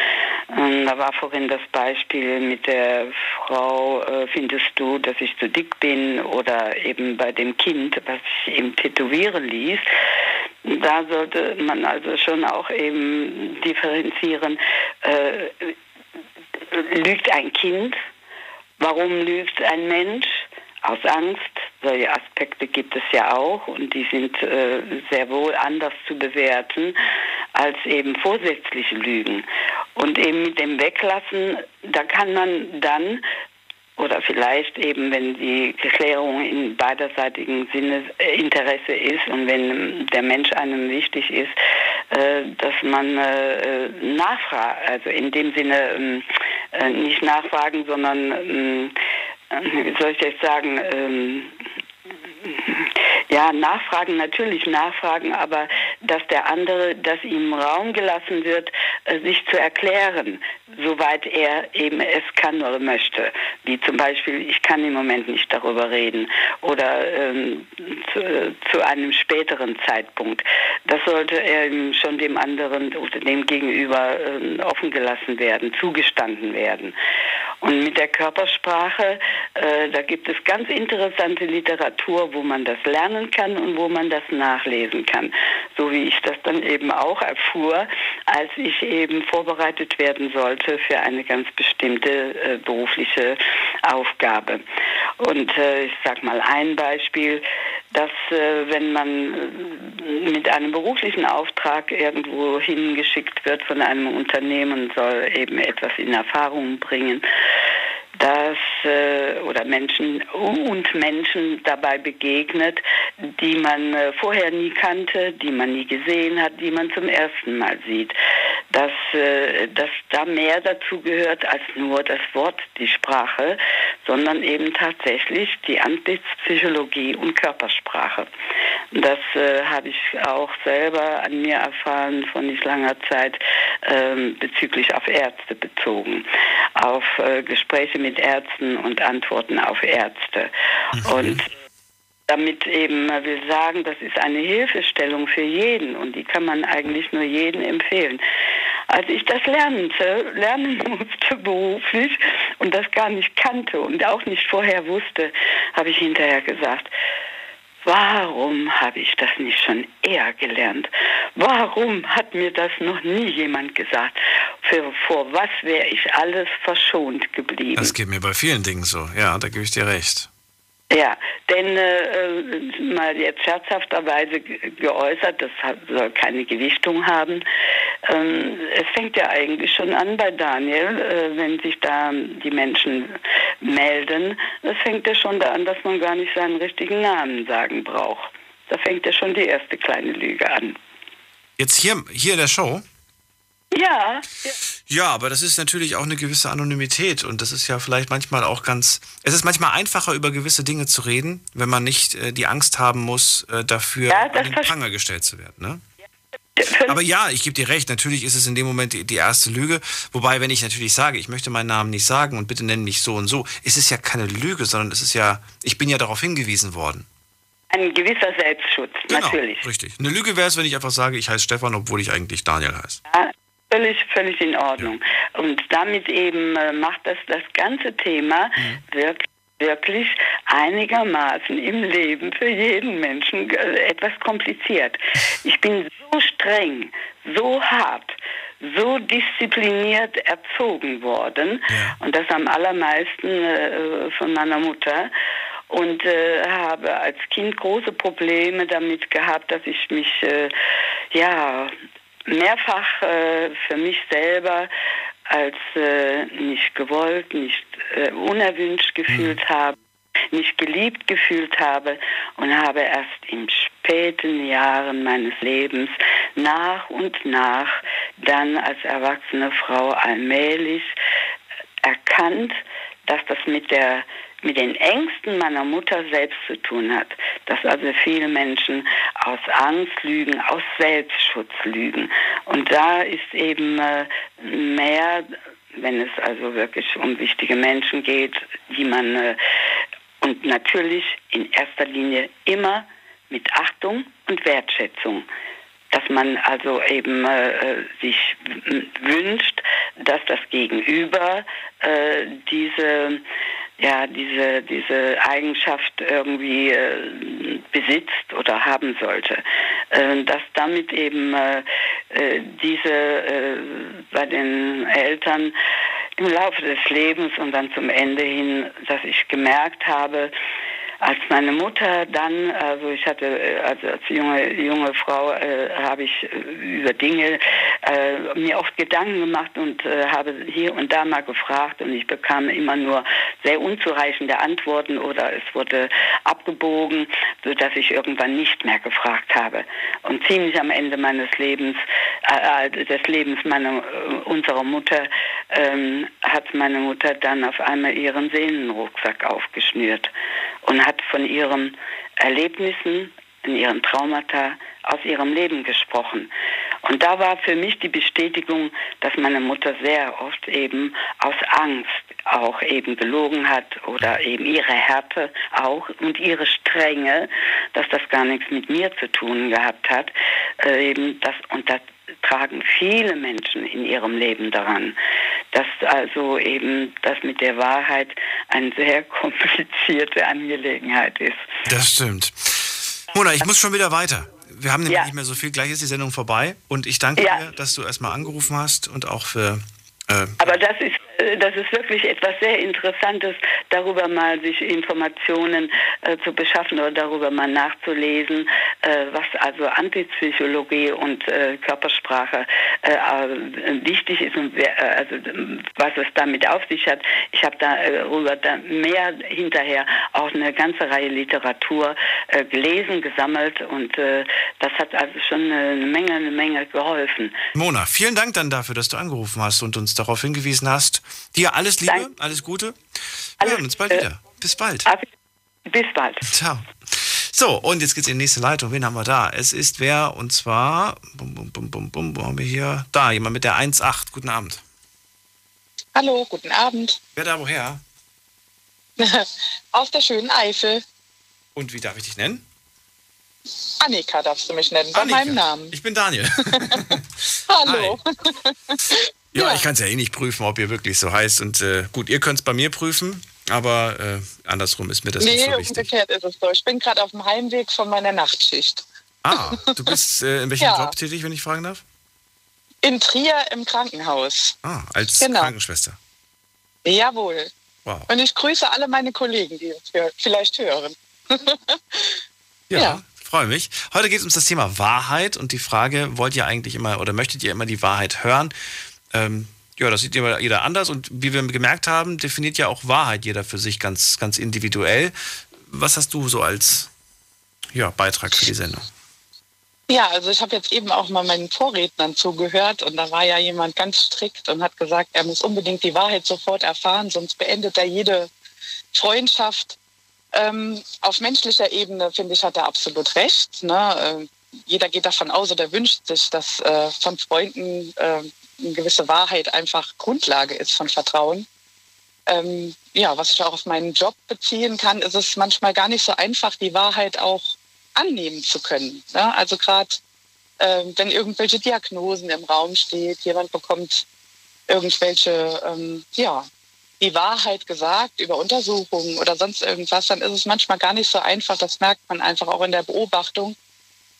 Ähm, da war vorhin das Beispiel mit der Frau, äh, findest du, dass ich zu dick bin oder eben bei dem Kind, was ich eben tätowieren ließ. Da sollte man also schon auch eben differenzieren, äh, lügt ein Kind, warum lügt ein Mensch? Aus Angst. Solche Aspekte gibt es ja auch und die sind äh, sehr wohl anders zu bewerten als eben vorsätzliche Lügen. Und eben mit dem Weglassen, da kann man dann oder vielleicht eben, wenn die Klärung in beiderseitigen Sinne äh, Interesse ist und wenn der Mensch einem wichtig ist, äh, dass man äh, nachfragt, also in dem Sinne ähm, äh, nicht nachfragen, sondern ähm, wie soll ich das sagen, ähm, ja, nachfragen, natürlich nachfragen, aber dass der andere, dass ihm Raum gelassen wird, äh, sich zu erklären, soweit er eben es kann oder möchte. Wie zum Beispiel, ich kann im Moment nicht darüber reden oder ähm, zu, zu, einem späteren Zeitpunkt. Das sollte er schon dem anderen oder dem Gegenüber äh, offen gelassen werden, zugestanden werden. Und mit der Körpersprache, äh, da gibt es ganz interessante Literatur, wo man das lernen kann und wo man das nachlesen kann. So wie ich das dann eben auch erfuhr, als ich eben vorbereitet werden sollte für eine ganz bestimmte äh, berufliche Aufgabe. Und äh, ich sage mal ein Beispiel, dass äh, wenn man äh, mit einem beruflichen Auftrag irgendwo hingeschickt wird von einem Unternehmen, soll eben etwas in Erfahrung bringen, dass äh, oder Menschen und Menschen dabei begegnet, die man äh, vorher nie kannte, die man nie gesehen hat, die man zum ersten Mal sieht. Dass, äh, dass da mehr dazu gehört als nur das Wort, die Sprache, sondern eben tatsächlich die Antlitspsychologie und Körpersprache. Das äh, habe ich auch selber an mir erfahren von nicht langer Zeit ähm, bezüglich auf Ärzte bezogen, auf äh, Gespräche mit Ärzten und Antworten auf Ärzte. Mhm. Und damit eben, man will sagen, das ist eine Hilfestellung für jeden und die kann man eigentlich nur jedem empfehlen. Als ich das lernte, lernen musste beruflich und das gar nicht kannte und auch nicht vorher wusste, habe ich hinterher gesagt, Warum habe ich das nicht schon eher gelernt? Warum hat mir das noch nie jemand gesagt? Für, vor was wäre ich alles verschont geblieben? Das geht mir bei vielen Dingen so. Ja, da gebe ich dir recht. Ja, denn äh, mal jetzt scherzhafterweise geäußert, das soll keine Gewichtung haben. Ähm, es fängt ja eigentlich schon an bei Daniel, äh, wenn sich da die Menschen melden. Es fängt ja schon da an, dass man gar nicht seinen richtigen Namen sagen braucht. Da fängt ja schon die erste kleine Lüge an. Jetzt hier, hier in der Show? Ja. Ja, aber das ist natürlich auch eine gewisse Anonymität und das ist ja vielleicht manchmal auch ganz. Es ist manchmal einfacher, über gewisse Dinge zu reden, wenn man nicht äh, die Angst haben muss, äh, dafür Ja, verste- Pranger gestellt zu werden. Ne? Aber ja, ich gebe dir recht, natürlich ist es in dem Moment die, die erste Lüge. Wobei, wenn ich natürlich sage, ich möchte meinen Namen nicht sagen und bitte nenn mich so und so, ist es ja keine Lüge, sondern es ist ja, ich bin ja darauf hingewiesen worden. Ein gewisser Selbstschutz, natürlich. Genau, Richtig. Eine Lüge wäre es, wenn ich einfach sage, ich heiße Stefan, obwohl ich eigentlich Daniel heiße. Ja, völlig, völlig in Ordnung. Und damit eben äh, macht das das ganze Thema wirklich, wirklich einigermaßen im Leben für jeden Menschen äh, etwas kompliziert. Ich bin so streng, so hart, so diszipliniert erzogen worden und das am allermeisten äh, von meiner Mutter und äh, habe als Kind große Probleme damit gehabt, dass ich mich äh, ja mehrfach äh, für mich selber als äh, nicht gewollt, nicht äh, unerwünscht gefühlt habe, nicht geliebt gefühlt habe und habe erst in späten Jahren meines Lebens nach und nach dann als erwachsene Frau allmählich erkannt, dass das mit der mit den Ängsten meiner Mutter selbst zu tun hat, dass also viele Menschen aus Angst lügen, aus Selbstschutz lügen. Und da ist eben äh, mehr, wenn es also wirklich um wichtige Menschen geht, die man äh, und natürlich in erster Linie immer mit Achtung und Wertschätzung dass man also eben äh, sich wünscht, dass das Gegenüber äh, diese ja diese diese Eigenschaft irgendwie äh, besitzt oder haben sollte, äh, dass damit eben äh, äh, diese äh, bei den Eltern im Laufe des Lebens und dann zum Ende hin, dass ich gemerkt habe, als meine Mutter dann, also ich hatte also als junge junge Frau äh, habe ich äh, über Dinge äh, mir oft Gedanken gemacht und äh, habe hier und da mal gefragt und ich bekam immer nur sehr unzureichende Antworten oder es wurde abgebogen, so dass ich irgendwann nicht mehr gefragt habe. Und ziemlich am Ende meines Lebens äh, äh, des Lebens meiner unserer Mutter ähm, hat meine Mutter dann auf einmal ihren Sehnenrucksack aufgeschnürt und hat von ihren Erlebnissen, in ihren Traumata aus ihrem Leben gesprochen. Und da war für mich die Bestätigung, dass meine Mutter sehr oft eben aus Angst auch eben gelogen hat oder eben ihre Härte auch und ihre Strenge, dass das gar nichts mit mir zu tun gehabt hat. Äh, eben das, und das tragen viele Menschen in ihrem Leben daran, dass also eben das mit der Wahrheit eine sehr komplizierte Angelegenheit ist. Das stimmt. Mona, ich muss schon wieder weiter. Wir haben nämlich Ja. nicht mehr so viel. Gleich ist die Sendung vorbei. Und ich danke Ja. dir, dass du erstmal angerufen hast und auch für. Äh, Aber das ist, äh, das ist wirklich etwas sehr Interessantes, darüber mal sich Informationen äh, zu beschaffen oder darüber mal nachzulesen, äh, was also Antipsychologie und äh, Körpersprache äh, äh, wichtig ist und wer, also ähm, was es damit auf sich hat. Ich habe darüber da mehr hinterher auch eine ganze Reihe Literatur gelesen, gesammelt und das hat also schon eine Menge, eine Menge geholfen. Mona, vielen Dank dann dafür, dass du angerufen hast und uns darauf hingewiesen hast. Dir alles Liebe, alles Gute. Wir hören uns bald wieder. Bis bald. Bis bald. Ciao. So, und jetzt geht's in die nächste Leitung. Wen haben wir da? Es ist wer? Und zwar, bum, bum, bum, bum, bum, wo haben wir hier? Da, jemand mit der 1.8. Guten Abend. Hallo, guten Abend. Wer da woher? Aus der schönen Eifel. Und wie darf ich dich nennen? Annika darfst du mich nennen, bei Annika. meinem Namen. Ich bin Daniel. Hallo. Ja, ich kann es ja eh nicht prüfen, ob ihr wirklich so heißt. Und äh, gut, ihr könnt es bei mir prüfen, aber äh, andersrum ist mir das nicht nee, so wichtig. umgekehrt ist es so. Ich bin gerade auf dem Heimweg von meiner Nachtschicht. Ah, du bist äh, in welchem Ja. Job tätig, wenn ich fragen darf? In Trier im Krankenhaus. Ah, als Genau. Krankenschwester. Jawohl. Wow. Und ich grüße alle meine Kollegen, die hör- vielleicht hören. Ja, Ja. freue mich. Heute geht es um das Thema Wahrheit und die Frage, wollt ihr eigentlich immer oder möchtet ihr immer die Wahrheit hören? Ähm, ja, das sieht jeder jeder anders und wie wir gemerkt haben, definiert ja auch Wahrheit jeder für sich ganz, ganz individuell. Was hast du so als ja, Beitrag für die Sendung? Ja, also ich habe jetzt eben auch mal meinen Vorrednern zugehört und da war ja jemand ganz strikt und hat gesagt, er muss unbedingt die Wahrheit sofort erfahren, sonst beendet er jede Freundschaft. Ähm, auf menschlicher Ebene, finde ich, hat er absolut recht. Ne? Äh, jeder geht davon aus oder wünscht sich, dass äh, von Freunden äh, eine gewisse Wahrheit einfach Grundlage ist von Vertrauen. Ähm, ja, was ich auch auf meinen Job beziehen kann, ist es manchmal gar nicht so einfach, die Wahrheit auch annehmen zu können. Ne? Also gerade äh, wenn irgendwelche Diagnosen im Raum steht, jemand bekommt irgendwelche, ähm, ja, die Wahrheit gesagt über Untersuchungen oder sonst irgendwas, dann ist es manchmal gar nicht so einfach. Das merkt man einfach auch in der Beobachtung,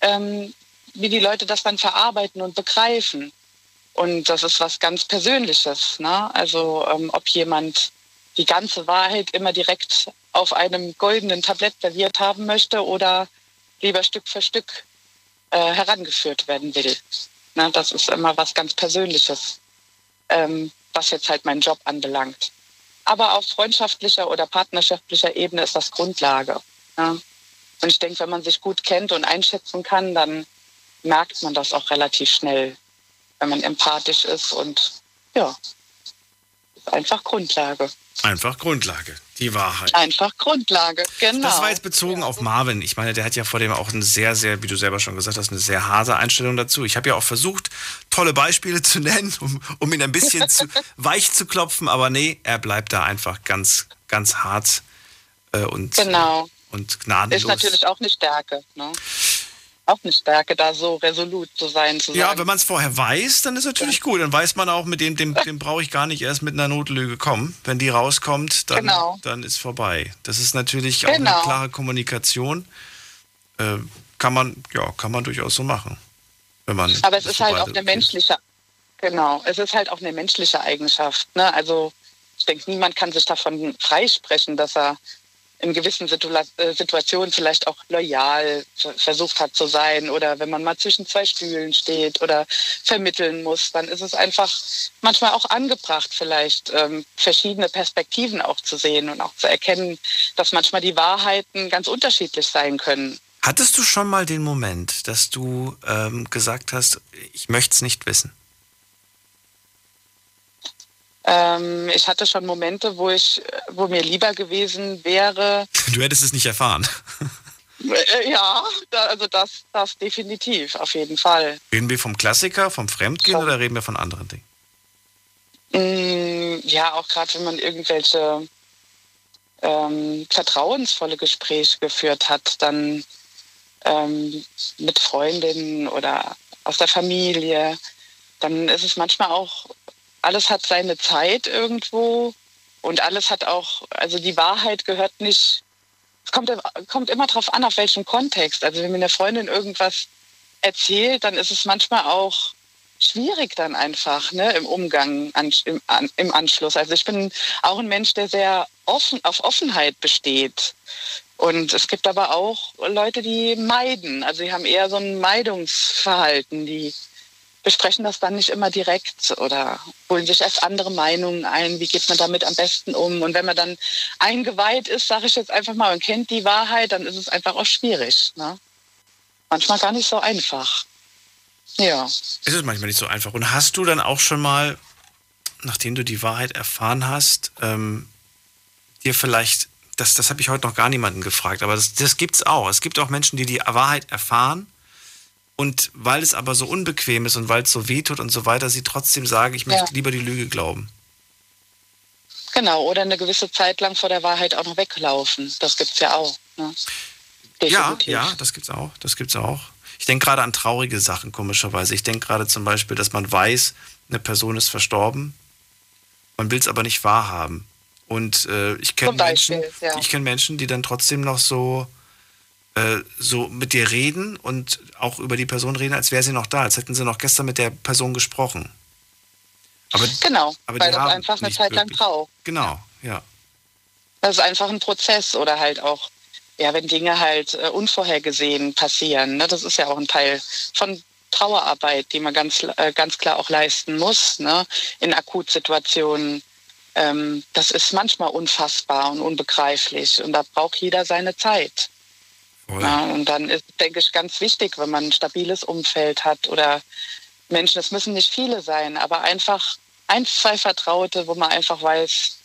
ähm, wie die Leute das dann verarbeiten und begreifen. Und das ist was ganz Persönliches. Ne? Also ähm, ob jemand die ganze Wahrheit immer direkt auf einem goldenen Tablett serviert haben möchte oder lieber Stück für Stück äh, herangeführt werden will. Na, das ist immer was ganz Persönliches, ähm, was jetzt halt meinen Job anbelangt. Aber auf freundschaftlicher oder partnerschaftlicher Ebene ist das Grundlage. Ja. Und ich denke, wenn man sich gut kennt und einschätzen kann, dann merkt man das auch relativ schnell, wenn man empathisch ist und ja, ist einfach Grundlage. Einfach Grundlage, die Wahrheit. Einfach Grundlage, genau. Das war jetzt bezogen auf Marvin. Ich meine, der hat ja vor dem auch eine sehr, sehr, wie du selber schon gesagt hast, eine sehr harte Einstellung dazu. Ich habe ja auch versucht, tolle Beispiele zu nennen, um, um ihn ein bisschen zu, weich zu klopfen, aber nee, er bleibt da einfach ganz, ganz hart äh, und, genau. und gnadenlos. Ist natürlich auch eine Stärke. Ne? Auch eine Stärke, da so resolut zu sein. Zu ja, sagen. wenn man es vorher weiß, dann ist natürlich ja. gut. Dann weiß man auch, mit dem, dem, dem brauche ich gar nicht erst mit einer Notlüge kommen. Wenn die rauskommt, dann, genau. dann ist vorbei. Das ist natürlich auch genau. eine klare Kommunikation. Äh, kann man, ja, kann man durchaus so machen. Wenn man Aber es ist halt auch eine menschliche, genau, es ist halt auch eine menschliche Eigenschaft. Ne? Also ich denke, niemand kann sich davon freisprechen, dass er in gewissen Situa äh, Situationen vielleicht auch loyal versucht hat zu sein oder wenn man mal zwischen zwei Stühlen steht oder vermitteln muss, dann ist es einfach manchmal auch angebracht, vielleicht ähm, verschiedene Perspektiven auch zu sehen und auch zu erkennen, dass manchmal die Wahrheiten ganz unterschiedlich sein können. Hattest du schon mal den Moment, dass du ähm, gesagt hast, ich möchte es nicht wissen? Ähm, ich hatte schon Momente, wo ich, wo mir lieber gewesen wäre. Du hättest es nicht erfahren. Äh, ja, also das, das definitiv, auf jeden Fall. Reden wir vom Klassiker, vom Fremdgehen so. oder reden wir von anderen Dingen? Mm, ja, auch gerade wenn man irgendwelche ähm, vertrauensvolle Gespräche geführt hat, dann ähm, mit Freundinnen oder aus der Familie, dann ist es manchmal auch alles hat seine Zeit irgendwo und alles hat auch, also die Wahrheit gehört nicht, es kommt, kommt immer darauf an, auf welchem Kontext. Also wenn mir eine Freundin irgendwas erzählt, dann ist es manchmal auch schwierig dann einfach ne, im Umgang an, im, an, im Anschluss. Also ich bin auch ein Mensch, der sehr offen auf Offenheit besteht. Und es gibt aber auch Leute, die meiden. Also die haben eher so ein Meidungsverhalten, die besprechen das dann nicht immer direkt oder holen sich erst andere Meinungen ein, wie geht man damit am besten um. Und wenn man dann eingeweiht ist, sage ich jetzt einfach mal, und kennt die Wahrheit, dann ist es einfach auch schwierig. Ne? Manchmal gar nicht so einfach. Ja. Es ist manchmal nicht so einfach. Und hast du dann auch schon mal, nachdem du die Wahrheit erfahren hast, ähm, dir vielleicht, das, das habe ich heute noch gar niemanden gefragt, aber das, das gibt es auch. Es gibt auch Menschen, die die Wahrheit erfahren und weil es aber so unbequem ist und weil es so wehtut und so weiter, sie trotzdem sagen, ich möchte ja. lieber die Lüge glauben. Genau, oder eine gewisse Zeit lang vor der Wahrheit auch noch weglaufen. Das gibt es ja auch. Ne? Ja, ja, das gibt's auch. Das gibt's auch. Ich denke gerade an traurige Sachen, komischerweise. Ich denke gerade zum Beispiel, dass man weiß, eine Person ist verstorben, man will es aber nicht wahrhaben. Und äh, ich kenne Menschen, ja. ich kenne Menschen, die dann trotzdem noch so äh, so mit dir reden und auch über die Person reden, als wäre sie noch da, als hätten sie noch gestern mit der Person gesprochen. Aber, genau, aber weil das einfach eine Zeit lang braucht. Genau, ja. Das ist einfach ein Prozess oder halt auch, ja, wenn Dinge halt äh, unvorhergesehen passieren. Ne? Das ist ja auch ein Teil von Trauerarbeit, die man ganz, äh, ganz klar auch leisten muss, ne? in Akutsituationen. Ähm, das ist manchmal unfassbar und unbegreiflich und da braucht jeder seine Zeit. Ja, und dann ist, denke ich, ganz wichtig, wenn man ein stabiles Umfeld hat oder Menschen, es müssen nicht viele sein, aber einfach ein, zwei Vertraute, wo man einfach weiß,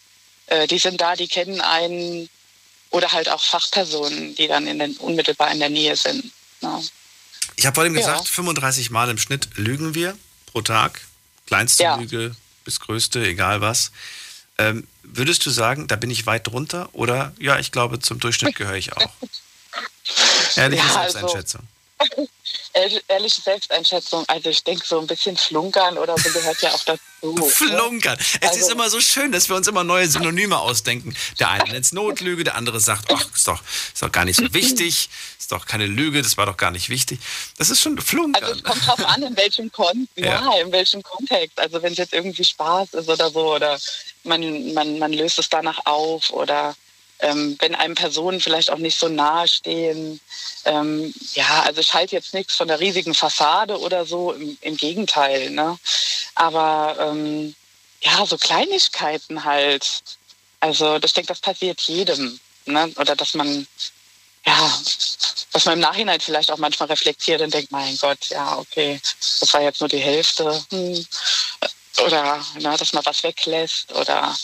äh, die sind da, die kennen einen oder halt auch Fachpersonen, die dann in den, unmittelbar in der Nähe sind. Ja. Ich habe vorhin Ja. gesagt, 35 Mal im Schnitt lügen wir pro Tag. Kleinste Ja. Lüge bis größte, egal was. Ähm, würdest du sagen, da bin ich weit drunter? Oder ja, ich glaube, zum Durchschnitt gehöre ich auch. Ehrliche Ja, also- Selbsteinschätzung. Ehrlich- Ehrliche Selbsteinschätzung, also ich denke, so ein bisschen flunkern oder so gehört ja auch dazu. ne? Flunkern. Es Also- ist immer so schön, dass wir uns immer neue Synonyme ausdenken. Der eine nennt es Notlüge, der andere sagt, ach, ist doch, ist doch gar nicht so wichtig, ist doch keine Lüge, das war doch gar nicht wichtig. Das ist schon Flunkern. Also es kommt drauf an, in welchem Kon Ja. ja. in welchem Kontext. Also wenn es jetzt irgendwie Spaß ist oder so oder man, man, man löst es danach auf oder ähm, wenn einem Personen vielleicht auch nicht so nahe stehen. Ähm, ja, also ich halte jetzt nichts von der riesigen Fassade oder so, im, im Gegenteil. Ne? Aber ähm, ja, so Kleinigkeiten halt. Also ich denke, das passiert jedem. Ne? Oder dass man ja, dass man im Nachhinein vielleicht auch manchmal reflektiert und denkt, mein Gott, ja, okay, das war jetzt nur die Hälfte. Hm. Oder ne, dass man was weglässt. Oder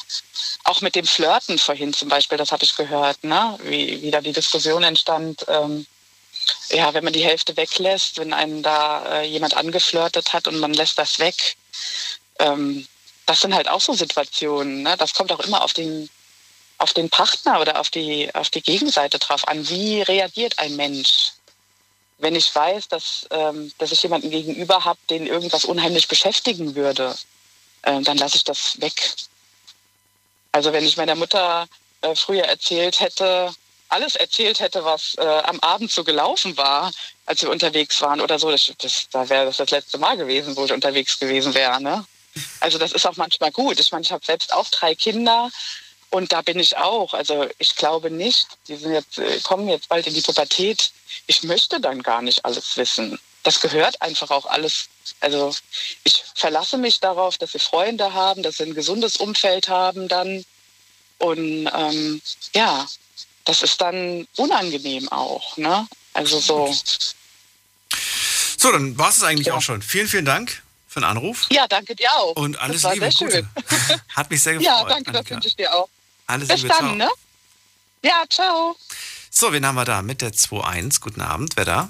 auch mit dem Flirten vorhin zum Beispiel, das habe ich gehört, ne? wie, wie da die Diskussion entstand. Ähm, ja, wenn man die Hälfte weglässt, wenn einen da äh, jemand angeflirtet hat und man lässt das weg, ähm, das sind halt auch so Situationen. Ne? Das kommt auch immer auf den, auf den Partner oder auf die, auf die Gegenseite drauf an. Wie reagiert ein Mensch? Wenn ich weiß, dass, ähm, dass ich jemanden gegenüber habe, den irgendwas unheimlich beschäftigen würde, äh, dann lasse ich das weg. Also wenn ich meiner Mutter äh, früher erzählt hätte, alles erzählt hätte, was äh, am Abend so gelaufen war, als wir unterwegs waren oder so, das, das, da wäre das das letzte Mal gewesen, wo ich unterwegs gewesen wäre. Ne? Also das ist auch manchmal gut. Ich meine, ich habe selbst auch drei Kinder und da bin ich auch. Also ich glaube nicht, die sind jetzt, äh, kommen jetzt bald in die Pubertät. Ich möchte dann gar nicht alles wissen. Das gehört einfach auch alles. Also ich verlasse mich darauf, dass sie Freunde haben, dass sie ein gesundes Umfeld haben dann. Und ähm, ja, das ist dann unangenehm auch. Ne? Also so. So, dann war es eigentlich auch schon. Vielen, vielen Dank für den Anruf. Ja, danke dir auch. Und alles das war Liebe sehr Gute. schön. Hat mich sehr gefreut. Ja, danke, das Annika. wünsche ich dir auch. Alles Bis Liebe, dann, ciao. ne? Ja, ciao. So, wen haben wir da mit der 2.1? Guten Abend, wer da?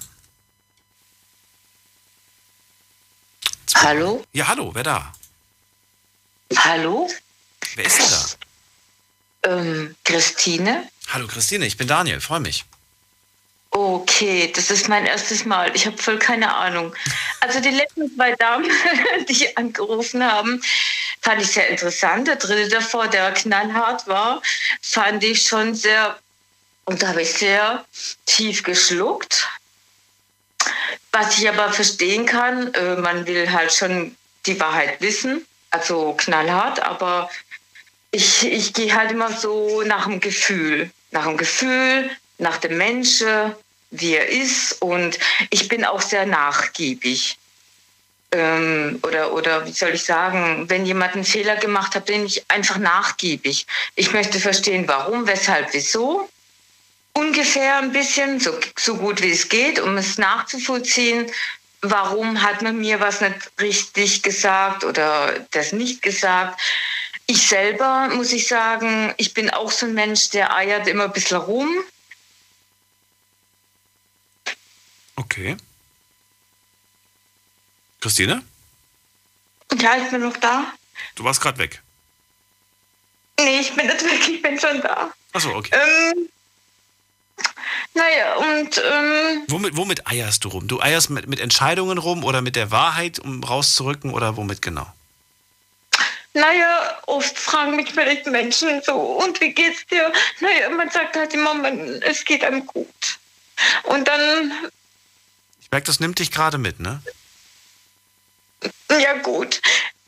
Hallo? Ja, hallo, wer da? Hallo? Wer ist denn da? Ähm, Christine? Hallo Christine, ich bin Daniel, freue mich. Okay, das ist mein erstes Mal. Ich habe voll keine Ahnung. Also die letzten zwei Damen, die angerufen haben, fand ich sehr interessant. Der dritte davor, der knallhart war, fand ich schon sehr, und da habe ich sehr tief geschluckt. Was ich aber verstehen kann, äh, man will halt schon die Wahrheit wissen, also knallhart, aber ich, ich gehe halt immer so nach dem Gefühl, nach dem Gefühl, nach dem Menschen, wie er ist und ich bin auch sehr nachgiebig. Ähm, oder, oder wie soll ich sagen, wenn jemand einen Fehler gemacht hat, bin ich einfach nachgiebig. Ich möchte verstehen, warum, weshalb, wieso. Ungefähr ein bisschen, so, so gut wie es geht, um es nachzuvollziehen. Warum hat man mir was nicht richtig gesagt oder das nicht gesagt? Ich selber, muss ich sagen, ich bin auch so ein Mensch, der eiert immer ein bisschen rum. Okay. Christine, Ja, ich bin noch da. du warst gerade weg. Nee, ich bin nicht weg, ich bin schon da. Achso, okay. Ähm, naja, und ähm, Womit, womit eierst du rum? Du eierst mit, mit Entscheidungen rum oder mit der Wahrheit, um rauszurücken oder womit genau? naja, oft fragen mich vielleicht Menschen so, und wie geht's dir? Naja, man sagt halt immer, man, es geht einem gut. Und dann, Ich merke, das nimmt dich gerade mit, ne? ja gut.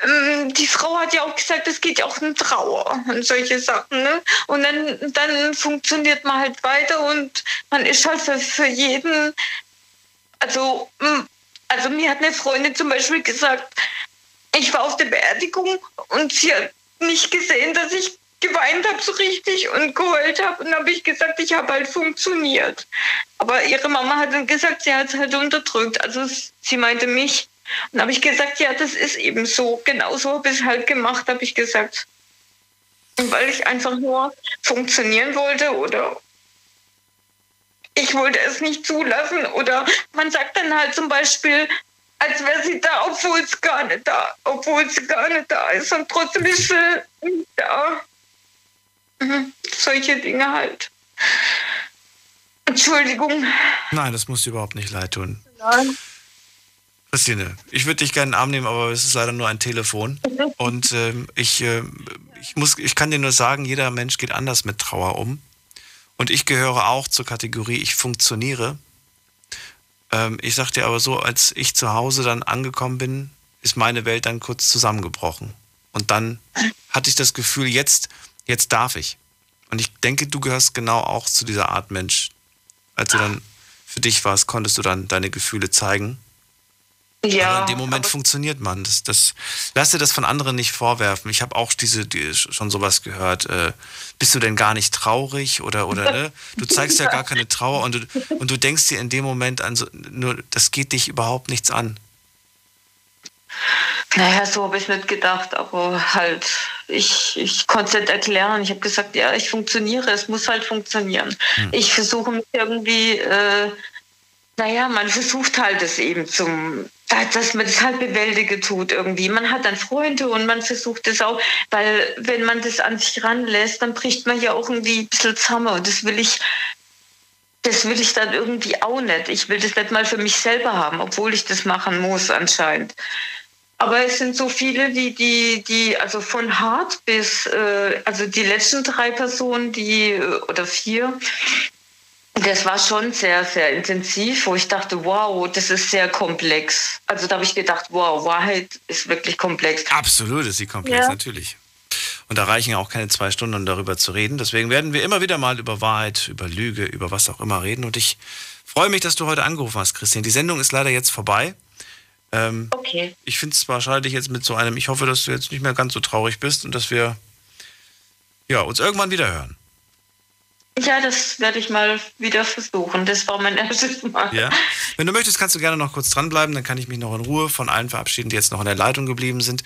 Ähm, Die Frau hat ja auch gesagt, es geht ja auch um Trauer und solche Sachen. Ne? Und dann, dann funktioniert man halt weiter und man ist halt für, für jeden. Also, also mir hat eine Freundin zum Beispiel gesagt, ich war auf der Beerdigung und sie hat nicht gesehen, dass ich geweint habe so richtig und geheult habe. Und habe ich gesagt, ich habe halt funktioniert. Aber ihre Mama hat dann gesagt, sie hat es halt unterdrückt. Also sie meinte mich. Und habe ich gesagt, ja, das ist eben so. Genau so habe ich es halt gemacht, habe ich gesagt. Und weil ich einfach nur funktionieren wollte oder ich wollte es nicht zulassen oder man sagt dann halt zum Beispiel, als wäre sie da, obwohl es gar nicht da, obwohl sie gar nicht da ist und trotzdem ist sie nicht da. Mhm. Solche Dinge halt. Entschuldigung. Nein, das muss dir überhaupt nicht leid tun. Nein. Christine, ich würde dich gerne in den Arm nehmen, aber es ist leider nur ein Telefon. Und ähm, ich, äh, ich, muss, ich kann dir nur sagen, jeder Mensch geht anders mit Trauer um. Und ich gehöre auch zur Kategorie, ich funktioniere. Ähm, ich sag dir aber so, als ich zu Hause dann angekommen bin, ist meine Welt dann kurz zusammengebrochen. Und dann hatte ich das Gefühl, jetzt, jetzt darf ich. Und ich denke, du gehörst genau auch zu dieser Art Mensch. Als du dann für dich warst, konntest du dann deine Gefühle zeigen. Ja. Aber in dem Moment funktioniert man. Das, das, lass dir das von anderen nicht vorwerfen. Ich habe auch diese, die, schon sowas gehört. Äh, bist du denn gar nicht traurig oder, oder ne? Du zeigst ja gar keine Trauer und du, und du denkst dir in dem Moment an so, nur, das geht dich überhaupt nichts an. Naja, so habe ich nicht gedacht, aber halt, ich, ich konnte es nicht erklären. Ich habe gesagt, ja, ich funktioniere, es muss halt funktionieren. Hm. Ich versuche mich irgendwie, äh, naja, man versucht halt es eben zum, dass man das halt bewältige tut irgendwie. Man hat dann Freunde und man versucht es auch, weil wenn man das an sich ranlässt, dann bricht man ja auch irgendwie ein bisschen zusammen und das will ich, das will ich dann irgendwie auch nicht. Ich will das nicht mal für mich selber haben, obwohl ich das machen muss anscheinend. Aber es sind so viele, die, die, die, also von hart bis, äh, also die letzten drei Personen, die, äh, oder vier, das war schon sehr, sehr intensiv, wo ich dachte, wow, das ist sehr komplex. Also da habe ich gedacht, wow, Wahrheit ist wirklich komplex. Absolut ist sie komplex, ja. natürlich. Und da reichen auch keine zwei Stunden, um darüber zu reden. Deswegen werden wir immer wieder mal über Wahrheit, über Lüge, über was auch immer reden. Und ich freue mich, dass du heute angerufen hast, Christine. Die Sendung ist leider jetzt vorbei. Ähm, okay. Ich finde es wahrscheinlich jetzt mit so einem, ich hoffe, dass du jetzt nicht mehr ganz so traurig bist und dass wir ja, uns irgendwann wieder hören. Ja, das werde ich mal wieder versuchen. Das war mein erstes Mal. Ja. Wenn du möchtest, kannst du gerne noch kurz dranbleiben. Dann kann ich mich noch in Ruhe von allen verabschieden, die jetzt noch in der Leitung geblieben sind.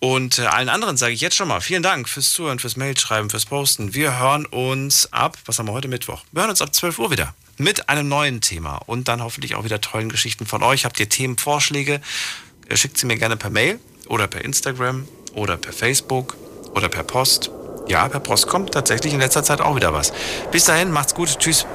Und äh, allen anderen sage ich jetzt schon mal vielen Dank fürs Zuhören, fürs Mailschreiben, fürs Posten. Wir hören uns ab, was haben wir heute Mittwoch? Wir hören uns ab 12 Uhr wieder mit einem neuen Thema und dann hoffentlich auch wieder tollen Geschichten von euch. Habt ihr Themenvorschläge? Äh, schickt sie mir gerne per Mail oder per Instagram oder per Facebook oder per Post. Ja, per Post kommt tatsächlich in letzter Zeit auch wieder was. Bis dahin, macht's gut. Tschüss.